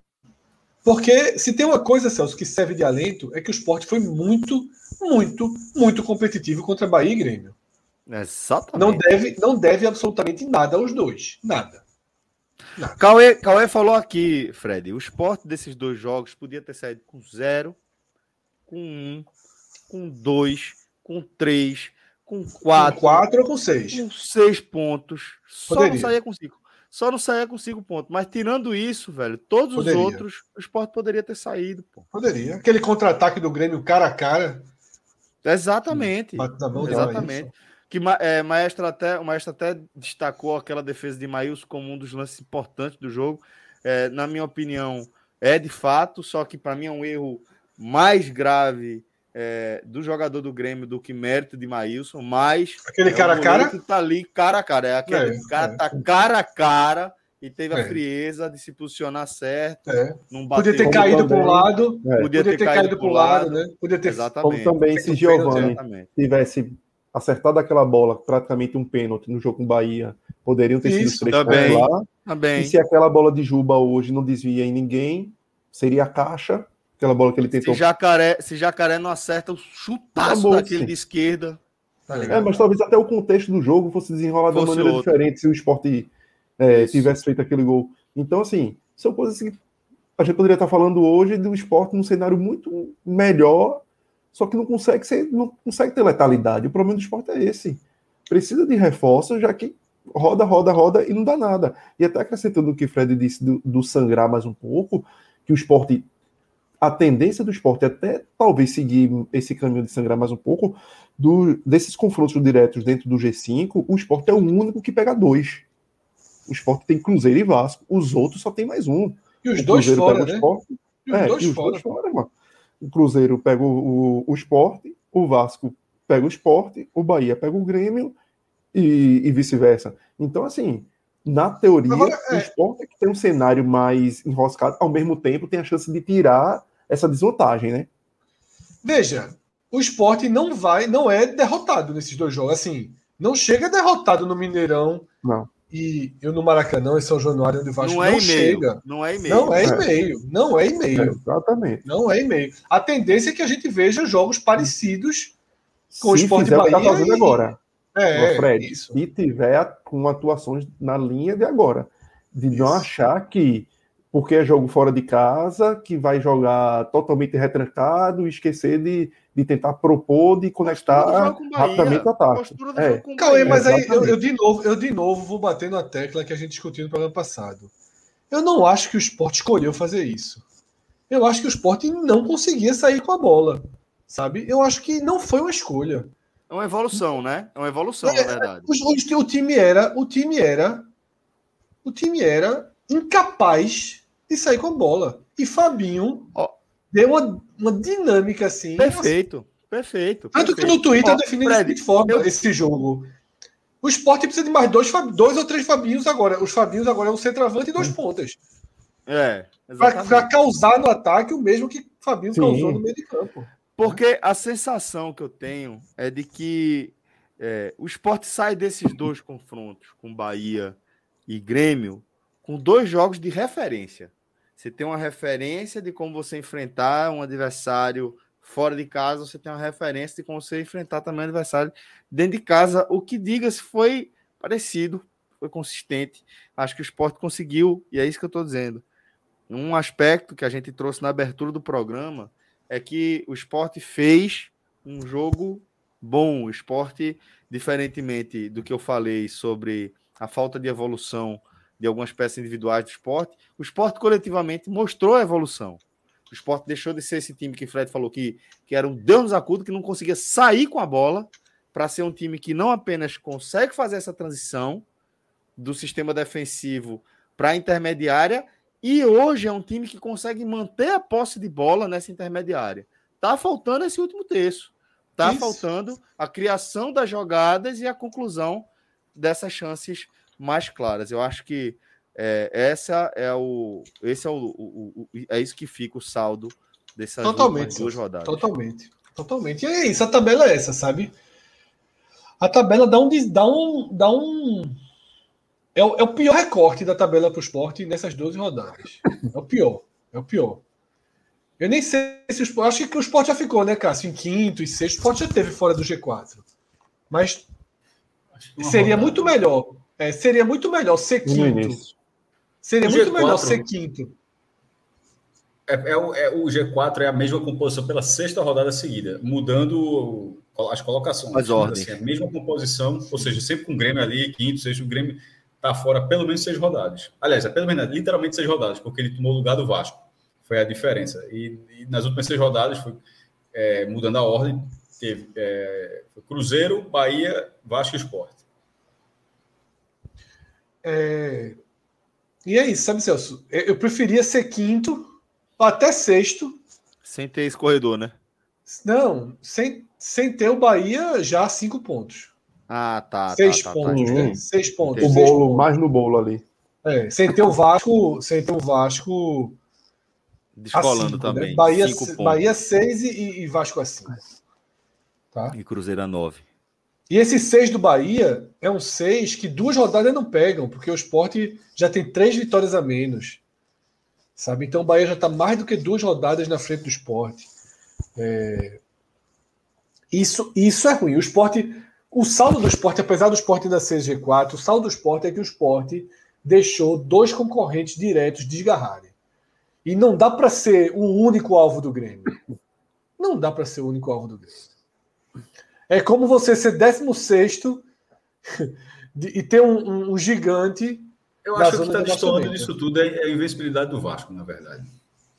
Porque se tem uma coisa, Celso, que serve de alento, é que o esporte foi muito, muito, muito competitivo contra Bahia e Grêmio.
Exatamente.
Não deve, não deve absolutamente nada aos dois. Nada.
nada. Cauê, Cauê falou aqui, Fred, o esporte desses dois jogos podia ter saído com zero, com um, com dois, com três, com quatro.
Com quatro ou com seis?
Com seis pontos. Só Poderia. não saía com cinco. Só não saía com cinco pontos. Mas tirando isso, velho, todos poderia. os outros, o esporte poderia ter saído, pô.
Poderia. Aquele contra-ataque do Grêmio cara a cara.
Exatamente. Exatamente. Que é, maestro até, o maestro até destacou aquela defesa de Maílson como um dos lances importantes do jogo. É, na minha opinião, é de fato, só que para mim é um erro mais grave é, do jogador do Grêmio do que mérito de Maílson, mas.
Aquele
é
cara a cara? Que
tá ali cara a cara. É aquele é, cara é. tá cara a cara e teve a é. frieza de se posicionar certo.
É. Podia ter caído para um lado,
podia, podia ter, ter, caído para o lado, lado, né? Podia ter
Exatamente. Como também se Giovanni tivesse acertado aquela bola, praticamente um pênalti no jogo com Bahia, poderiam ter Isso, sido
três também,
pontos lá.
Também.
E se aquela bola de Juba hoje não desvia em ninguém, seria a caixa Aquela bola que ele tentou.
Se Jacaré, se Jacaré não acerta o chutaço daquele de esquerda.
Tá é, mas talvez até o contexto do jogo fosse desenrolado fosse de uma maneira outro. diferente se o esporte é, tivesse feito aquele gol. Então, assim, são coisas que a gente poderia estar falando hoje do esporte num cenário muito melhor, só que não consegue ser, não consegue ter letalidade. O problema do esporte é esse. Precisa de reforço, já que roda, roda, roda e não dá nada. E até acrescentando o que o Fred disse do, do sangrar mais um pouco, que o esporte a tendência do esporte é até talvez seguir esse caminho de sangrar mais um pouco, do, desses confrontos diretos dentro do G5, o esporte é o único que pega dois. O esporte tem Cruzeiro e Vasco, os outros só tem mais um.
E os dois fora, né?
Esporte, e os, é, dois, e os fora. dois fora, mano. O Cruzeiro pega o, o, o esporte, o Vasco pega o esporte, o Bahia pega o Grêmio e, e vice-versa. Então, assim, na teoria, Agora, é... o esporte é que tem um cenário mais enroscado, ao mesmo tempo tem a chance de tirar essa desvantagem, né?
Veja, o esporte não vai, não é derrotado nesses dois jogos. Assim, não chega derrotado no Mineirão.
Não.
E eu no Maracanã, em São Januário, onde o Vasco
não,
é
não
chega.
Não é e-mail.
Não é e-mail. Não é e-mail. É,
exatamente.
Não é e-mail. A tendência é que a gente veja jogos parecidos com o Esporte Bahia.
Tá fazendo e... agora.
É,
Fred, isso. se tiver com atuações na linha de agora, de isso. não achar que porque é jogo fora de casa, que vai jogar totalmente retrancado e esquecer de, de tentar propor, de conectar rapidamente o ataque.
É. Cauê, mas aí eu, eu, de novo, eu de novo vou bater na tecla que a gente discutiu no programa passado. Eu não acho que o esporte escolheu fazer isso. Eu acho que o esporte não conseguia sair com a bola. Sabe? Eu acho que não foi uma escolha.
É uma evolução, né? É uma evolução, é, na verdade.
O, o, time era, o time era, o time era incapaz de sair com a bola. E Fabinho oh. deu uma, uma dinâmica assim.
Perfeito, nossa. perfeito.
Tanto que no Twitter oh, eu defini Fred, de forma eu... esse jogo. O esporte precisa de mais dois, dois ou três Fabinhos agora. Os Fabinhos agora é um centroavante e dois hum. pontas.
É.
Para causar no ataque o mesmo que Fabinho Sim. causou no meio de campo.
Porque a sensação que eu tenho é de que é, o esporte sai desses dois confrontos com Bahia e Grêmio com dois jogos de referência. Você tem uma referência de como você enfrentar um adversário fora de casa, você tem uma referência de como você enfrentar também um adversário dentro de casa. O que diga se foi parecido, foi consistente. Acho que o esporte conseguiu, e é isso que eu estou dizendo. Um aspecto que a gente trouxe na abertura do programa é que o esporte fez um jogo bom. O esporte, diferentemente do que eu falei sobre a falta de evolução de algumas peças individuais do esporte, o esporte coletivamente mostrou a evolução. O esporte deixou de ser esse time que Fred falou que, que era um Deus acudo, que não conseguia sair com a bola, para ser um time que não apenas consegue fazer essa transição do sistema defensivo para a intermediária, e hoje é um time que consegue manter a posse de bola nessa intermediária. Tá faltando esse último terço. Tá Isso. faltando a criação das jogadas e a conclusão dessas chances mais claras. Eu acho que é, essa é o, esse é o, o, o, é isso que fica o saldo dessas
totalmente, duas rodadas. Totalmente, totalmente. E é isso, a tabela é essa, sabe? A tabela dá um, dá um, dá um é o, é o pior recorte da tabela para o esporte nessas 12 rodadas. É o pior, é o pior. Eu nem sei se o esporte. Acho que o esporte já ficou, né, Cássio? Em quinto e sexto. O esporte já teve fora do G4. Mas seria rodada. muito melhor. É, seria muito melhor ser quinto. Seria o muito G4, melhor ser quinto.
É, é, o, é, o G4 é a mesma composição pela sexta rodada seguida, mudando as colocações.
As ordens.
Assim, a mesma composição, ou seja, sempre com o Grêmio ali, quinto, sexto, o Grêmio está fora pelo menos seis rodadas. Aliás, é pelo menos literalmente seis rodadas, porque ele tomou o lugar do Vasco. Foi a diferença. E, e nas últimas seis rodadas, foi, é, mudando a ordem, teve é, Cruzeiro, Bahia, Vasco e Esporte.
É... E é isso, sabe, Celso? Eu preferia ser quinto até sexto.
Sem ter esse corredor, né?
Não, sem, sem ter o Bahia já cinco pontos.
Ah, tá.
tá seis
tá,
pontos,
tá,
né? Seis pontos.
O bolo,
pontos.
mais no bolo ali.
É, sem ter o Vasco, sem ter o Vasco.
Descolando
cinco,
também.
Né? Bahia, Bahia 6 e, e Vasco a 5.
Tá? E Cruzeiro a 9.
E esse 6 do Bahia é um 6 que duas rodadas não pegam, porque o esporte já tem três vitórias a menos. Sabe? Então o Bahia já está mais do que duas rodadas na frente do esporte. É... Isso, isso é ruim. O esporte. O saldo do esporte, apesar do esporte ainda ser G4, o saldo do esporte é que o esporte deixou dois concorrentes diretos desgarrarem. E não dá para ser o único alvo do Grêmio. Não dá para ser o único alvo do Grêmio. É como você ser 16 e ter um, um, um gigante.
Eu acho que o que está destoando disso tudo é, é a invencibilidade do Vasco, na verdade.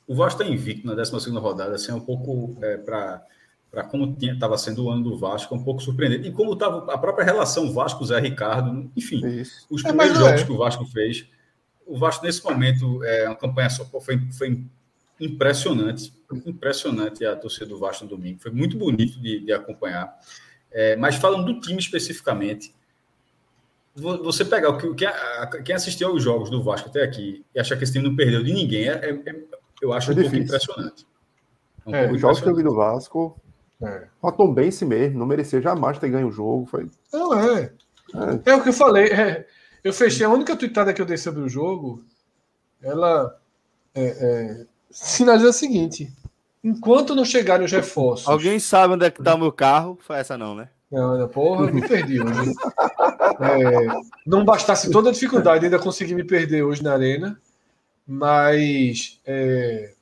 O Vasco está invicto na 12 rodada, assim, é um pouco é, para para como estava sendo o ano do Vasco, é um pouco surpreendente. E como estava a própria relação Vasco-Zé Ricardo, enfim, Isso. os é, primeiros é, jogos que o Vasco fez, o Vasco nesse momento, é uma campanha só, foi, foi impressionante, impressionante a torcida do Vasco no domingo, foi muito bonito de, de acompanhar. É, mas falando do time especificamente, você pegar o que quem, quem assistiu aos jogos do Vasco até aqui e achar que esse time não perdeu de ninguém, é, é, é eu acho é um pouco impressionante.
Um é, os jogos que eu vi do Vasco, é. O Tom Bense mesmo, não merecia jamais ter ganho o jogo. Foi...
Não, é. É, é o que eu falei. É, eu fechei a única tweetada que eu dei sobre o jogo. Ela é, é, sinaliza o seguinte: enquanto não chegarem os reforços.
Alguém sabe onde é que tá o meu carro? Foi essa, não, né?
Não, porra, me perdi hoje. É, não bastasse toda a dificuldade, ainda consegui me perder hoje na arena. Mas é,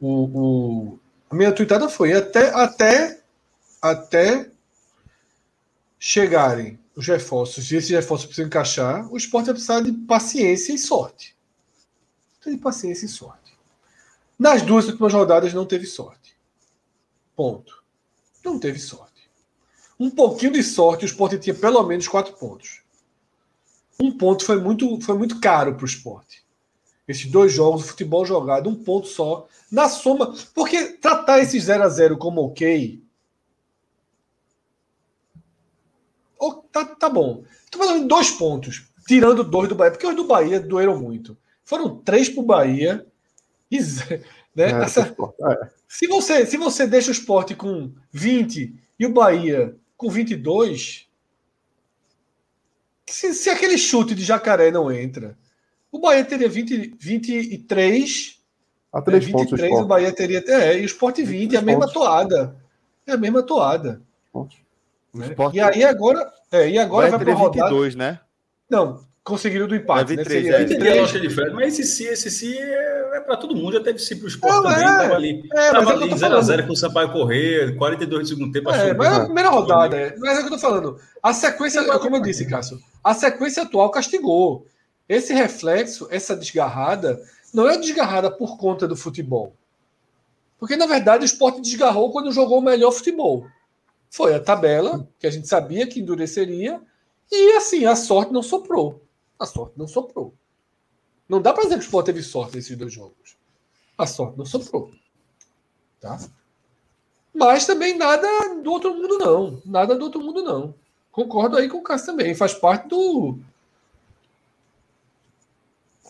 o, o, a minha tweetada foi até, até, até chegarem os reforços, e esses reforços precisam encaixar, o esporte vai precisar de paciência e sorte. Tem paciência e sorte. Nas duas últimas rodadas não teve sorte. Ponto. Não teve sorte. Um pouquinho de sorte, o esporte tinha pelo menos quatro pontos. Um ponto foi muito, foi muito caro para o esporte. Esses dois jogos, o futebol jogado, um ponto só. Na soma. Porque tratar esse 0 a 0 como ok. Oh, tá, tá bom. Estou falando em dois pontos. Tirando dois do Bahia. Porque os do Bahia doeram muito. Foram três para o Bahia. E, né, é, essa, é. se, você, se você deixa o esporte com 20 e o Bahia com 22. Se, se aquele chute de jacaré não entra o Bahia teria 20, 23.
A três é, 23
pontos, o, o Bahia teria. É, e o Sport 20, é a mesma pontos. toada. É a mesma toada. Né? E aí agora. É, e agora vai,
vai para rodada. 22, né?
Não, conseguiram do empate.
23, né? Seria é. 23. a lógica de Fred, mas esse sim, esse sim é, é para todo mundo, já teve sim para o Sport não, também. É, tava ali, é, tava ali 0x0 com o Sampaio correr, 42 de segundo tempo.
É, mas é a primeira rodada, é. mas é o que eu tô falando. A sequência, como eu disse, Cássio, a sequência atual castigou. Esse reflexo, essa desgarrada, não é desgarrada por conta do futebol. Porque, na verdade, o esporte desgarrou quando jogou o melhor futebol. Foi a tabela, que a gente sabia que endureceria, e assim, a sorte não soprou. A sorte não soprou. Não dá para dizer que o esporte teve sorte nesses dois jogos. A sorte não soprou. Tá? Mas também nada do outro mundo, não. Nada do outro mundo, não. Concordo aí com o Cássio também. Faz parte do.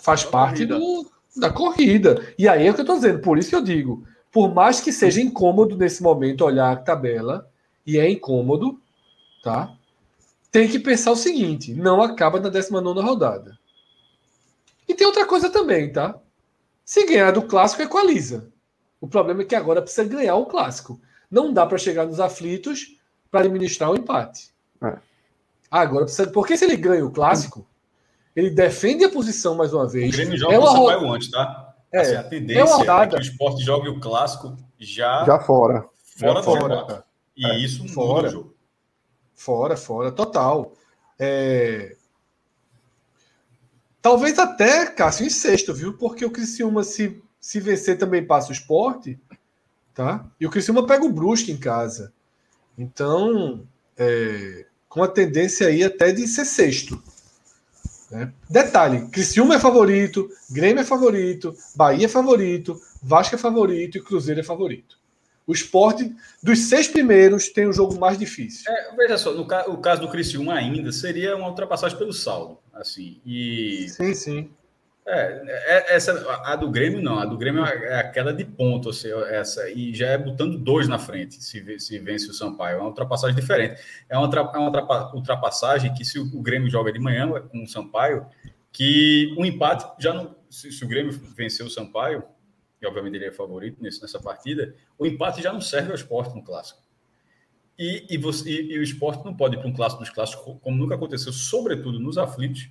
Faz da parte corrida. do, da corrida. E aí é o que eu estou dizendo. Por isso que eu digo. Por mais que seja incômodo nesse momento olhar a tabela, e é incômodo, tá? Tem que pensar o seguinte: não acaba na 19 rodada. E tem outra coisa também, tá? Se ganhar do clássico, equaliza. O problema é que agora precisa ganhar o clássico. Não dá para chegar nos aflitos para administrar o empate. É. Agora precisa. Porque se ele ganha o clássico, ele defende a posição mais uma vez.
O Grêmio joga é uma ro... antes, tá?
É, assim, a tendência é, uma rodada.
é que o esporte jogue o clássico já.
Já fora.
Fora
já
fora. E é, isso
fora. o jogo. Fora, fora, total. É... Talvez até, Cássio, em sexto, viu? Porque o Criciúma, se, se vencer, também passa o esporte. Tá? E o Criciúma pega o Brusque em casa. Então, é, com a tendência aí até de ser sexto. Né? Detalhe: Criciúma é favorito, Grêmio é favorito, Bahia é favorito, Vasco é favorito e Cruzeiro é favorito. O esporte, dos seis primeiros, tem o jogo mais difícil.
É, veja só, no ca o caso do Criciúma ainda seria uma ultrapassagem pelo saldo. assim e
Sim, sim.
É, é, essa, a do Grêmio não, a do Grêmio é aquela de ponto, assim, essa, e já é botando dois na frente, se, se vence o Sampaio. É uma ultrapassagem diferente. É uma, é uma ultrapassagem que, se o Grêmio joga de manhã com o Sampaio, que o empate já não. Se, se o Grêmio vencer o Sampaio, e obviamente ele é favorito nesse, nessa partida, o empate já não serve ao esporte no clássico. E, e, você, e, e o esporte não pode ir para um clássico dos clássicos, como nunca aconteceu, sobretudo nos aflitos,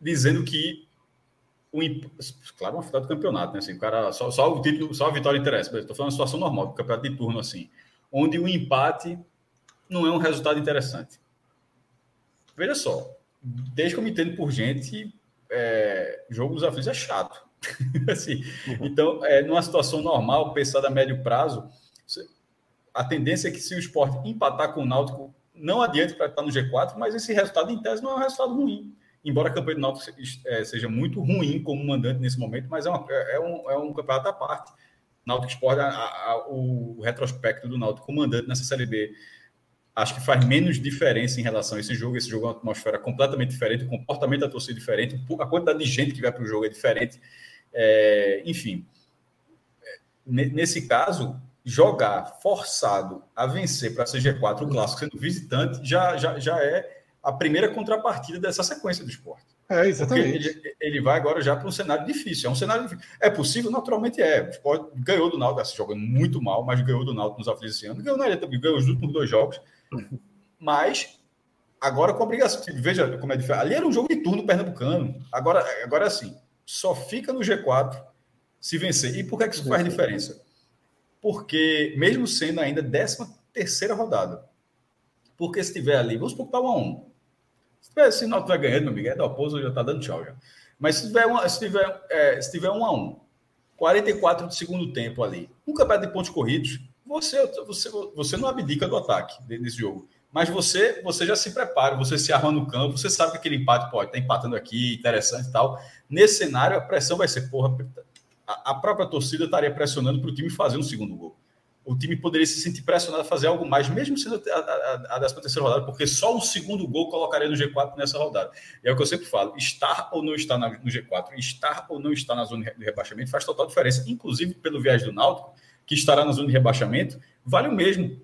dizendo que o, claro, uma final do campeonato, né? Assim, o cara, só, só o título, só a vitória interessa. Estou falando uma situação normal, do campeonato de turno, assim, onde o empate não é um resultado interessante. Veja só, desde que eu me entendo por gente, é, jogo dos aflitos é chato. assim, uhum. Então, é, numa situação normal, pensada a médio prazo, a tendência é que se o esporte empatar com o Náutico, não adiante para estar no G4, mas esse resultado em tese não é um resultado ruim. Embora a campanha do Náutico é, seja muito ruim como mandante nesse momento, mas é, uma, é, é um, é um campeonato à parte. Náutico Sport, a, a, o retrospecto do Náutico comandante nessa Série B, acho que faz menos diferença em relação a esse jogo. Esse jogo é uma atmosfera completamente diferente, o comportamento da torcida é diferente, a quantidade de gente que vai para o jogo é diferente. É, enfim, nesse caso, jogar forçado a vencer para a CG4 o clássico sendo visitante já, já, já é a primeira contrapartida dessa sequência do esporte.
É, exatamente.
Ele, ele, vai agora já para um cenário difícil. É um cenário difícil. É possível? Naturalmente é. O esporte ganhou do Náutico, assim, jogando muito mal, mas ganhou do Náutico nos aflitos esse ano. Ganhou na também, ganhou os últimos dois jogos. Mas agora com obrigação. Veja como é diferente. Ali era um jogo de turno pernambucano. Agora, agora é assim só fica no G4 se vencer. E por que, que isso faz diferença? Porque, mesmo sendo ainda 13 terceira rodada, porque se tiver ali, vamos supor que tá 1 a 1 Se tiver, não estiver ganhando, meu amigo, é da oposto, já tá dando tchau já. Mas se tiver, uma, se tiver, é, se tiver 1 a 1 44 de segundo tempo ali, um campeonato de pontos corridos, você, você, você não abdica do ataque nesse jogo. Mas você, você já se prepara, você se arma no campo, você sabe que aquele empate pode estar tá empatando aqui, interessante e tal. Nesse cenário, a pressão vai ser, porra, a, própria torcida estaria pressionando para o time fazer um segundo gol. O time poderia se sentir pressionado a fazer algo mais, mesmo sendo a, a, a 13 terceira rodada, porque só um segundo gol colocaria no G4 nessa rodada. E é o que eu sempre falo: estar ou não estar no G4, estar ou não estar na zona de rebaixamento faz total diferença. Inclusive, pelo viagem do Náutico, que estará na zona de rebaixamento, vale o mesmo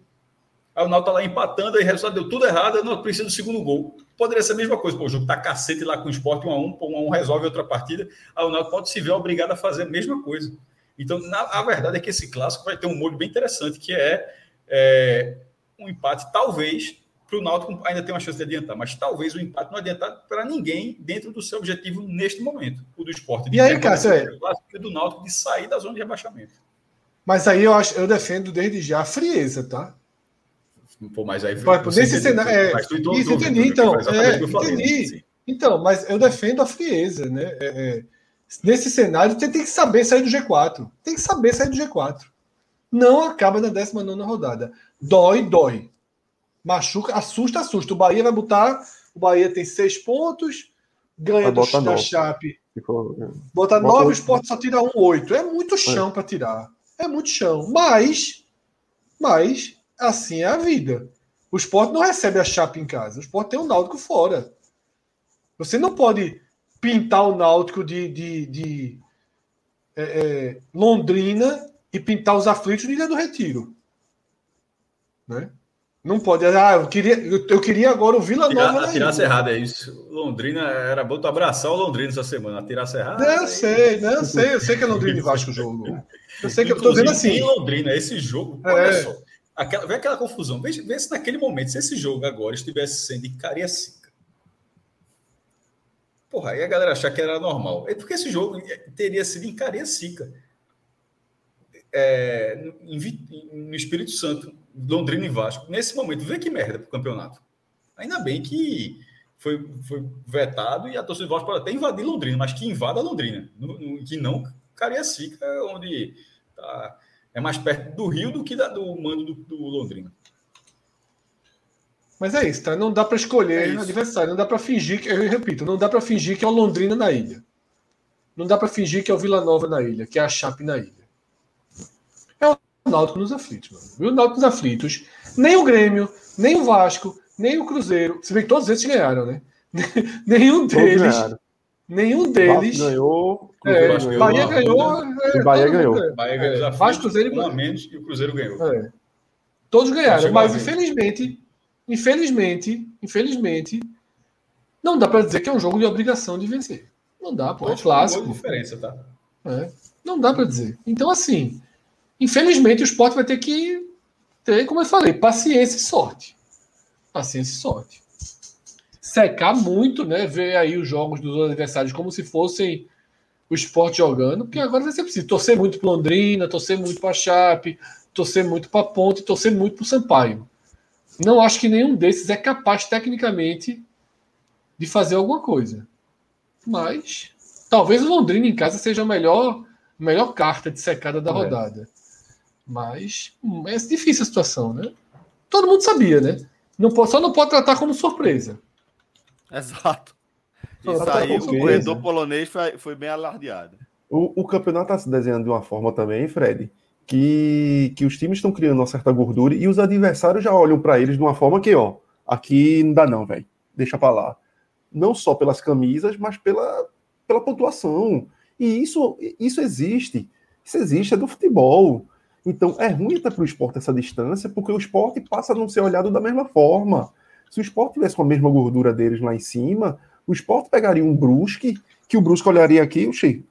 Aí o Náutico tá lá empatando, aí o resultado deu tudo errado, não precisa do segundo gol. Poderia ser a mesma coisa, pô, o jogo tá cacete lá com o esporte 1 a 1 pô, 1 a 1 resolve outra partida, aí o Náutico pode se ver obrigado a fazer a mesma coisa. Então, na, a verdade é que esse clássico vai ter um molho bem interessante, que é, é um empate, talvez, para o Náutico ainda tem uma chance de adiantar, mas talvez o empate não adiantar para ninguém dentro do seu objetivo neste momento, o do esporte.
e aí, Cássio, é...
e do Náutico de sair da zona de rebaixamento.
Mas aí eu acho, eu defendo desde já a frieza, tá?
Pô, mas aí
Pô, nesse cenário. É, entendi, então. É, entendi. Então, mas eu defendo a frieza, né? É, é, nesse cenário, você tem que saber sair do G4. Tem que saber sair do G4. Não acaba na 19 rodada. Dói, dói. Machuca, assusta, assusta. O Bahia vai botar. O Bahia tem seis pontos, ganha do, da Chape. Bota nove, o esporte só tira um, oito. É muito chão é. para tirar. É muito chão. Mas, mas, assim é a vida. O esporte não recebe a Chape em casa. O esporte tem um Náutico fora. Você não pode pintar o Náutico de, de, de é, é, Londrina e pintar os aflitos de Ilha do Retiro. Né? Não pode. Ah, eu queria, eu queria agora o Vila Nova.
Tirar Serrada, é isso. Londrina era bom tu abraçar o Londrina essa semana. Tirar Serrada.
Não, eu sei, não, eu sei. Eu sei que é Londrina e Vasco o jogo. Eu sei que eu tô dizendo assim. Em
Londrina, esse jogo, é. olha só. Aquela, vê aquela confusão. Vê, vê se naquele momento, se esse jogo agora estivesse sendo em Cariacica. Porra, aí a galera achar que era normal. É porque esse jogo teria sido em Cariacica. É, no Espírito Santo, Londrina e Vasco. Nesse momento, vê que merda pro campeonato. Ainda bem que foi, foi vetado e a torcida do Vasco pode até invadir Londrina, mas que invada Londrina, que não Cariacica, onde tá, é mais perto do Rio do que da, do mando do, do, Londrina.
Mas é isso, tá? Não dá para escolher é adversário, não dá para fingir que, eu repito, não dá para fingir que é o Londrina na ilha. Não dá para fingir que é o Vila Nova na ilha, que é a Chape na ilha. É o Náutico nos aflitos, mano. E o Náutico nos aflitos, nem o Grêmio, nem o Vasco, nem o Cruzeiro, se bem que todos esses ganharam, né? nenhum deles, nenhum deles
ganhou
é, ganhou, Bahia ganhou.
É, Bahia ganhou.
Bahia ganhou.
Vasco, Cruzeiro
e menos e o Cruzeiro ganhou.
É. Todos ganharam, mas infelizmente, infelizmente, infelizmente, não dá para dizer que é um jogo de obrigação de vencer. Não dá, pô, é clássico.
Diferença, tá?
É. Não dá para dizer. Então, assim, infelizmente o esporte vai ter que ter, como eu falei, paciência e sorte. Paciência e sorte. Secar muito, né? Ver aí os jogos dos adversários como se fossem o esporte jogando, porque agora vai ser preciso torcer muito para Londrina, torcer muito para Chape, torcer muito para Ponte, torcer muito para o Sampaio. Não acho que nenhum desses é capaz tecnicamente de fazer alguma coisa. Mas talvez o Londrina em casa seja a melhor, melhor carta de secada da é. rodada. Mas hum, é difícil a situação, né? Todo mundo sabia, né? Não pode, só não pode tratar como surpresa.
Exato. Isso aí, o corredor polonês foi, foi bem alardeado.
O, o campeonato está se desenhando de uma forma também, Fred, que, que os times estão criando uma certa gordura e os adversários já olham para eles de uma forma que, ó, aqui não dá não, velho. Deixa para lá. Não só pelas camisas, mas pela, pela pontuação. E isso, isso existe. Isso existe, é do futebol. Então é ruim até para o esporte essa distância, porque o esporte passa a não ser olhado da mesma forma. Se o esporte tivesse com a mesma gordura deles lá em cima, o esporte pegaria um Brusque, que o Brusque olharia aqui, oxi,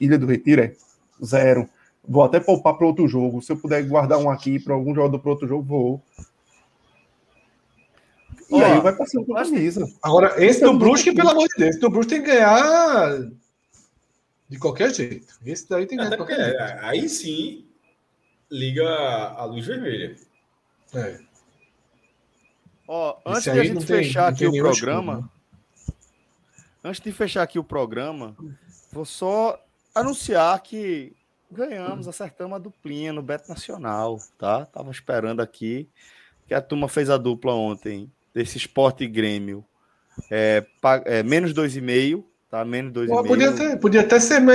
Ilha do Retiro é zero. Vou até poupar para outro jogo. Se eu puder guardar um aqui para algum jogador para outro jogo, vou. E Ó, aí vai passando por camisa.
Agora, esse do Brusque, pelo amor de Deus, do Brusque tem que ganhar de qualquer jeito. Esse daí tem que ganhar de qualquer jeito.
Aí sim, liga a luz vermelha.
É. Ó, antes de a gente fechar aqui o programa, né? Antes de fechar aqui o programa, vou só anunciar que ganhamos, acertamos a duplinha no Beto Nacional, tá? Tava esperando aqui que a turma fez a dupla ontem desse Esporte Grêmio. É, é, menos 2,5, tá? Menos 2,5.
Podia até, podia até ser me,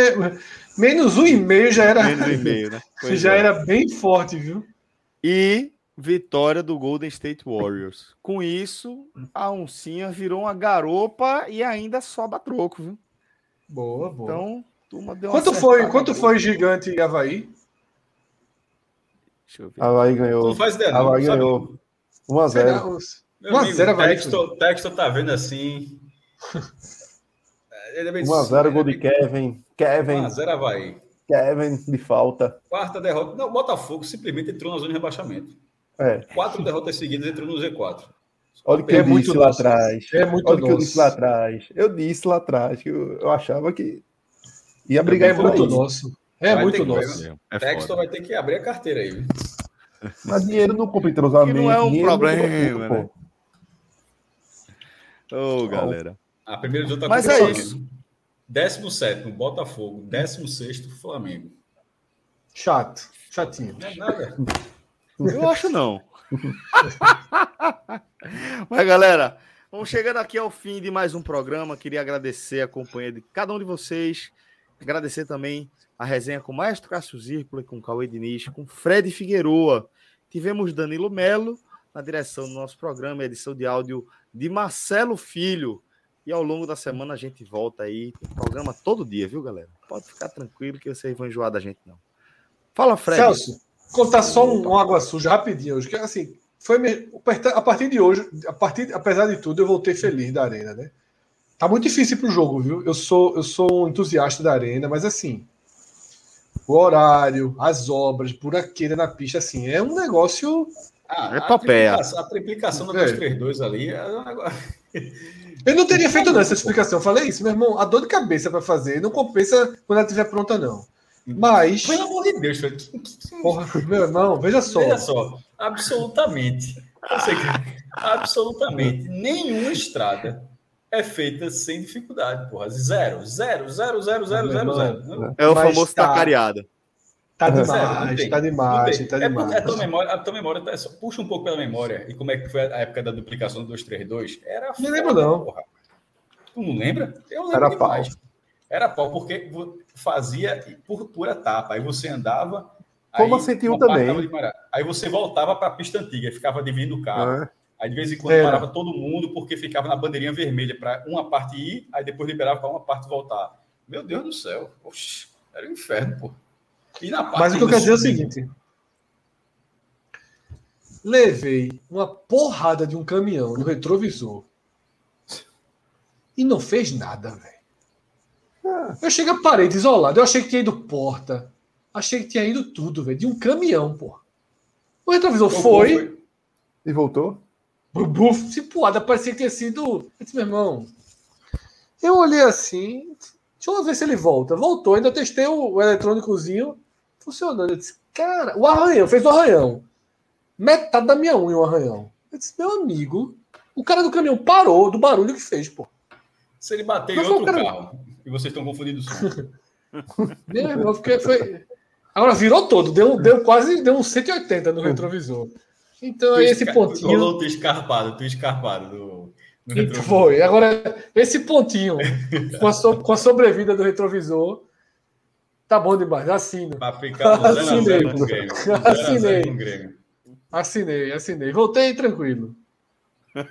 menos 1,5 já era.
Menos 1,5, né?
Pois já é. era bem forte, viu?
E vitória do Golden State Warriors. Com isso, a oncinha virou uma garopa e ainda soba troco, viu?
Boa, boa.
Então, turma deu
Quanto foi, quanto foi Gigante e Havaí?
Deixa eu ver. Havaí ganhou. Não
faz ideia,
Havaí ganhou 1x0.
1x0 Havaí. Texto, texto tá vendo assim.
1x0 gol de Kevin. Kevin.
1x0 Havaí.
Kevin de falta.
Quarta derrota. Não, Botafogo simplesmente entrou na zona de rebaixamento. É. Quatro derrotas seguidas entrou no Z4.
Olha o que é eu muito disse lá atrás. É muito Olha o que eu disse lá atrás. Eu disse lá atrás que eu, eu achava que ia brigar é
muito nosso. É vai muito nosso.
Que, é Texto vai ter que abrir a carteira aí.
Mas dinheiro não compra entrosamento.
não é um problema, né? Ô, oh, galera.
A primeira de outra
Mas é isso.
17 Botafogo, 16 Flamengo.
Chato, chatinho.
Não é nada.
Eu acho não. Mas galera, vamos chegando aqui ao fim de mais um programa. Queria agradecer a companhia de cada um de vocês. Agradecer também a resenha com o Maestro Cássio Zirpoli, com Cauê Diniz, com Fred Figueroa. Tivemos Danilo Melo na direção do nosso programa, edição de áudio de Marcelo Filho. E ao longo da semana a gente volta aí. Programa todo dia, viu, galera? Pode ficar tranquilo que vocês vão enjoar da gente, não. Fala, Fred.
Celso, contar só um, um água suja rapidinho hoje, que assim, foi a partir de hoje, a partir, apesar de tudo, eu voltei feliz da arena, né? Tá muito difícil pro jogo, viu? Eu sou, eu sou um entusiasta da arena, mas assim, o horário, as obras, buraqueira na pista, assim, é um negócio.
Ah, é papel.
A triplicação da 232 é. ali é um negócio.
Eu não teria feito não, essa explicação. Eu falei isso, meu irmão, a dor de cabeça para fazer não compensa quando ela estiver pronta, não. Mas.
Pelo amor de Deus, velho.
Porra, meu irmão, veja só.
Veja só, absolutamente. Eu sei que, absolutamente nenhuma estrada é feita sem dificuldade, porra. Zero, zero, zero, zero, zero, zero, zero.
É o Mas famoso tá, tacareado.
Tá demais, tá demais, tá demais. É,
a tua memória, a tua memória tá, puxa um pouco pela memória. E como é que foi a época da duplicação do 232? Era
Não lembro, não. Porra.
Tu não lembra?
Eu lembro Era demais. Pau.
Era pau, porque fazia por, por etapa. Aí você andava.
Como aí, a 101 também.
Aí você voltava para a pista antiga, ficava dividindo o carro. É. Aí de vez em quando é. parava todo mundo porque ficava na bandeirinha vermelha para uma parte ir, aí depois liberava para uma parte voltar. Meu Deus do céu, Oxi, era um inferno, pô.
E na parte Mas o que eu quero dizer é o seguinte: levei uma porrada de um caminhão no retrovisor e não fez nada, velho. Ah. Eu cheguei a parede isolada, eu achei que tinha ido porta, achei que tinha ido tudo, velho, de um caminhão, pô. O retrovisor foi, foi.
E voltou?
Buf, cipuada, parecia que tinha sido. Eu disse, meu irmão. Eu olhei assim, deixa eu ver se ele volta. Voltou, ainda testei o, o eletrônicozinho funcionando. Eu disse, cara, o arranhão, fez o arranhão. Metade da minha unha o arranhão. Eu disse, meu amigo, o cara do caminhão parou do barulho que fez, pô.
Se ele bater em outro cara... carro e vocês estão som.
meu irmão, porque foi. Agora virou todo, deu, deu quase deu uns 180 no retrovisor. Então, tu esse pontinho.
Rolou tu escarpado, tu escarpado do.
do foi. Agora, esse pontinho, com a, so, com a sobrevida do retrovisor, tá bom demais. Assino.
Pra ficar assinei.
assinei. Assinei, assinei. Voltei tranquilo.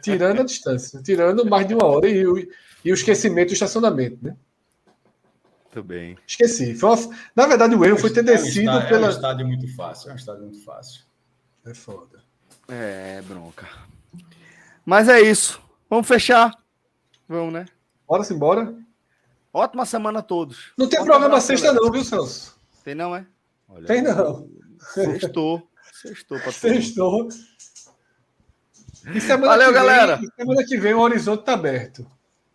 Tirando a distância, tirando mais de uma hora e, o, e o esquecimento do estacionamento, né?
Muito bem.
Esqueci. Foi uma... Na verdade, o erro foi ter descido
é um estádio,
pela.
É um estádio muito fácil. É um estádio muito fácil.
É foda.
É, bronca. Mas é isso. Vamos fechar. Vamos, né?
Bora sim, bora.
Ótima semana a todos.
Não tem programa sexta, não, viu, Celso?
Tem não, é?
Olha, tem não.
Sextou. Sextou
Sextou.
Valeu, galera.
semana que vem o horizonte tá aberto.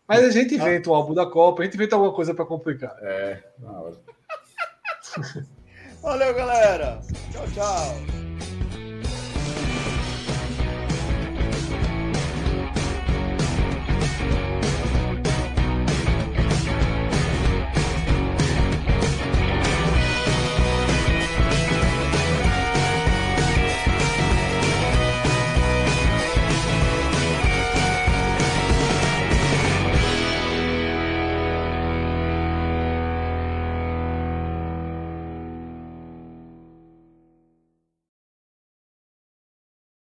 Mas a gente inventa o álbum da Copa, a gente inventa alguma coisa para complicar.
É, na hora.
Valeu, galera. Tchau, tchau.